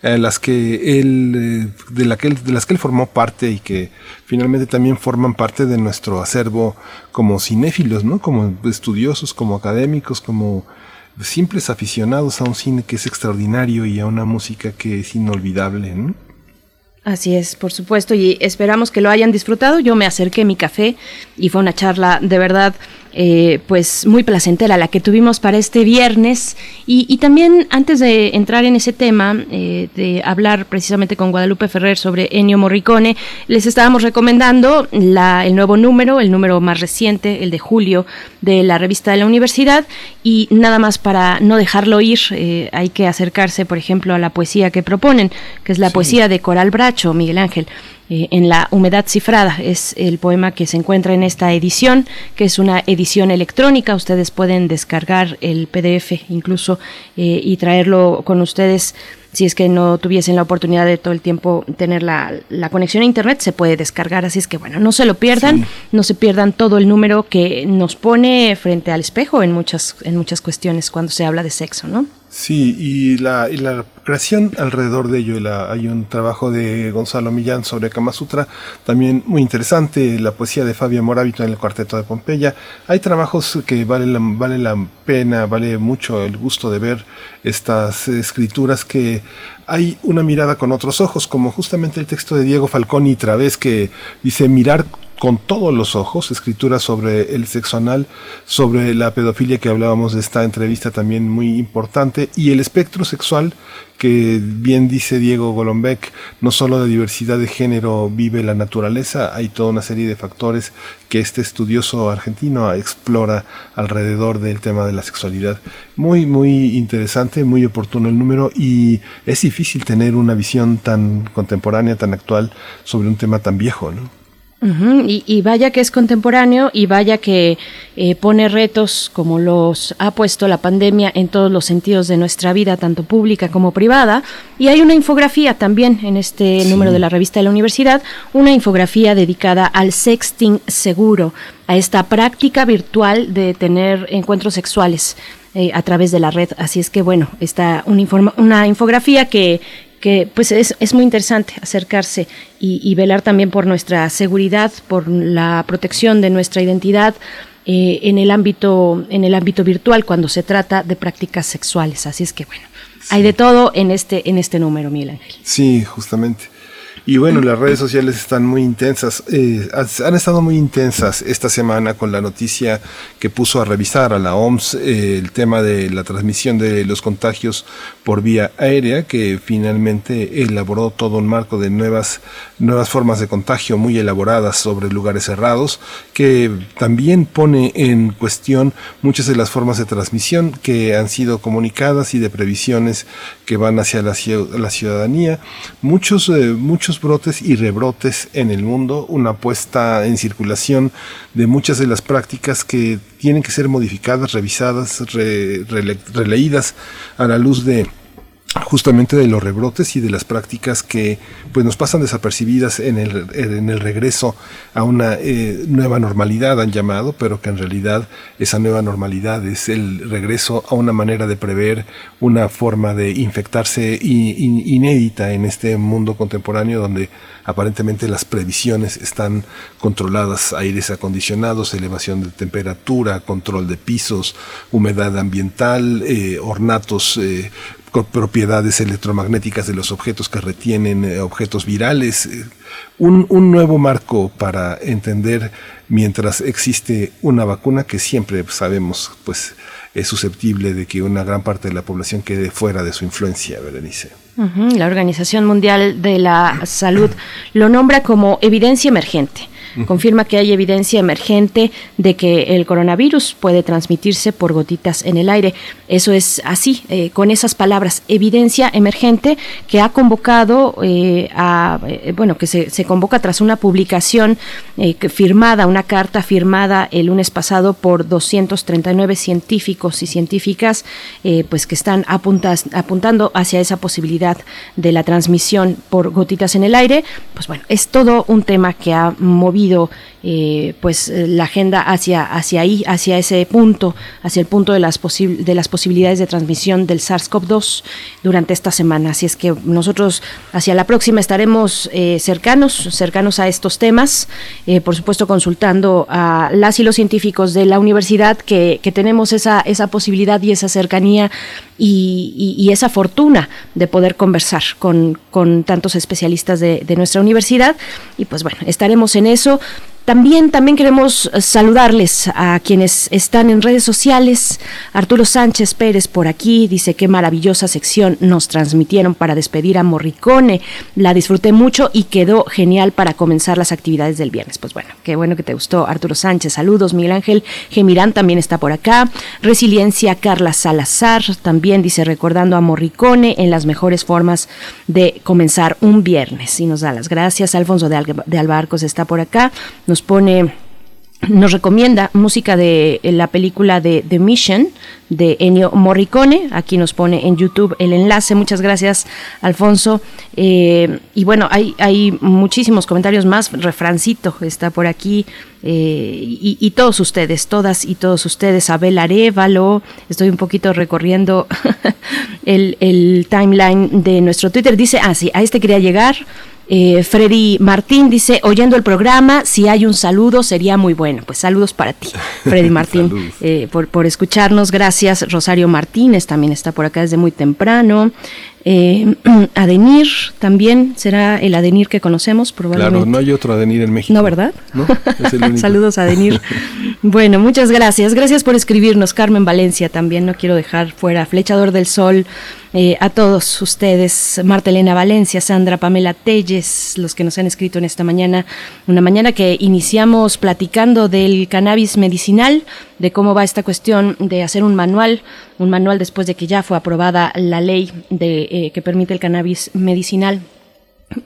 las que él, eh, de, la que él, de las que él formó parte y que finalmente también forman parte de nuestro acervo como cinéfilos, ¿no? Como estudiosos, como académicos, como simples aficionados a un cine que es extraordinario y a una música que es inolvidable, ¿no? Así es, por supuesto, y esperamos que lo hayan disfrutado. Yo me acerqué mi café y fue una charla de verdad eh, pues muy placentera la que tuvimos para este viernes. Y, y también antes de entrar en ese tema eh, de hablar precisamente con Guadalupe Ferrer sobre Ennio Morricone les estábamos recomendando la, el nuevo número el número más reciente el de julio de la revista de la universidad. Y nada más para no dejarlo ir eh, hay que acercarse por ejemplo a la poesía que proponen que es la sí. poesía de Coral Bracho Miguel Ángel eh, en la humedad cifrada. Es el poema que se encuentra en esta edición, que es una edición electrónica. Ustedes pueden descargar el PDF incluso eh, y traerlo con ustedes si es que no tuviesen la oportunidad de todo el tiempo tener la, la conexión a internet, se puede descargar. Así es que bueno, no se lo pierdan, no se pierdan todo el número que nos pone frente al espejo en muchas, en muchas cuestiones cuando se habla de sexo, ¿no? Sí, y la, y la creación alrededor de ello, la, hay un trabajo de Gonzalo Millán sobre Kama Sutra, también muy interesante, la poesía de Fabio Moravito en el Cuarteto de Pompeya. Hay trabajos que vale la, vale la pena, vale mucho el gusto de ver estas escrituras que hay una mirada con otros ojos, como justamente el texto de Diego Falconi Través que dice mirar con todos los ojos, escritura sobre el sexo anal, sobre la pedofilia que hablábamos de esta entrevista también muy importante, y el espectro sexual que bien dice Diego Golombek, no solo de diversidad de género vive la naturaleza, hay toda una serie de factores que este estudioso argentino explora alrededor del tema de la sexualidad. Muy, muy interesante, muy oportuno el número y es difícil tener una visión tan contemporánea, tan actual sobre un tema tan viejo, ¿no? Y, vaya que es contemporáneo y vaya que eh, pone retos como los ha puesto la pandemia en todos los sentidos de nuestra vida, tanto pública como privada. Y hay una infografía también en este número de la revista de la universidad, una infografía dedicada al sexting seguro, a esta práctica virtual de tener encuentros sexuales. Eh, a través de la red. Así es que bueno, está una, una infografía que, que pues es, es muy interesante acercarse y, velar también por nuestra seguridad, por la protección de nuestra identidad. Eh, en el ámbito en el ámbito virtual cuando se trata de prácticas sexuales. Así es que bueno hay de todo en este en este número Miguel Ángel. Sí justamente y bueno, las redes sociales están muy intensas, eh, han estado muy intensas esta semana con la noticia que puso a revisar a la OMS eh, el tema de la transmisión de los contagios por vía aérea, que finalmente elaboró todo un marco de nuevas, nuevas formas de contagio muy elaboradas sobre lugares cerrados, que también pone en cuestión muchas de las formas de transmisión que han sido comunicadas y de previsiones que van hacia la, la ciudadanía. Muchos, eh, muchos brotes y rebrotes en el mundo, una puesta en circulación de muchas de las prácticas que tienen que ser modificadas, revisadas, releídas a la luz de justamente de los rebrotes y de las prácticas que pues nos pasan desapercibidas en el, en el regreso a una eh, nueva normalidad han llamado pero que en realidad esa nueva normalidad es el regreso a una manera de prever una forma de infectarse inédita en este mundo contemporáneo donde aparentemente las previsiones están controladas aires acondicionados elevación de temperatura control de pisos humedad ambiental eh, ornatos eh, propiedades electromagnéticas de los objetos que retienen eh, objetos virales, eh, un, un, nuevo marco para entender mientras existe una vacuna que siempre sabemos pues es susceptible de que una gran parte de la población quede fuera de su influencia, Berenice. La Organización Mundial de la Salud lo nombra como evidencia emergente confirma que hay evidencia emergente de que el coronavirus puede transmitirse por gotitas en el aire. Eso es así, eh, con esas palabras, evidencia emergente que ha convocado eh, eh, bueno, que se, convoca tras una publicación firmada, una carta firmada el lunes pasado por 239 científicos y científicas, pues que están apuntando hacia esa posibilidad de la transmisión por gotitas en el aire. Pues bueno, es todo un tema que ha movido vivido eh, pues eh, la agenda hacia, hacia ahí, hacia ese punto, hacia el punto de las, de las posibilidades de transmisión del SARS-CoV-2 durante esta semana. Así es que nosotros hacia la próxima estaremos eh, cercanos, cercanos a estos temas, por supuesto consultando a las y los científicos de la universidad que, tenemos esa, esa posibilidad y esa cercanía y, esa fortuna de poder conversar con, con tantos especialistas de, de nuestra universidad. Y pues bueno, estaremos en eso. También, también queremos eh, saludarles a quienes están en redes sociales. Arturo Sánchez Pérez por aquí dice qué maravillosa sección nos transmitieron para despedir a Morricone. La disfruté mucho y quedó genial para comenzar las actividades del viernes. Pues bueno, qué bueno que te gustó Arturo Sánchez. Saludos, Miguel Ángel Gemirán también está por acá. Resiliencia Carla Salazar también dice recordando a Morricone en las mejores formas de comenzar un viernes. Y nos da las gracias. Alfonso de, Albarcos está por acá pone nos recomienda música de la película de The Mission de Ennio Morricone. Aquí nos pone en YouTube el enlace. Muchas gracias, Alfonso. Eh, y bueno, hay, hay muchísimos comentarios más. Refrancito está por aquí. Eh, y, todos ustedes, todas y todos ustedes, Abel Arevalo, estoy un poquito recorriendo [laughs] el, el timeline de nuestro Twitter. Dice, ah, sí, a este quería llegar. Eh, Freddy Martín dice, oyendo el programa, si hay un saludo sería muy bueno. Pues saludos para ti, [laughs] Freddy Martín, eh, por, por, escucharnos. Gracias. Rosario Martínez también está por acá desde muy temprano. Eh, [clears throat] Adenir también será el Adenir que conocemos, probablemente. Claro, no hay otro Adenir en México. No, ¿verdad? [laughs] Saludos, Adenir. [laughs] bueno, muchas gracias. Gracias por escribirnos, Carmen Valencia también. No quiero dejar fuera Flechador del Sol. Eh, a todos ustedes, Marta Elena Valencia, Sandra Pamela Telles, los que nos han escrito en esta mañana, una mañana que iniciamos platicando del cannabis medicinal, de cómo va esta cuestión de hacer un manual, un manual después de que ya fue aprobada la ley de, eh, que permite el cannabis medicinal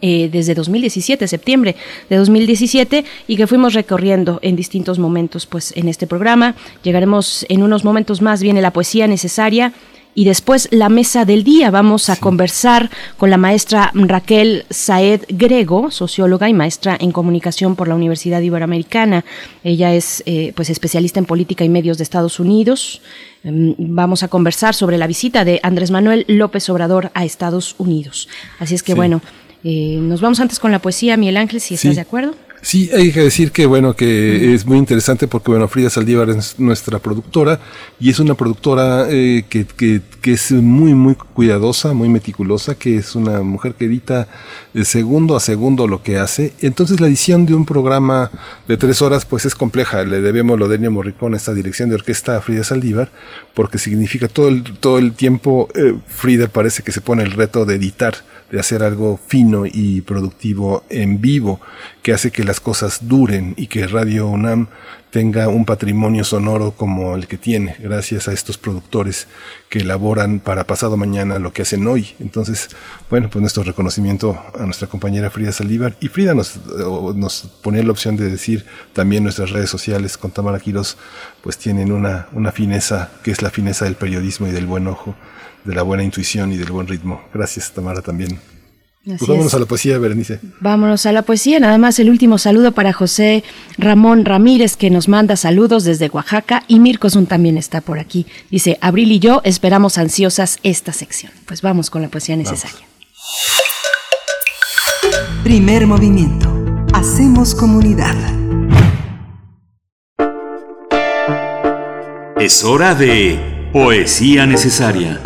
eh, desde 2017, septiembre de 2017, y que fuimos recorriendo en distintos momentos pues, en este programa. Llegaremos en unos momentos más, viene la poesía necesaria y después la mesa del día. Vamos a conversar con la maestra Raquel Saed Grego, socióloga y maestra en comunicación por la Universidad Iberoamericana. Ella es eh, pues especialista en política y medios de Estados Unidos. Em, vamos a conversar sobre la visita de Andrés Manuel López Obrador a Estados Unidos. Así es que bueno, eh, nos vamos antes con la poesía, Miguel Ángel, si estás de acuerdo. Sí, hay que decir que bueno, que es muy interesante porque bueno, Frida Saldívar es nuestra productora y es una productora eh, que, que, que, es muy, muy cuidadosa, muy meticulosa, que es una mujer que edita de segundo a segundo lo que hace. Entonces la edición de un programa de tres horas pues es compleja. Le debemos lo de Ennio Morricone, esta dirección de orquesta a Frida Saldívar, porque significa todo el, todo el tiempo eh, Frida parece que se pone el reto de editar de hacer algo fino y productivo en vivo, que hace que las cosas duren y que Radio UNAM tenga un patrimonio sonoro como el que tiene, gracias a estos productores que elaboran para pasado mañana lo que hacen hoy. Entonces, bueno, pues nuestro reconocimiento a nuestra compañera Frida Saldívar. Y Frida nos, nos ponía la opción de decir también nuestras redes sociales con Tamara Quiroz, pues tienen una, una fineza que es la fineza del periodismo y del buen ojo de la buena intuición y del buen ritmo. Gracias, Tamara, también. Pues vámonos a la poesía, Berenice. Vámonos a la poesía. Nada más el último saludo para José Ramón Ramírez, que nos manda saludos desde Oaxaca. Y Mirko Zun también está por aquí. Dice, Abril y yo esperamos ansiosas esta sección. Pues vamos con la poesía necesaria. Primer movimiento. Hacemos comunidad. Es hora de poesía necesaria.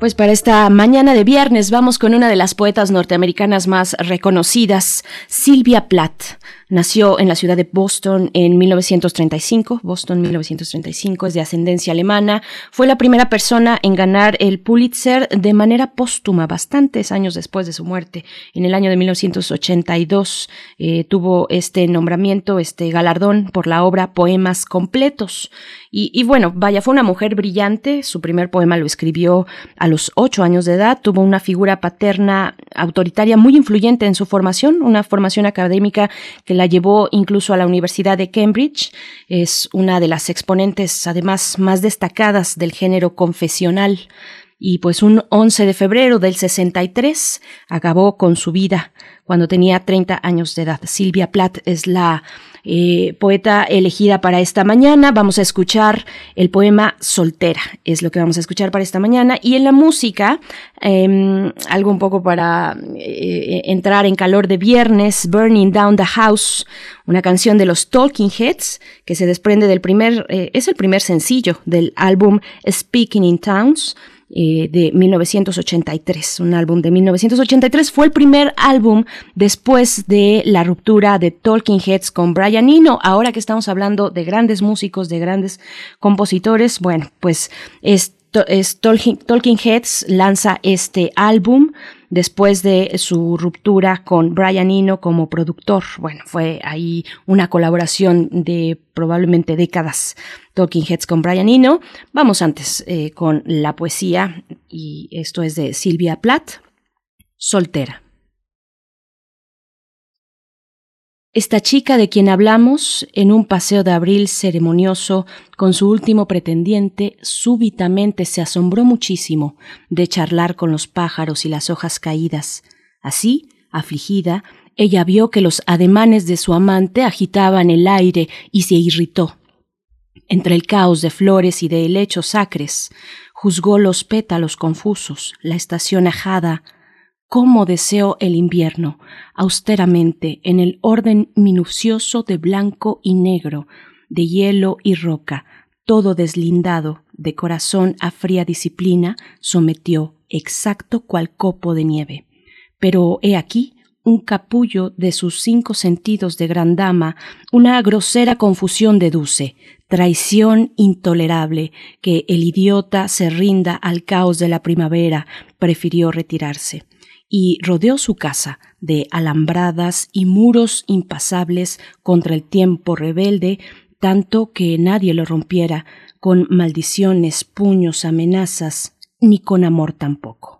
Pues para esta mañana de viernes vamos con una de las poetas norteamericanas más reconocidas, Sylvia Plath. Nació en la ciudad de Boston en 1935, Boston 1935, es de ascendencia alemana. Fue la primera persona en ganar el Pulitzer de manera póstuma, bastantes años después de su muerte. En el año de 1982 eh, tuvo este nombramiento, este galardón por la obra Poemas Completos. Y, y, bueno, vaya, fue una mujer brillante. Su primer poema lo escribió a los ocho años de edad. Tuvo una figura paterna autoritaria muy influyente en su formación, una formación académica que la llevó incluso a la Universidad de Cambridge. Es una de las exponentes, además, más destacadas del género confesional. Y pues un 11 de febrero del 63 acabó con su vida cuando tenía 30 años de edad. Silvia Plath es la eh, poeta elegida para esta mañana. Vamos a escuchar el poema Soltera, es lo que vamos a escuchar para esta mañana. Y en la música, em, algo un poco para eh, entrar en calor de viernes, Burning Down the House, una canción de los Talking Heads que se desprende del primer, eh, es el primer sencillo del álbum Speaking in Towns. Eh, de 1983, un álbum de 1983. Fue el primer álbum después de la ruptura de Talking Heads con Brian Eno. Ahora que estamos hablando de grandes músicos, de grandes compositores, bueno, pues es, Talking Heads lanza este álbum después de su ruptura con Brian Eno como productor. Bueno, fue ahí una colaboración de probablemente décadas Talking Heads con Brian Eno. Vamos antes eh, con la poesía y esto es de Silvia Plath, Soltera. Esta chica de quien hablamos, en un paseo de abril ceremonioso con su último pretendiente, súbitamente se asombró muchísimo de charlar con los pájaros y las hojas caídas. Así, afligida, ella vio que los ademanes de su amante agitaban el aire y se irritó. Entre el caos de flores y de helechos acres, juzgó los pétalos confusos, la estación ajada, cómo deseo el invierno, austeramente, en el orden minucioso de blanco y negro, de hielo y roca, todo deslindado, de corazón a fría disciplina, sometió, exacto cual copo de nieve. Pero he aquí un capullo de sus cinco sentidos de gran dama, una grosera confusión deduce, traición intolerable, que el idiota se rinda al caos de la primavera, prefirió retirarse y rodeó su casa de alambradas y muros impasables contra el tiempo rebelde, tanto que nadie lo rompiera, con maldiciones, puños, amenazas, ni con amor tampoco.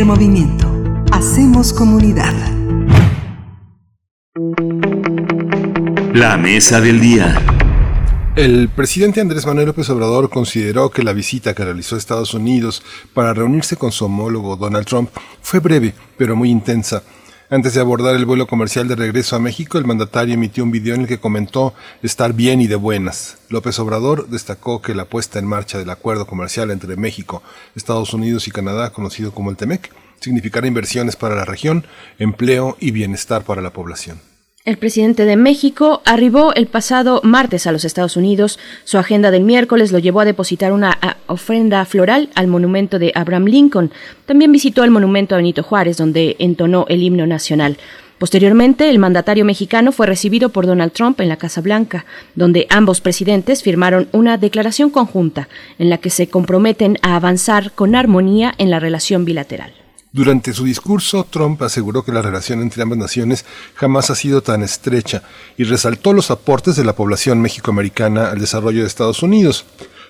Movimiento. Hacemos comunidad. La mesa del día. El presidente Andrés Manuel López Obrador consideró que la visita que realizó a Estados Unidos para reunirse con su homólogo Donald Trump fue breve, pero muy intensa, antes de abordar el vuelo comercial de regreso a México, el mandatario emitió un video en el que comentó estar bien y de buenas. López Obrador destacó que la puesta en marcha del acuerdo comercial entre México, Estados Unidos y Canadá, conocido como el TEMEC, significará inversiones para la región, empleo y bienestar para la población. El presidente de México arribó el pasado martes a los Estados Unidos. Su agenda del miércoles lo llevó a depositar una ofrenda floral al monumento de Abraham Lincoln. También visitó el monumento a Benito Juárez, donde entonó el himno nacional. Posteriormente, el mandatario mexicano fue recibido por Donald Trump en la Casa Blanca, donde ambos presidentes firmaron una declaración conjunta en la que se comprometen a avanzar con armonía en la relación bilateral. Durante su discurso, Trump aseguró que la relación entre ambas naciones jamás ha sido tan estrecha y resaltó los aportes de la población mexicoamericana al desarrollo de Estados Unidos.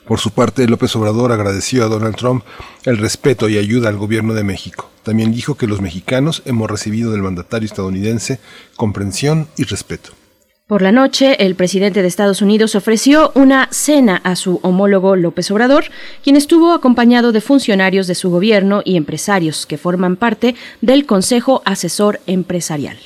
Por su parte, López Obrador agradeció a Donald Trump el respeto y ayuda al gobierno de México. También dijo que los mexicanos hemos recibido del mandatario estadounidense comprensión y respeto. Por la noche, el presidente de Estados Unidos ofreció una cena a su homólogo López Obrador, quien estuvo acompañado de funcionarios de su gobierno y empresarios que forman parte del Consejo Asesor Empresarial.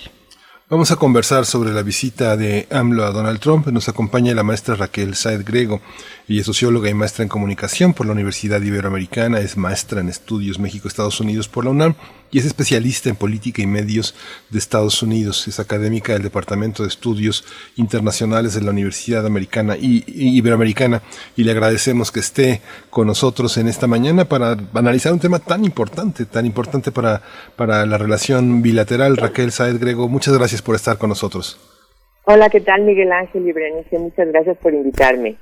Vamos a conversar sobre la visita de AMLO a Donald Trump. Nos acompaña la maestra Raquel Saed Grego. Ella es socióloga y maestra en comunicación por la Universidad Iberoamericana, es maestra en estudios México-Estados Unidos por la UNAM y es especialista en política y medios de Estados Unidos. Es académica del Departamento de Estudios Internacionales de la Universidad Americana y, Iberoamericana y le agradecemos que esté con nosotros en esta mañana para analizar un tema tan importante, tan importante para, para la relación bilateral. Raquel Saed Grego, muchas gracias por estar con nosotros. Hola, ¿qué tal Miguel Ángel y Berenice? Muchas gracias por invitarme.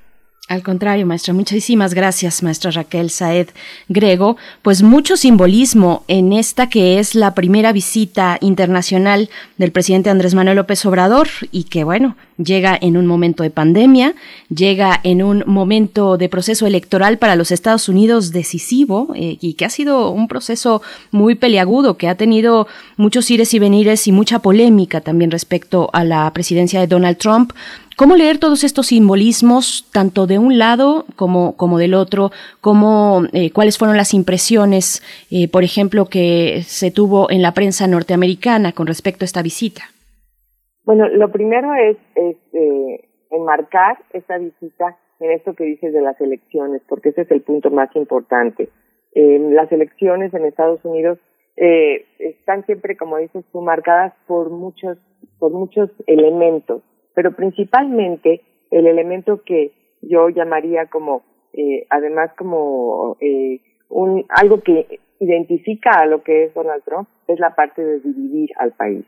Al contrario, maestra, muchísimas gracias, maestra Raquel Saed Grego. Pues mucho simbolismo en esta que es la primera visita internacional del presidente Andrés Manuel López Obrador y que, bueno, llega en un momento de pandemia, llega en un momento de proceso electoral para los Estados Unidos decisivo eh, y que ha sido un proceso muy peliagudo, que ha tenido muchos ires y venires y mucha polémica también respecto a la presidencia de Donald Trump. ¿Cómo leer todos estos simbolismos, tanto de un lado como, como del otro? Cómo, eh, ¿Cuáles fueron las impresiones, eh, por ejemplo, que se tuvo en la prensa norteamericana con respecto a esta visita? Bueno, lo primero es, eh, enmarcar esta visita en esto que dices de las elecciones, porque ese es el punto más importante. las elecciones en Estados Unidos están siempre, como dices tú, marcadas por muchos, por muchos elementos pero principalmente el elemento que yo llamaría como, eh, además como eh, un, algo que identifica a lo que es Donald Trump, es la parte de dividir al país.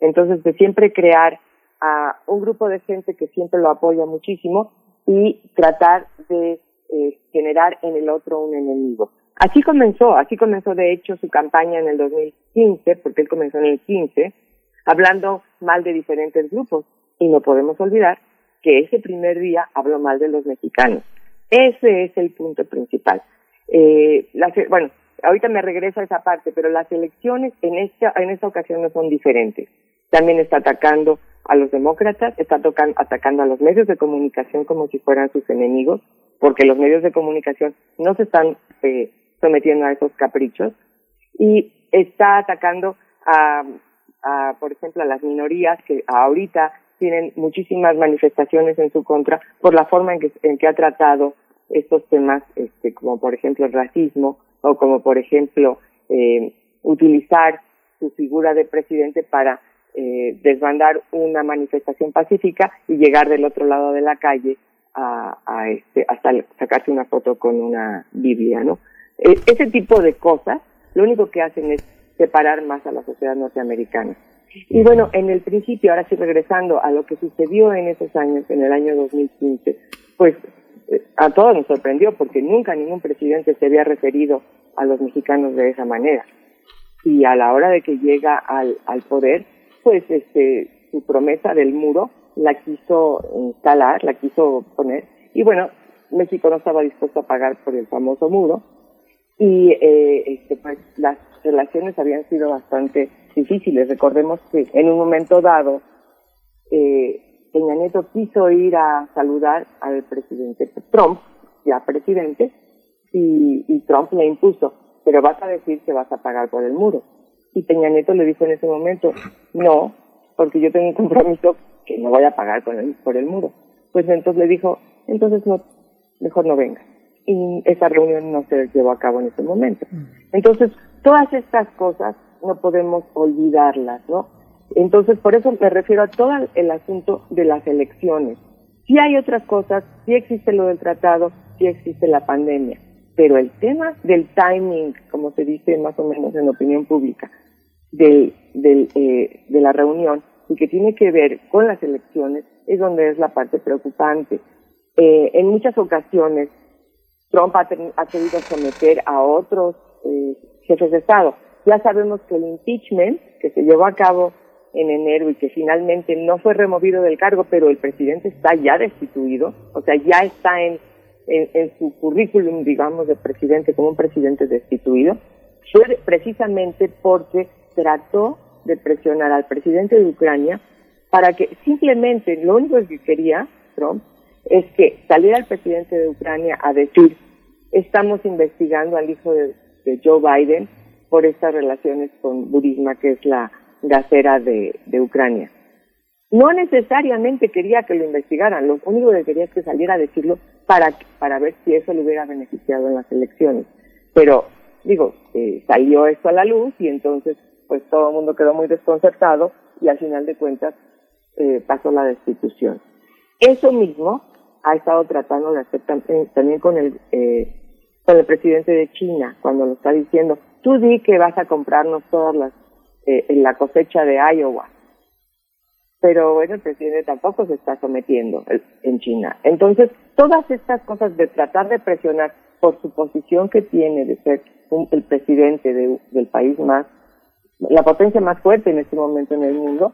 Entonces, de siempre crear a un grupo de gente que siempre lo apoya muchísimo y tratar de eh, generar en el otro un enemigo. Así comenzó, así comenzó de hecho su campaña en el 2015, porque él comenzó en el 15, hablando mal de diferentes grupos. Y no podemos olvidar que ese primer día habló mal de los mexicanos. Ese es el punto principal. Eh, bueno, ahorita me regreso a esa parte, pero las elecciones en esta, en esta ocasión no son diferentes. También está atacando a los demócratas, está atacando a los medios de comunicación como si fueran sus enemigos, porque los medios de comunicación no se están eh, sometiendo a esos caprichos, y está atacando a, a, por ejemplo, a las minorías que ahorita tienen muchísimas manifestaciones en su contra por la forma en que, en que ha tratado estos temas, este, como por ejemplo el racismo o como por ejemplo eh, utilizar su figura de presidente para eh, desbandar una manifestación pacífica y llegar del otro lado de la calle a, este, hasta sacarse una foto con una Biblia, ¿no? E, ese tipo de cosas lo único que hacen es separar más a la sociedad norteamericana. Y bueno, en el principio, ahora sí regresando a lo que sucedió en esos años, en el año 2015, pues eh, a todos nos sorprendió porque nunca ningún presidente se había referido a los mexicanos de esa manera. Y a la hora de que llega al, al poder, pues este, su promesa del muro la quiso instalar, la quiso poner. Y bueno, México no estaba dispuesto a pagar por el famoso muro. Y eh, este, pues las relaciones habían sido bastante difíciles. Recordemos que en un momento dado, eh, Peña Nieto quiso ir a saludar al presidente Trump, ya presidente, y, y Trump le impuso, pero vas a decir que vas a pagar por el muro. Y Peña Nieto le dijo en ese momento, no, porque yo tengo un compromiso que no voy a pagar por el, por el muro. Pues entonces le dijo, entonces no, mejor no venga. Y esa reunión no se llevó a cabo en ese momento. Entonces, todas estas cosas no podemos olvidarlas, ¿no? Entonces, por eso me refiero a todo el asunto de las elecciones. Sí hay otras cosas, sí existe lo del tratado, sí existe la pandemia, pero el tema del timing, como se dice más o menos en opinión pública, del, eh, de la reunión y que tiene que ver con las elecciones es donde es la parte preocupante. Eh, en muchas ocasiones Trump ha, ha querido someter a otros eh, jefes de Estado. Ya sabemos que el impeachment que se llevó a cabo en enero y que finalmente no fue removido del cargo, pero el presidente está ya destituido, o sea, ya está en, en, su currículum, digamos, de presidente como un presidente destituido, fue precisamente porque trató de presionar al presidente de Ucrania para que simplemente lo único que quería Trump es que saliera el presidente de Ucrania a decir estamos investigando al hijo de Joe Biden por estas relaciones con Burisma, que es la gasera de, de Ucrania. No necesariamente quería que lo investigaran, lo único que quería es que saliera a decirlo para, para ver si eso le hubiera beneficiado en las elecciones. Pero, digo, eh, salió esto a la luz y entonces pues todo el mundo quedó muy desconcertado y al final de cuentas eh, pasó la destitución. Eso mismo ha estado tratando de hacer también, con el eh, con el presidente de China cuando lo está diciendo tú di que vas a comprarnos todas las eh, la cosecha de Iowa pero bueno el presidente tampoco se está sometiendo en China entonces todas estas cosas de tratar de presionar por su posición que tiene de ser el presidente del país más la potencia más fuerte en este momento en el mundo,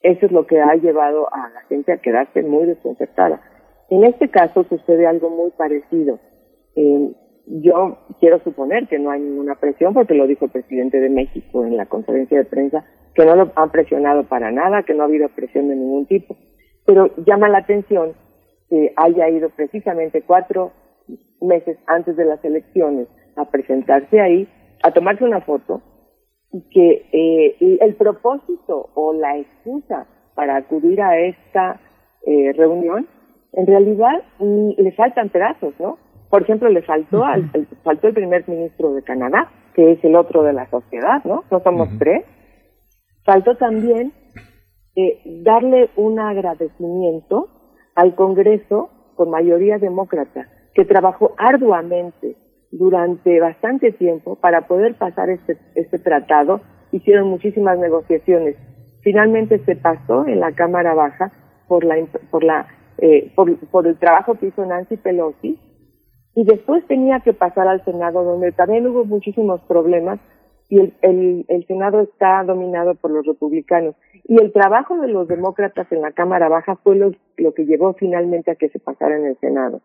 eso es lo que ha llevado a la gente a quedarse muy desconcertada. En este caso sucede algo muy parecido. Eh, yo quiero suponer que no hay ninguna presión, porque lo dijo el presidente de México en la conferencia de prensa, que no lo han presionado para nada, que no ha habido presión de ningún tipo. Pero llama la atención que haya ido precisamente cuatro meses antes de las elecciones a presentarse ahí, a tomarse una foto que eh, el propósito o la excusa para acudir a esta eh, reunión, en realidad le faltan pedazos, ¿no? Por ejemplo, le faltó al faltó el primer ministro de Canadá, que es el otro de la sociedad, ¿no? No somos tres. Faltó también eh, darle un agradecimiento al Congreso con mayoría demócrata, que trabajó arduamente durante bastante tiempo para poder pasar este, este tratado. Hicieron muchísimas negociaciones. Finalmente se pasó en la Cámara Baja por la por la eh, por, por el trabajo que hizo Nancy Pelosi y después tenía que pasar al Senado donde también hubo muchísimos problemas y el, el, el Senado está dominado por los republicanos y el trabajo de los demócratas en la Cámara Baja fue lo, lo que llevó finalmente a que se pasara en el Senado.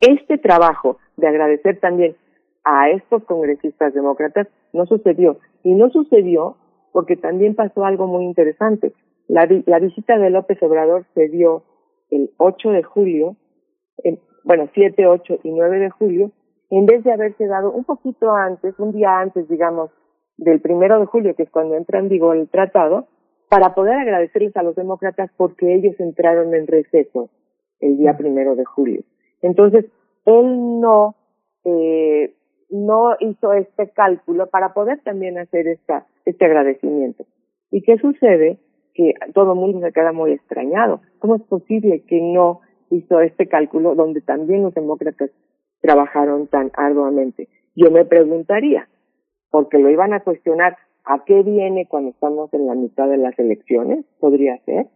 Este trabajo de agradecer también a estos congresistas demócratas no sucedió. Y no sucedió porque también pasó algo muy interesante. La, la visita de López Obrador se dio el 8 de julio, bueno, 7, 8 y 9 de julio, en vez de haberse dado un poquito antes, un día antes, digamos, del primero de julio, que es cuando entra en vigor el tratado, para poder agradecerles a los demócratas porque ellos entraron en receso el día primero de julio. Entonces, él no, eh, no hizo este cálculo para poder también hacer esta, este agradecimiento. ¿Y qué sucede? Que todo el mundo se queda muy extrañado. ¿Cómo es posible que no hizo este cálculo donde también los demócratas trabajaron tan arduamente? Yo me preguntaría, porque lo iban a cuestionar, ¿a qué viene cuando estamos en la mitad de las elecciones? ¿Podría ser?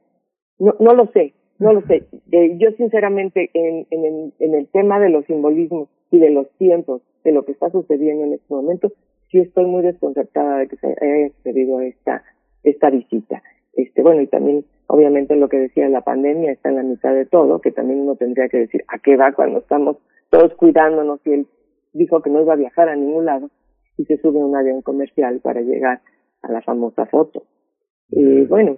No, no lo sé, no lo sé. Eh, yo sinceramente en, en, el, en el tema de los simbolismos y de los tiempos de lo que está sucediendo en este momento, sí estoy muy desconcertada de que se haya sucedido esta, esta visita. Este, bueno, y también, obviamente, lo que decía la pandemia está en la mitad de todo, que también uno tendría que decir a qué va cuando estamos todos cuidándonos y él dijo que no iba a viajar a ningún lado y se sube a un avión comercial para llegar a la famosa foto. Eh, bueno,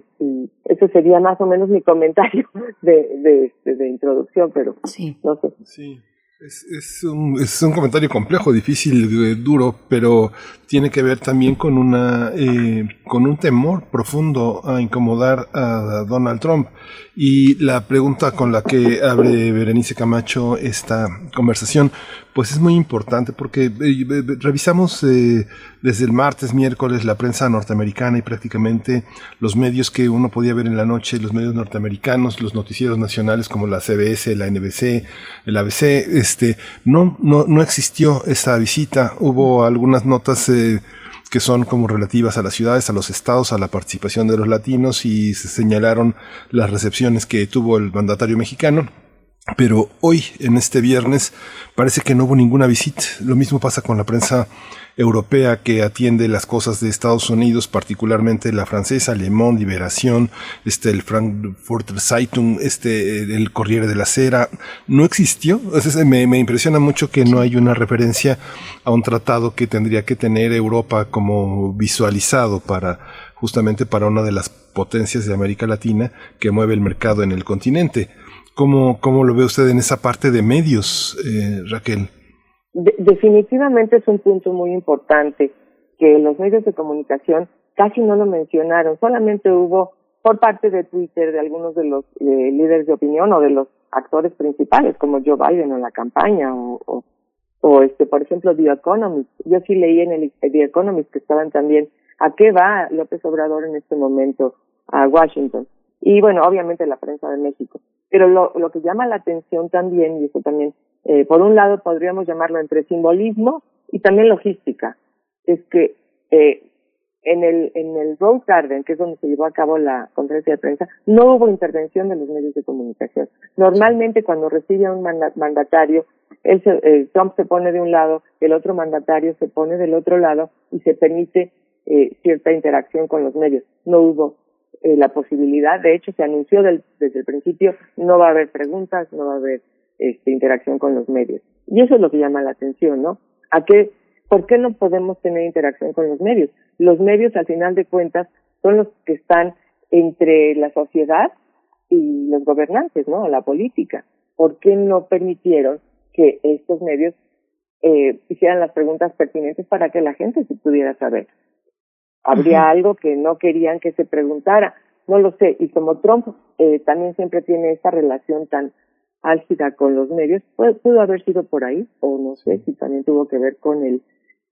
ese sería más o menos mi comentario [laughs] de, de, de, introducción, pero no sé. Sí. Es, es, un, es un comentario complejo, difícil, eh, duro, pero tiene que ver también con una eh, con un temor profundo a incomodar a Donald Trump. Y la pregunta con la que abre Berenice Camacho esta conversación pues es muy importante porque eh, revisamos desde el martes miércoles la prensa norteamericana y prácticamente los medios que uno podía ver en la noche los medios norteamericanos los noticieros nacionales como la CBS la NBC el ABC este no no no existió esta visita hubo algunas notas que son como relativas a las ciudades, a los estados, a la participación de los latinos y se señalaron las recepciones que tuvo el mandatario mexicano. Pero hoy, en este viernes, parece que no hubo ninguna visita. Lo mismo pasa con la prensa europea que atiende las cosas de Estados Unidos, particularmente la francesa, Le Monde, Liberación, este, el Frankfurter Zeitung, este, el Corriere de la Cera, no existió. me, me impresiona mucho que no hay una referencia a un tratado que tendría que tener Europa como visualizado para justamente para una de las potencias de América Latina que mueve el mercado en el continente. ¿Cómo, cómo lo ve usted en esa parte de medios, eh, Raquel? definitivamente es un punto muy importante que los medios de comunicación casi no lo mencionaron, solamente hubo por parte de Twitter de algunos de los eh, líderes de opinión o de los actores principales como Joe Biden en la campaña o, o, este por ejemplo The Economist. Yo sí leí en el The Economist que estaban también a qué va López Obrador en este momento a Washington y bueno obviamente la prensa de México. Pero lo, lo que llama la atención también y eso también eh, por un lado podríamos llamarlo entre simbolismo y también logística. Es que eh, en el en el Rose Garden, que es donde se llevó a cabo la conferencia de prensa, no hubo intervención de los medios de comunicación. Normalmente cuando recibe a un mandatario, él se, eh, Trump se pone de un lado, el otro mandatario se pone del otro lado y se permite eh, cierta interacción con los medios. No hubo eh, la posibilidad, de hecho se anunció del, desde el principio, no va a haber preguntas, no va a haber este, interacción con los medios. Y eso es lo que llama la atención, ¿no? ¿A qué, ¿Por qué no podemos tener interacción con los medios? Los medios, al final de cuentas, son los que están entre la sociedad y los gobernantes, ¿no? La política. ¿Por qué no permitieron que estos medios eh, hicieran las preguntas pertinentes para que la gente se pudiera saber? Habría algo que no querían que se preguntara, no lo sé. Y como Trump eh, también siempre tiene esta relación tan álgida con los medios, pudo, haber sido por ahí, o no sé si también tuvo que ver con el,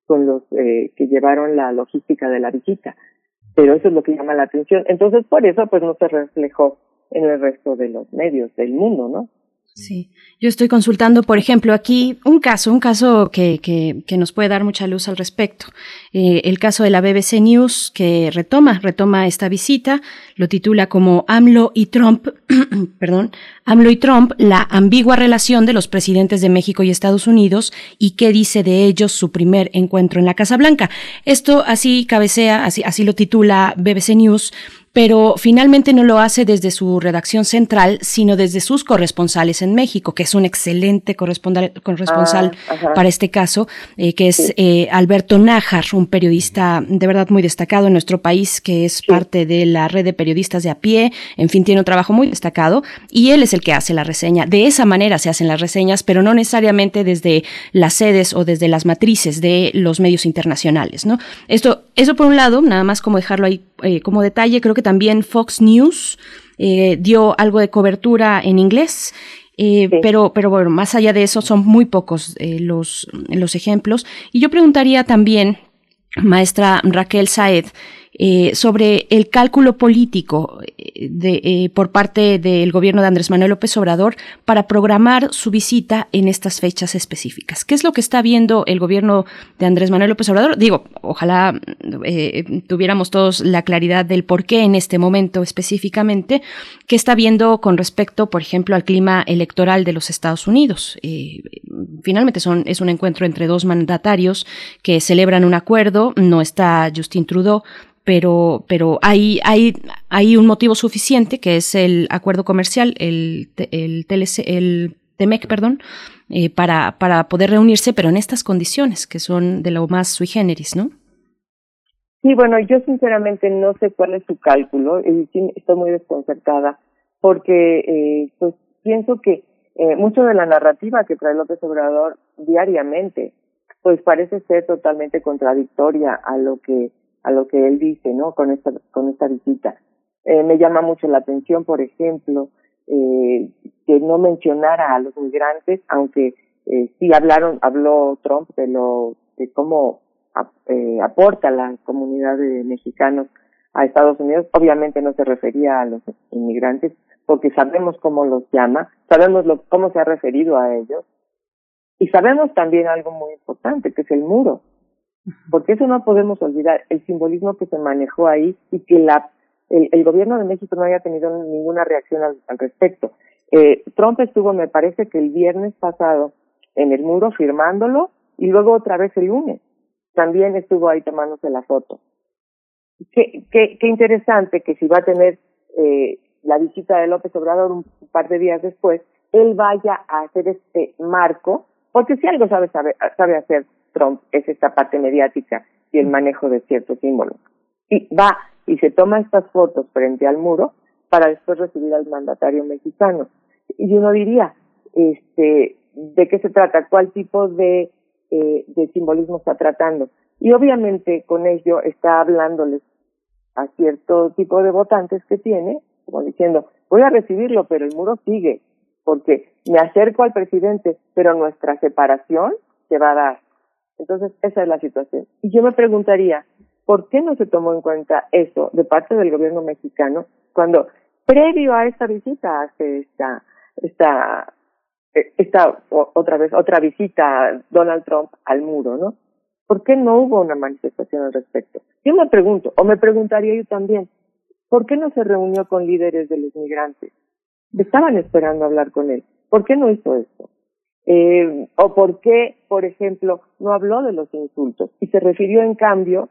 con los eh, que llevaron la logística de la visita. Pero eso es lo que llama la atención. Entonces, por eso, pues no se reflejó en el resto de los medios del mundo, ¿no? Sí, yo estoy consultando, por ejemplo, aquí un caso, un caso que, que, nos puede dar mucha luz al respecto. Eh, el caso de la BBC News que retoma, retoma esta visita, lo titula como AMLO y Trump, [clears throat] perdón, AMLO y Trump, la ambigua relación de los presidentes de México y Estados Unidos y qué dice de ellos su primer encuentro en la Casa Blanca. Esto así cabecea, así, así lo titula BBC News pero finalmente no lo hace desde su redacción central, sino desde sus corresponsales en México, que es un excelente corresponsal, corresponsal ah, para este caso, eh, que es eh, Alberto Nájar, un periodista de verdad muy destacado en nuestro país, que es parte de la red de periodistas de a pie, en fin, tiene un trabajo muy destacado, y él es el que hace la reseña. De esa manera se hacen las reseñas, pero no necesariamente desde las sedes o desde las matrices de los medios internacionales, ¿no? Esto, eso por un lado, nada más como dejarlo ahí eh, como detalle, creo que también Fox News eh, dio algo de cobertura en inglés. Eh, pero, pero bueno, más allá de eso, son muy pocos los, los ejemplos. Y yo preguntaría también, maestra Raquel Saed, eh, sobre el cálculo político eh, de, eh, por parte del gobierno de Andrés Manuel López Obrador para programar su visita en estas fechas específicas. ¿Qué es lo que está viendo el gobierno de Andrés Manuel López Obrador? Digo, ojalá tuviéramos todos la claridad del por qué en este momento específicamente. ¿Qué está viendo con respecto, por ejemplo, al clima electoral de los Estados Unidos? finalmente son, es un encuentro entre dos mandatarios que celebran un acuerdo. No está Justin Trudeau, pero, pero hay, hay, hay un motivo suficiente que es el acuerdo comercial, el, el, TLC, el TEMEC, perdón, eh, para, para poder reunirse, pero en estas condiciones que son de lo más sui generis, ¿no? Sí, bueno, yo sinceramente no sé cuál es su cálculo estoy muy desconcertada porque eh, pues pienso que eh, mucho de la narrativa que trae López Obrador diariamente pues parece ser totalmente contradictoria a lo que a lo que él dice, ¿no? Con esta con esta visita. Eh, me llama mucho la atención, por ejemplo, eh, que no mencionara a los migrantes, aunque eh, sí hablaron, habló Trump de lo de cómo eh, aporta la comunidad de mexicanos a Estados Unidos. Obviamente no se refería a los inmigrantes, porque sabemos cómo los llama, sabemos lo, cómo se ha referido a ellos, y sabemos también algo muy importante, que es el muro, porque eso no podemos olvidar, el simbolismo que se manejó ahí y que la el, gobierno de México no haya tenido ninguna reacción al, respecto. Eh, Trump estuvo, me parece que el viernes pasado, en el muro firmándolo y luego otra vez el lunes. También estuvo ahí tomándose la foto. Qué, qué interesante que si va a tener eh, la visita de López Obrador un par de días después, él vaya a hacer este marco, porque si algo sabe, sabe, sabe hacer Trump es esta parte mediática y el manejo de ciertos símbolos. Y va y se toma estas fotos frente al muro para después recibir al mandatario mexicano. Y uno diría, este, ¿de qué se trata? ¿Cuál tipo eh, de simbolismo está tratando? Y obviamente con ello está hablándoles a cierto tipo de votantes que tiene, como diciendo, voy a recibirlo, pero el muro sigue, porque me acerco al presidente, pero nuestra separación se va a dar. Entonces, esa es la situación. Y yo me preguntaría, ¿por qué no se tomó en cuenta eso de parte del gobierno mexicano cuando previo a esta visita hace esta esta esta otra vez otra visita Donald Trump al muro, ¿no? ¿Por qué no hubo una manifestación al respecto? Yo me pregunto, o me preguntaría yo también, ¿por qué no se reunió con líderes de los migrantes? Estaban esperando hablar con él. ¿Por qué no hizo esto? Eh, o por qué, por ejemplo, no habló de los insultos y se refirió en cambio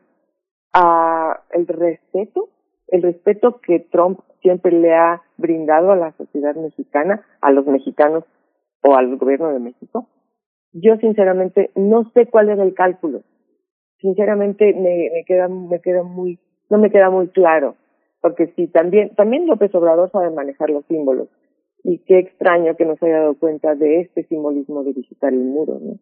a el respeto, el respeto que Trump siempre le ha brindado a la sociedad mexicana, a los mexicanos o al gobierno de México. Yo sinceramente no sé cuál era el cálculo. Sinceramente me, me queda me queda muy no me queda muy claro, porque si también también López Obrador sabe manejar los símbolos y qué extraño que no se haya dado cuenta de este simbolismo de visitar el muro, ¿no?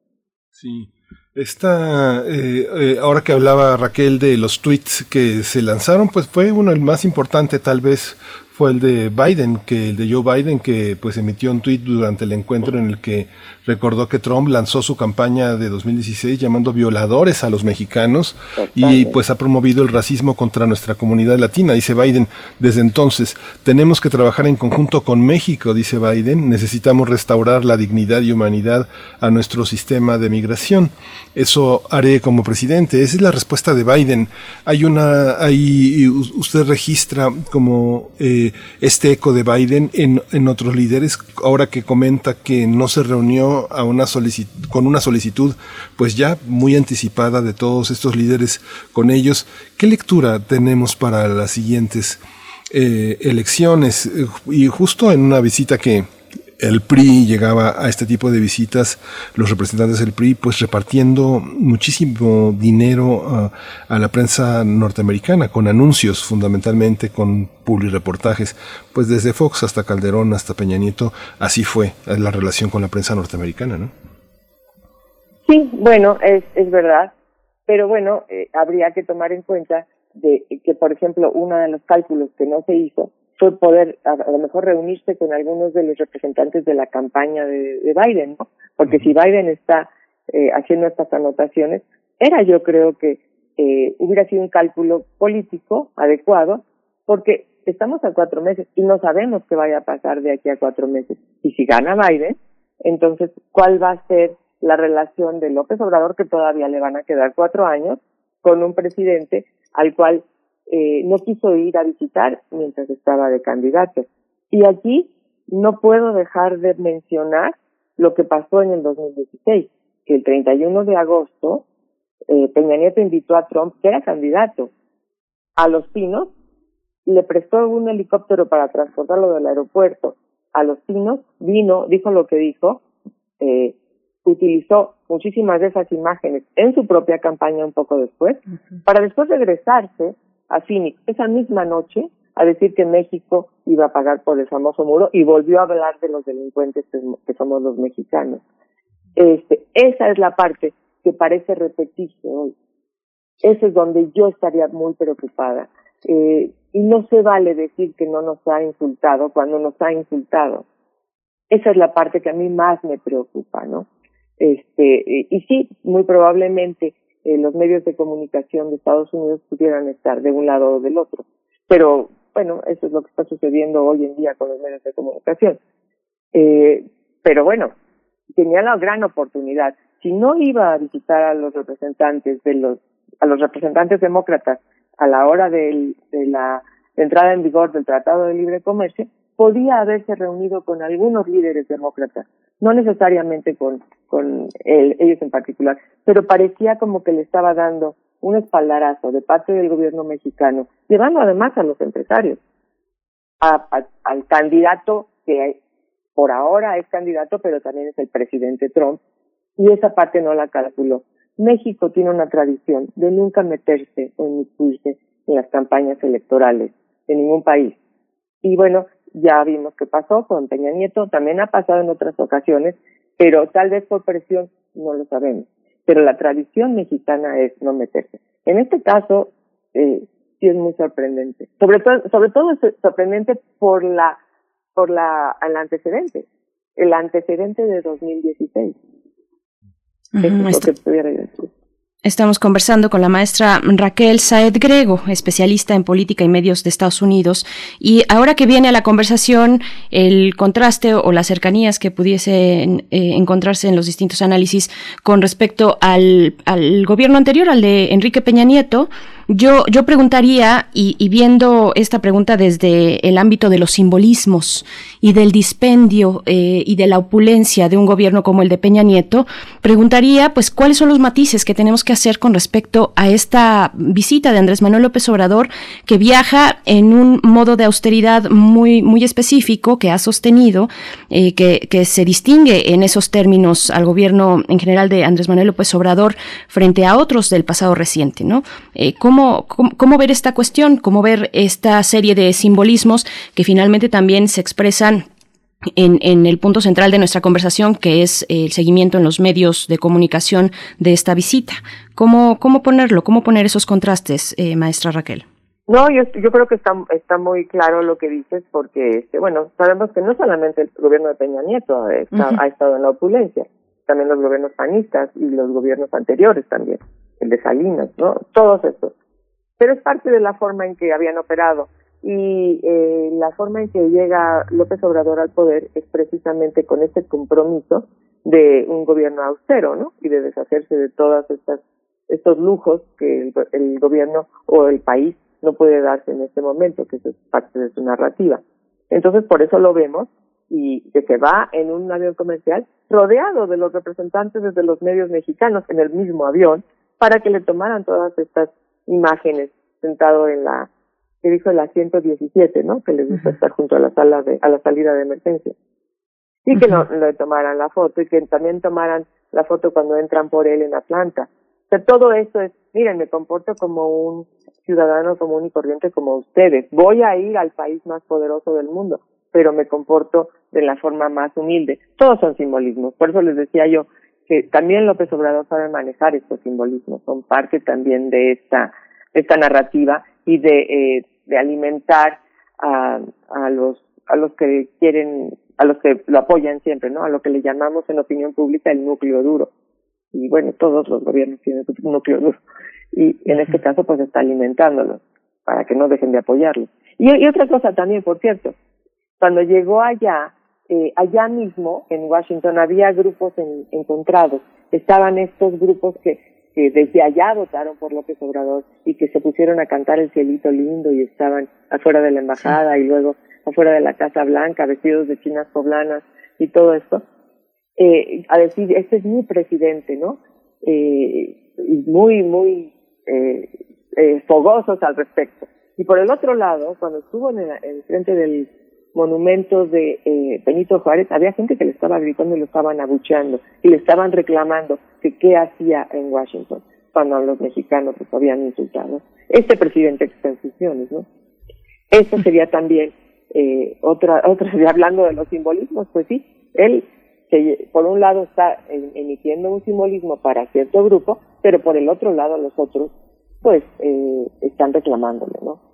Sí. Esta, eh, eh, ahora que hablaba Raquel de los tweets que se lanzaron, pues fue uno el más importante tal vez fue el de Biden, que el de Joe Biden, que pues emitió un tweet durante el encuentro en el que recordó que Trump lanzó su campaña de 2016 llamando violadores a los mexicanos y pues ha promovido el racismo contra nuestra comunidad latina, dice Biden. Desde entonces, tenemos que trabajar en conjunto con México, dice Biden, necesitamos restaurar la dignidad y humanidad a nuestro sistema de migración. Eso haré como presidente. Esa es la respuesta de Biden. Hay una, ahí usted registra como eh, este eco de Biden en, en otros líderes, ahora que comenta que no se reunió a una con una solicitud pues ya muy anticipada de todos estos líderes con ellos. ¿Qué lectura tenemos para las siguientes eh, elecciones? Y justo en una visita que el PRI llegaba a este tipo de visitas, los representantes del PRI, pues repartiendo muchísimo dinero a, la prensa norteamericana, con anuncios fundamentalmente, con reportajes, pues desde Fox hasta Calderón, hasta Peña Nieto, así fue la relación con la prensa norteamericana, ¿no? Sí, bueno, es, es verdad, pero bueno, eh, habría que tomar en cuenta de que, por ejemplo, uno de los cálculos que no se hizo fue poder a, lo mejor reunirse con algunos de los representantes de la campaña de, de Biden, ¿no? Porque si Biden está eh, haciendo estas anotaciones, era yo creo que eh, hubiera sido un cálculo político adecuado, porque estamos a cuatro meses y no sabemos qué vaya a pasar de aquí a cuatro meses. Y si gana Biden, entonces, ¿cuál va a ser la relación de López Obrador, que todavía le van a quedar cuatro años, con un presidente al cual eh, no quiso ir a visitar mientras estaba de candidato. Y aquí no puedo dejar de mencionar lo que pasó en el 2016, que el 31 de agosto eh, Peña Nieto invitó a Trump, que era candidato, a Los Pinos, le prestó un helicóptero para transportarlo del aeropuerto a Los Pinos, vino, dijo lo que dijo, eh, utilizó muchísimas de esas imágenes en su propia campaña un poco después, para después regresarse a Phoenix esa misma noche a decir que México iba a pagar por el famoso muro y volvió a hablar de los delincuentes que, somos los mexicanos. Este, esa es la parte que parece repetirse hoy. Ese es donde yo estaría muy preocupada. Eh, y no se vale decir que no nos ha insultado cuando nos ha insultado. Esa es la parte que a mí más me preocupa, ¿no? Este, y sí, muy probablemente eh, los medios de comunicación de Estados Unidos pudieran estar de un lado o del otro. Pero bueno, eso es lo que está sucediendo hoy en día con los medios de comunicación. Eh, pero bueno, tenía la gran oportunidad. Si no iba a visitar a los representantes de los, a los representantes demócratas a la hora de la entrada en vigor del Tratado de Libre Comercio, podía haberse reunido con algunos líderes demócratas, no necesariamente con, ellos en particular, pero parecía como que le estaba dando un espaldarazo de parte del gobierno mexicano, llevando además a los empresarios, al candidato que por ahora es candidato, pero también es el presidente Trump, y esa parte no la calculó. México tiene una tradición de nunca meterse o inmiscuirse en las campañas electorales de ningún país. Y bueno, ya vimos que pasó con Peña Nieto, también ha pasado en otras ocasiones, pero tal vez por presión no lo sabemos pero la tradición mexicana es no meterse. En este caso, eh, sí es muy sorprendente. Sobre todo, sobre todo es sorprendente por la, por la, el antecedente. El antecedente de 2016. es lo que pudiera decir. Estamos conversando con la maestra Raquel Saed Grego, especialista en política y medios de Estados Unidos. Y ahora que viene a la conversación el contraste o las cercanías que pudiesen eh, encontrarse en los distintos análisis con respecto al, al gobierno anterior, al de Enrique Peña Nieto, yo, yo preguntaría, y, viendo esta pregunta desde el ámbito de los simbolismos y del dispendio eh, y de la opulencia de un gobierno como el de Peña Nieto, preguntaría, pues, cuáles son los matices que tenemos que hacer con respecto a esta visita de Andrés Manuel López Obrador, que viaja en un modo de austeridad muy, muy específico que ha sostenido, eh, que, que se distingue en esos términos al gobierno en general de Andrés Manuel López Obrador frente a otros del pasado reciente, ¿no? Eh, cómo, ver esta cuestión, cómo ver esta serie de simbolismos que finalmente también se expresan en, el punto central de nuestra conversación, que es el seguimiento en los medios de comunicación de esta visita. ¿Cómo, cómo ponerlo? ¿Cómo poner esos contrastes, eh, maestra Raquel? No, yo, yo creo que está, está muy claro lo que dices, porque, este, bueno, sabemos que no solamente el gobierno de Peña Nieto ha estado en la opulencia, también los gobiernos panistas y los gobiernos anteriores también, el de Salinas, ¿no? Todos estos pero es parte de la forma en que habían operado. Y eh, la forma en que llega López Obrador al poder es precisamente con este compromiso de un gobierno austero, ¿no? Y de deshacerse de todas estas estos lujos que el, el gobierno o el país no puede darse en este momento, que eso es parte de su narrativa. Entonces, por eso lo vemos y que se va en un avión comercial rodeado de los representantes desde los medios mexicanos en el mismo avión para que le tomaran todas estas imágenes sentado en la que dijo el asiento 17, ¿no? Que le gusta estar junto a la sala de a la salida de emergencia. Y que no le tomaran la foto y que también tomaran la foto cuando entran por él en Atlanta. O sea, todo esto es, miren, me comporto como un ciudadano común y corriente como ustedes. Voy a ir al país más poderoso del mundo, pero me comporto de la forma más humilde. Todos son simbolismos. Por eso les decía yo, que también López Obrador sabe manejar estos simbolismos, son parte también de esta, esta narrativa y de, eh, de alimentar a, a los a los que quieren, a los que lo apoyan siempre, ¿no? A lo que le llamamos en opinión pública el núcleo duro. Y bueno, todos los gobiernos tienen un núcleo duro. Y en este caso, pues está alimentándolos para que no dejen de apoyarlo. Y, y otra cosa también, por cierto, cuando llegó allá, eh, allá mismo en Washington había grupos encontrados. Estaban estos grupos que, que desde allá votaron por López Obrador y que se pusieron a cantar el cielito lindo y estaban afuera de la embajada y luego afuera de la Casa Blanca vestidos de chinas poblanas y todo esto. Eh, a decir, este es mi presidente, ¿no? Eh, y muy, muy eh, eh, fogosos al respecto. Y por el otro lado, cuando estuvo en, el, en frente del monumentos de eh, Benito Juárez, había gente que le estaba gritando y lo estaban abucheando y le estaban reclamando que qué hacía en Washington cuando los mexicanos los habían insultado. Este presidente que está en ¿no? Eso sería también eh, otra, [laughs] otra, hablando de los simbolismos, pues sí, él que por un lado está emitiendo un simbolismo para cierto grupo, pero por el otro lado los otros pues eh, están reclamándole, ¿no?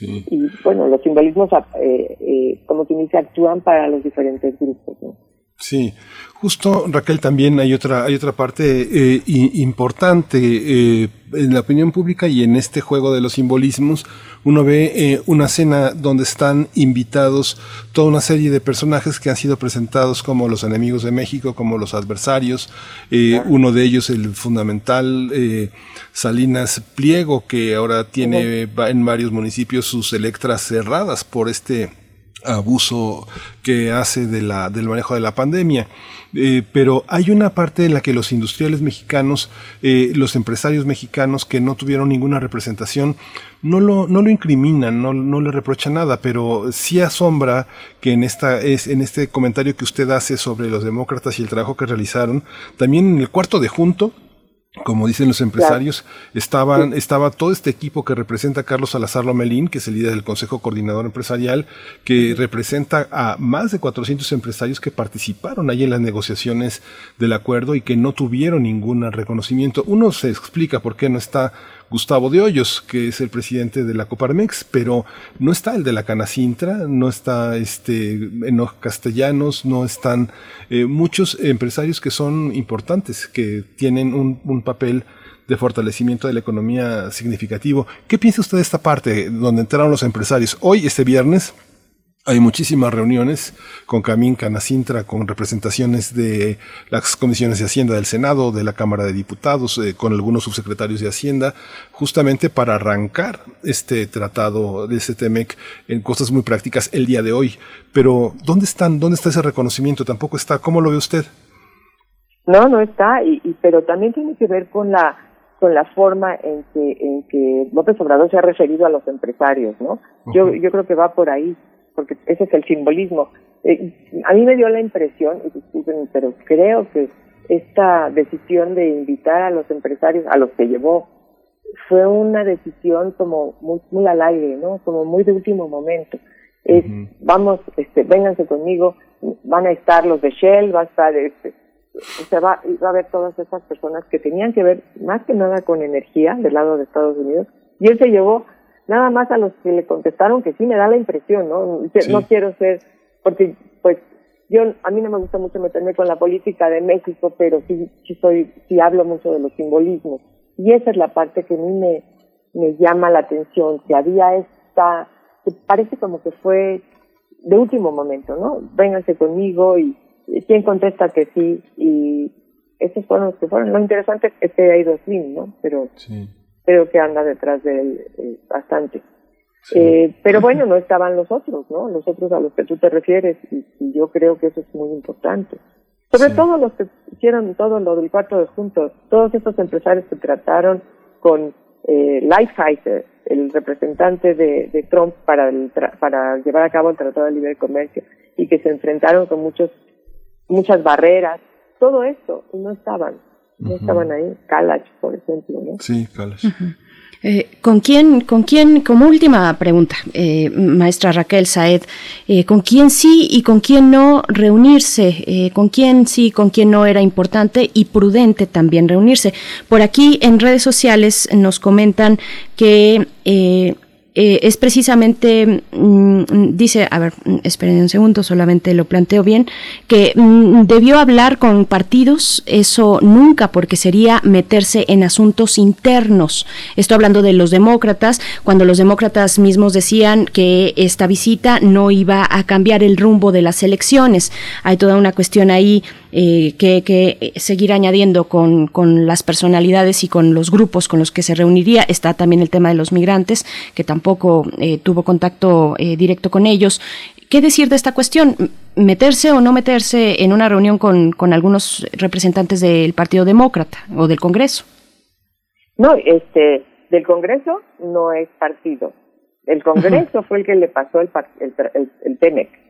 Y bueno, los simbolismos, eh, eh, como tú dices, actúan para los diferentes grupos, ¿no? Sí, justo Raquel también hay otra hay otra parte eh, importante eh, en la opinión pública y en este juego de los simbolismos. Uno ve eh, una cena donde están invitados toda una serie de personajes que han sido presentados como los enemigos de México como los adversarios. Uno de ellos el fundamental Salinas Pliego que ahora tiene en varios municipios sus electras cerradas por este abuso que hace de la, del manejo de la pandemia. Eh, pero hay una parte en la que los industriales mexicanos, eh, los empresarios mexicanos que no tuvieron ninguna representación, no lo, no lo incriminan, no, no le reprochan nada, pero sí asombra que en, esta, es, en este comentario que usted hace sobre los demócratas y el trabajo que realizaron, también en el cuarto de junto, como dicen los empresarios, estaban, estaba todo este equipo que representa a Carlos Salazar Lomelín, que es el líder del Consejo Coordinador Empresarial, que representa a más de 400 empresarios que participaron ahí en las negociaciones del acuerdo y que no tuvieron ningún reconocimiento. Uno se explica por qué no está Gustavo de Hoyos, que es el presidente de la Coparmex, pero no está el de la Canacintra, no está este Enoch Castellanos, no están eh, muchos empresarios que son importantes, que tienen un, un papel de fortalecimiento de la economía significativo. ¿Qué piensa usted de esta parte donde entraron los empresarios? Hoy, este viernes, hay muchísimas reuniones con Camín Canacintra, con representaciones de las comisiones de Hacienda del Senado, de la Cámara de Diputados, eh, con algunos subsecretarios de Hacienda, justamente para arrancar este tratado de este TEMEC en cosas muy prácticas el día de hoy. Pero, ¿dónde están? ¿Dónde está ese reconocimiento? Tampoco está. ¿Cómo lo ve usted? No, no está, y, pero también tiene que ver con la con la forma en que en que López Obrador se ha referido a los empresarios, ¿no? Yo yo creo que va por ahí porque ese es el simbolismo. Eh, a mí me dio la impresión, y disculpen, pero creo que esta decisión de invitar a los empresarios, a los que llevó, fue una decisión como muy, muy al aire, ¿no? Como muy de último momento. Es, vamos, este, vénganse conmigo, van a estar los de Shell, va a estar este, o sea, va, va a haber todas esas personas que tenían que ver más que nada con energía del lado de Estados Unidos, y él se llevó nada más a los que le contestaron que sí me da la impresión, ¿no? No quiero ser, porque pues yo, a mí no me gusta mucho meterme con la política de México, pero sí, sí soy, sí hablo mucho de los simbolismos. Y esa es la parte que a mí me, me llama la atención, que había esta, que parece como que fue de último momento, ¿no? Vénganse conmigo y, quién contesta que sí y esos fueron los que fueron. Lo interesante es que ha ido así, ¿no? Pero sí creo que anda detrás de él eh, bastante. Eh, pero bueno, no estaban los otros, ¿no? Los otros a los que tú te refieres, y, yo creo que eso es muy importante. Sobre todo los que hicieron todo lo del cuarto de juntos, todos estos empresarios que trataron con eh, Lighthizer, el representante de, de Trump para, el para llevar a cabo el Tratado de Libre Comercio, y que se enfrentaron con muchos, muchas barreras, todo esto, y no estaban no estaban ahí, Kalach, por ejemplo, ¿no? Sí, Kalach. Eh, ¿Con quién, con quién, como última pregunta, eh, maestra Raquel Saed, eh, con quién sí y con quién no reunirse, con quién sí, con quién no era importante y prudente también reunirse? Por aquí en redes sociales nos comentan que eh, es precisamente, mm, dice, a ver, mm, esperen un segundo, solamente lo planteo bien, que mm, debió hablar con partidos, eso nunca, porque sería meterse en asuntos internos. Estoy hablando de los demócratas, cuando los demócratas mismos decían que esta visita no iba a cambiar el rumbo de las elecciones. Hay toda una cuestión ahí eh, que, que, seguir añadiendo con, con, las personalidades y con los grupos con los que se reuniría. Está también el tema de los migrantes, que tampoco eh, tuvo contacto eh, directo con ellos. ¿Qué decir de esta cuestión? ¿Meterse o no meterse en una reunión con, con algunos representantes del Partido Demócrata o del Congreso? No, este, del Congreso no es partido. El Congreso fue el que le pasó el, el, el, el TEMEC.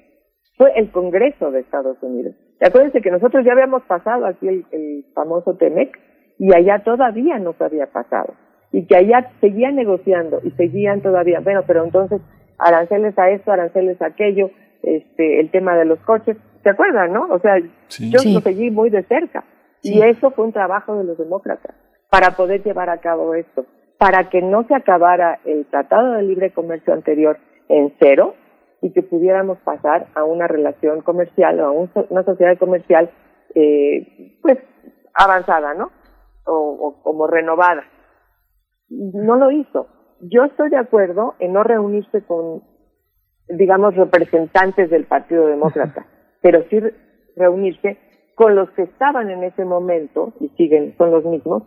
Fue el Congreso de Estados Unidos. Y acuérdense que nosotros ya habíamos pasado aquí el, el famoso TEMEC y allá todavía no se había pasado. Y que allá seguían negociando y seguían todavía, bueno, pero entonces aranceles a esto, aranceles a aquello, este, el tema de los coches, ¿se acuerdan, no? O sea, yo lo seguí muy de cerca. Y eso fue un trabajo de los demócratas para poder llevar a cabo esto, para que no se acabara el Tratado de Libre Comercio anterior en cero y que pudiéramos pasar a una relación comercial o a una sociedad comercial eh, pues avanzada, ¿no? O, o como renovada. No lo hizo. Yo estoy de acuerdo en no reunirse con, digamos, representantes del Partido Demócrata, [laughs] pero sí reunirse con los que estaban en ese momento y siguen son los mismos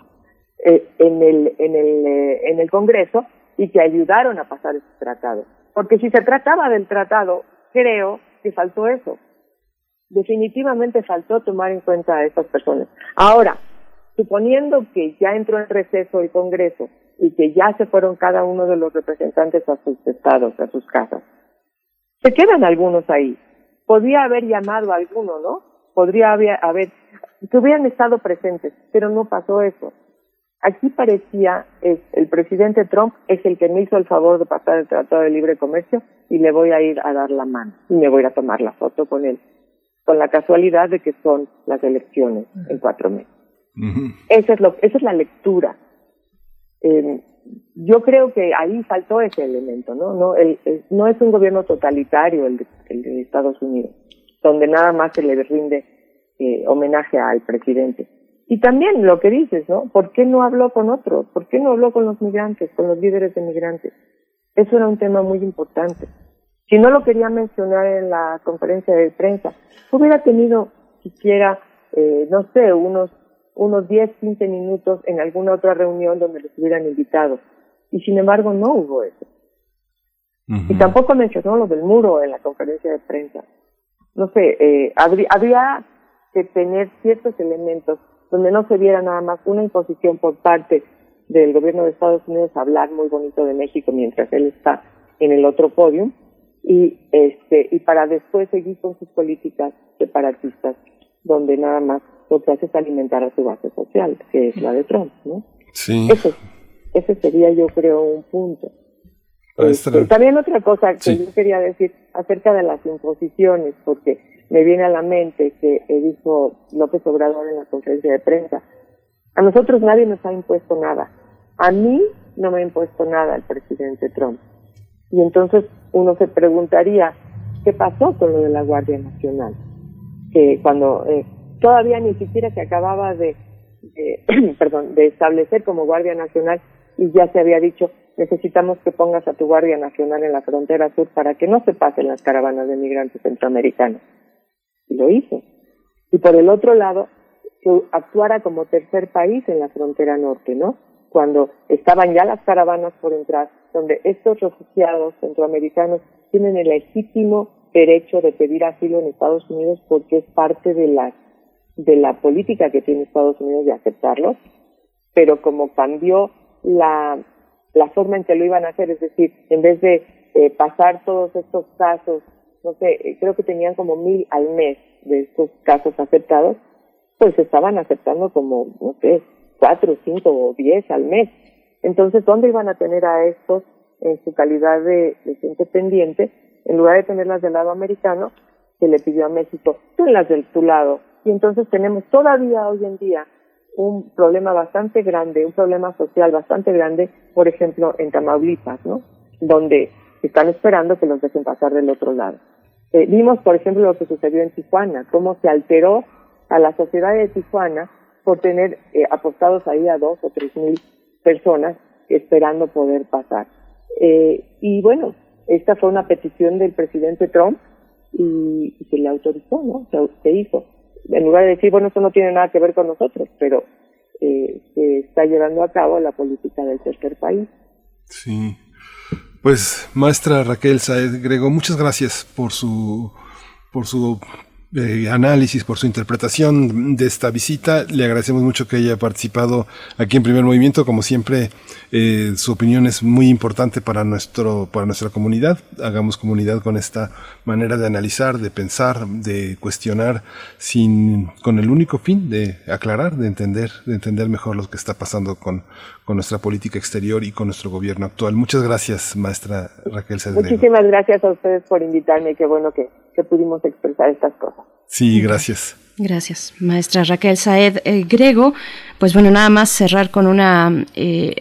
eh, en el en el eh, en el Congreso y que ayudaron a pasar ese tratado porque si se trataba del tratado creo que faltó eso. Definitivamente faltó tomar en cuenta a esas personas. Ahora suponiendo que ya entró en receso el Congreso y que ya se fueron cada uno de los representantes a sus estados a sus casas se quedan algunos ahí. Podría haber llamado a alguno no podría haber, haber, que hubieran estado presentes, pero no pasó eso. Aquí parecía, es, el presidente Trump es el que me hizo el favor de pasar el Tratado de Libre Comercio y le voy a ir a dar la mano y me voy a tomar la foto con él, con la casualidad de que son las elecciones en cuatro meses. Esa es lo, esa es la lectura. Eh, yo creo que ahí faltó ese elemento, ¿no? No, el, no es un gobierno totalitario el el de Estados Unidos donde nada más se le rinde eh, homenaje al presidente. Y también lo que dices, ¿no? ¿Por qué no habló con otros? ¿Por qué no habló con los migrantes, con los líderes de migrantes? Eso era un tema muy importante. Si no lo quería mencionar en la conferencia de prensa, hubiera tenido siquiera, eh, no sé, unos, unos 10, 15 minutos en alguna otra reunión donde los hubieran invitado. Y sin embargo no hubo eso. Y tampoco mencionó lo del muro en la conferencia de prensa no sé, eh, habría, habría que tener ciertos elementos donde no se viera nada más una imposición por parte del gobierno de Estados Unidos hablar muy bonito de México mientras él está en el otro podio y este y para después seguir con sus políticas separatistas donde nada más lo que hace es alimentar a su base social que es la de Trump no sí. Ese, ese sería yo creo un punto. Este, también otra cosa que yo quería decir acerca de las imposiciones, porque me viene a la mente que dijo López Obrador en la conferencia de prensa, a nosotros nadie nos ha impuesto nada. A mí no me ha impuesto nada el presidente Trump. Y entonces uno se preguntaría, ¿qué pasó con lo de la Guardia Nacional? Que cuando eh, todavía ni siquiera se acababa de [clears throat] perdón, de establecer como Guardia Nacional y ya se había dicho, necesitamos que pongas a tu Guardia Nacional en la frontera sur para que no se pasen las caravanas de migrantes centroamericanos. Y lo hizo. Y por el otro lado, que actuara como tercer país en la frontera norte, ¿no? Cuando estaban ya las caravanas por entrar, donde estos refugiados centroamericanos tienen el legítimo derecho de pedir asilo en Estados Unidos porque es parte de la, de la política que tiene Estados Unidos de aceptarlos, pero como cambió la la forma en que lo iban a hacer, es decir, en vez de eh, pasar todos estos casos, no sé, eh, creo que tenían como mil al mes de estos casos aceptados, pues estaban aceptando como, no sé, cuatro, cinco o diez al mes. Entonces, ¿dónde iban a tener a estos en su calidad de, de gente pendiente? En lugar de tenerlas del lado americano, se le pidió a México, las del tu lado. Y entonces tenemos todavía hoy en día un problema bastante grande, un problema social bastante grande, por ejemplo, en Tamaulipas, ¿no? Donde están esperando que los dejen pasar del otro lado. Eh, vimos, por ejemplo, lo que sucedió en Tijuana, cómo se alteró a la sociedad de Tijuana por tener eh, apostados ahí a dos o tres mil personas esperando poder pasar. Eh, y bueno, esta fue una petición del presidente Trump y, se le autorizó, ¿no? se hizo en lugar de decir, bueno, eso no tiene nada que ver con nosotros, pero eh, se está llevando a cabo la política del tercer país. Sí. Pues, maestra Raquel Saed Grego, muchas gracias por su, por su eh, análisis, por su interpretación de esta visita. Le agradecemos mucho que haya participado aquí en Primer Movimiento. Como siempre, eh, su opinión es muy importante para, nuestro, para nuestra comunidad. Hagamos comunidad con esta manera de analizar, de pensar, de cuestionar, sin, con el único fin de aclarar, de entender, de entender mejor lo que está pasando con, con nuestra política exterior y con nuestro gobierno actual. Muchas gracias, maestra Raquel Cedrero. Muchísimas gracias a ustedes por invitarme. Qué bueno que, que pudimos expresar estas cosas. Sí, gracias. Gracias, maestra Raquel Saed eh, Grego. Pues bueno, nada más cerrar con una, eh,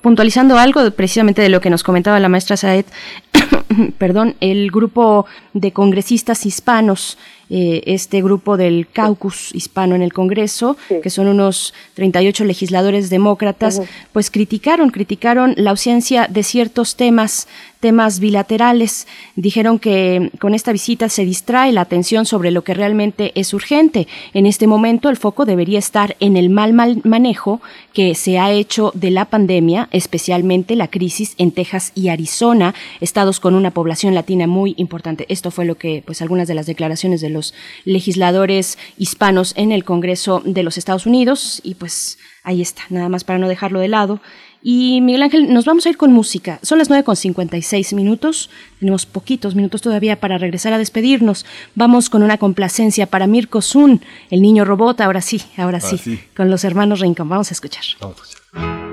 puntualizando algo precisamente de lo que nos comentaba la maestra Saed, [coughs] perdón, el grupo de congresistas hispanos eh, este grupo del caucus hispano en el Congreso, que son unos 38 legisladores demócratas, pues criticaron, criticaron la ausencia de ciertos temas temas bilaterales. Dijeron que con esta visita se distrae la atención sobre lo que realmente es urgente. En este momento el foco debería estar en el mal, mal manejo que se ha hecho de la pandemia, especialmente la crisis en Texas y Arizona, estados con una población latina muy importante. Esto fue lo que, pues, algunas de las declaraciones de los legisladores hispanos en el Congreso de los Estados Unidos. Y pues ahí está, nada más para no dejarlo de lado. Y Miguel Ángel, nos vamos a ir con música. Son las 9 con 56 minutos. Tenemos poquitos minutos todavía para regresar a despedirnos. Vamos con una complacencia para Mirko Sun, el niño robot. Ahora sí, ahora, sí, Con los hermanos Rincón. Vamos a escuchar. Vamos a escuchar.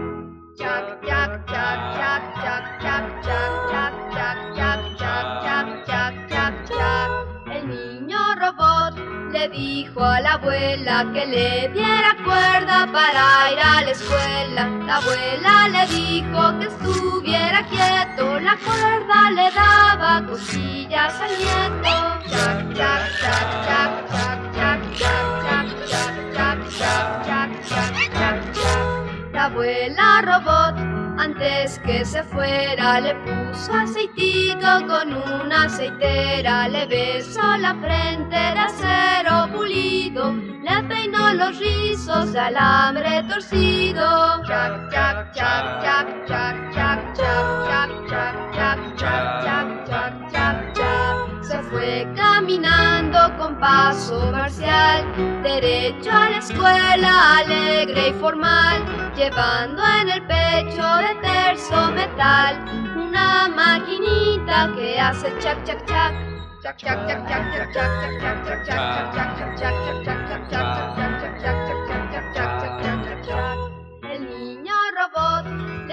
Le dijo a la abuela que le diera cuerda para ir a la escuela. La abuela le dijo que estuviera quieto, la cuerda le daba cosillas al nieto. Chac, chac, chac, chac, chac, chac, chac, chac, chac, chac, La abuela robot antes que se fuera le puso aceitito con una aceitera, le besó la frente de acero pulido, le peinó los rizos de alambre torcido. Chac, chac, chac, chac, chac, chac, chac, chac, chac, Se fue caminando con paso marcial, derecho a la escuela, alegre y formal, llevando en el pecho de terzo metal, una maquinita que hace chac chac chac. Chac chac chac chac chac chac chac chac chac chac chac chac chac chac chac chac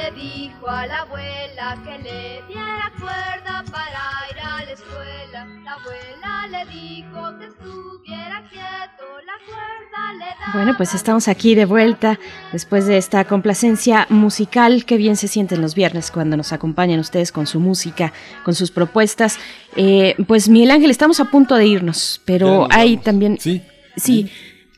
le dijo a la abuela que le diera cuerda para ir a la escuela. La abuela le dijo que estuviera quieto, la cuerda le daba. Bueno, pues estamos aquí de vuelta después de esta complacencia musical. Qué bien se sienten los viernes cuando nos acompañan ustedes con su música, con sus propuestas. Eh, pues Miguel Ángel, estamos a punto de irnos, pero hay también... Sí. Sí.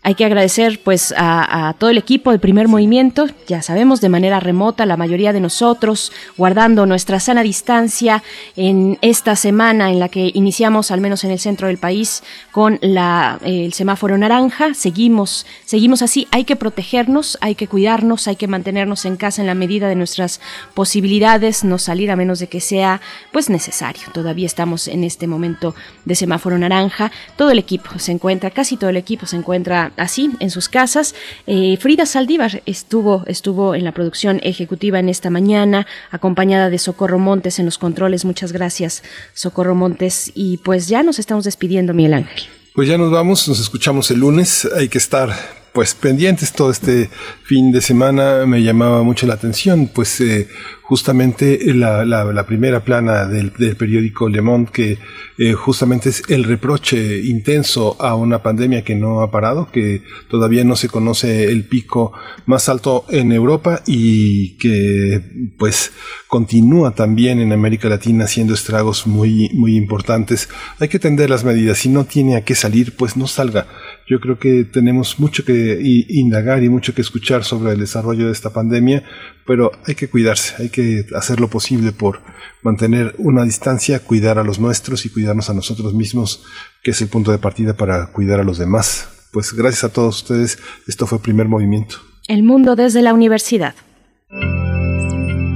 Hay que agradecer pues a, todo el equipo del primer movimiento, ya sabemos, de manera remota, la mayoría de nosotros, guardando nuestra sana distancia en esta semana en la que iniciamos, al menos en el centro del país, con la, el semáforo naranja. Seguimos, seguimos así. Hay que protegernos, hay que cuidarnos, hay que mantenernos en casa en la medida de nuestras posibilidades, no salir a menos de que sea pues necesario. Todavía estamos en este momento de semáforo naranja. Todo el equipo se encuentra, casi todo el equipo se encuentra así en sus casas. Eh, Frida Saldívar estuvo, estuvo en la producción ejecutiva en esta mañana, acompañada de Socorro Montes en los controles. Muchas gracias, Socorro Montes. Y pues ya nos estamos despidiendo, Miguel Ángel. Pues ya nos vamos, nos escuchamos el lunes. Hay que estar pues pendientes todo este fin de semana me llamaba mucho la atención, pues eh, justamente la, la, primera plana del, periódico Le Monde, que eh, justamente es el reproche intenso a una pandemia que no ha parado, que todavía no se conoce el pico más alto en Europa y que pues continúa también en América Latina haciendo estragos muy, muy importantes. Hay que tender las medidas. Si no tiene a qué salir, pues no salga. Yo creo que tenemos mucho que indagar y mucho que escuchar sobre el desarrollo de esta pandemia, pero hay que cuidarse, hay que hacer lo posible por mantener una distancia, cuidar a los nuestros y cuidarnos a nosotros mismos, que es el punto de partida para cuidar a los demás. Pues gracias a todos ustedes, esto fue Primer Movimiento. El mundo desde la universidad.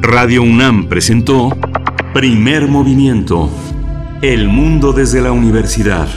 Radio UNAM presentó Primer Movimiento. El mundo desde la universidad.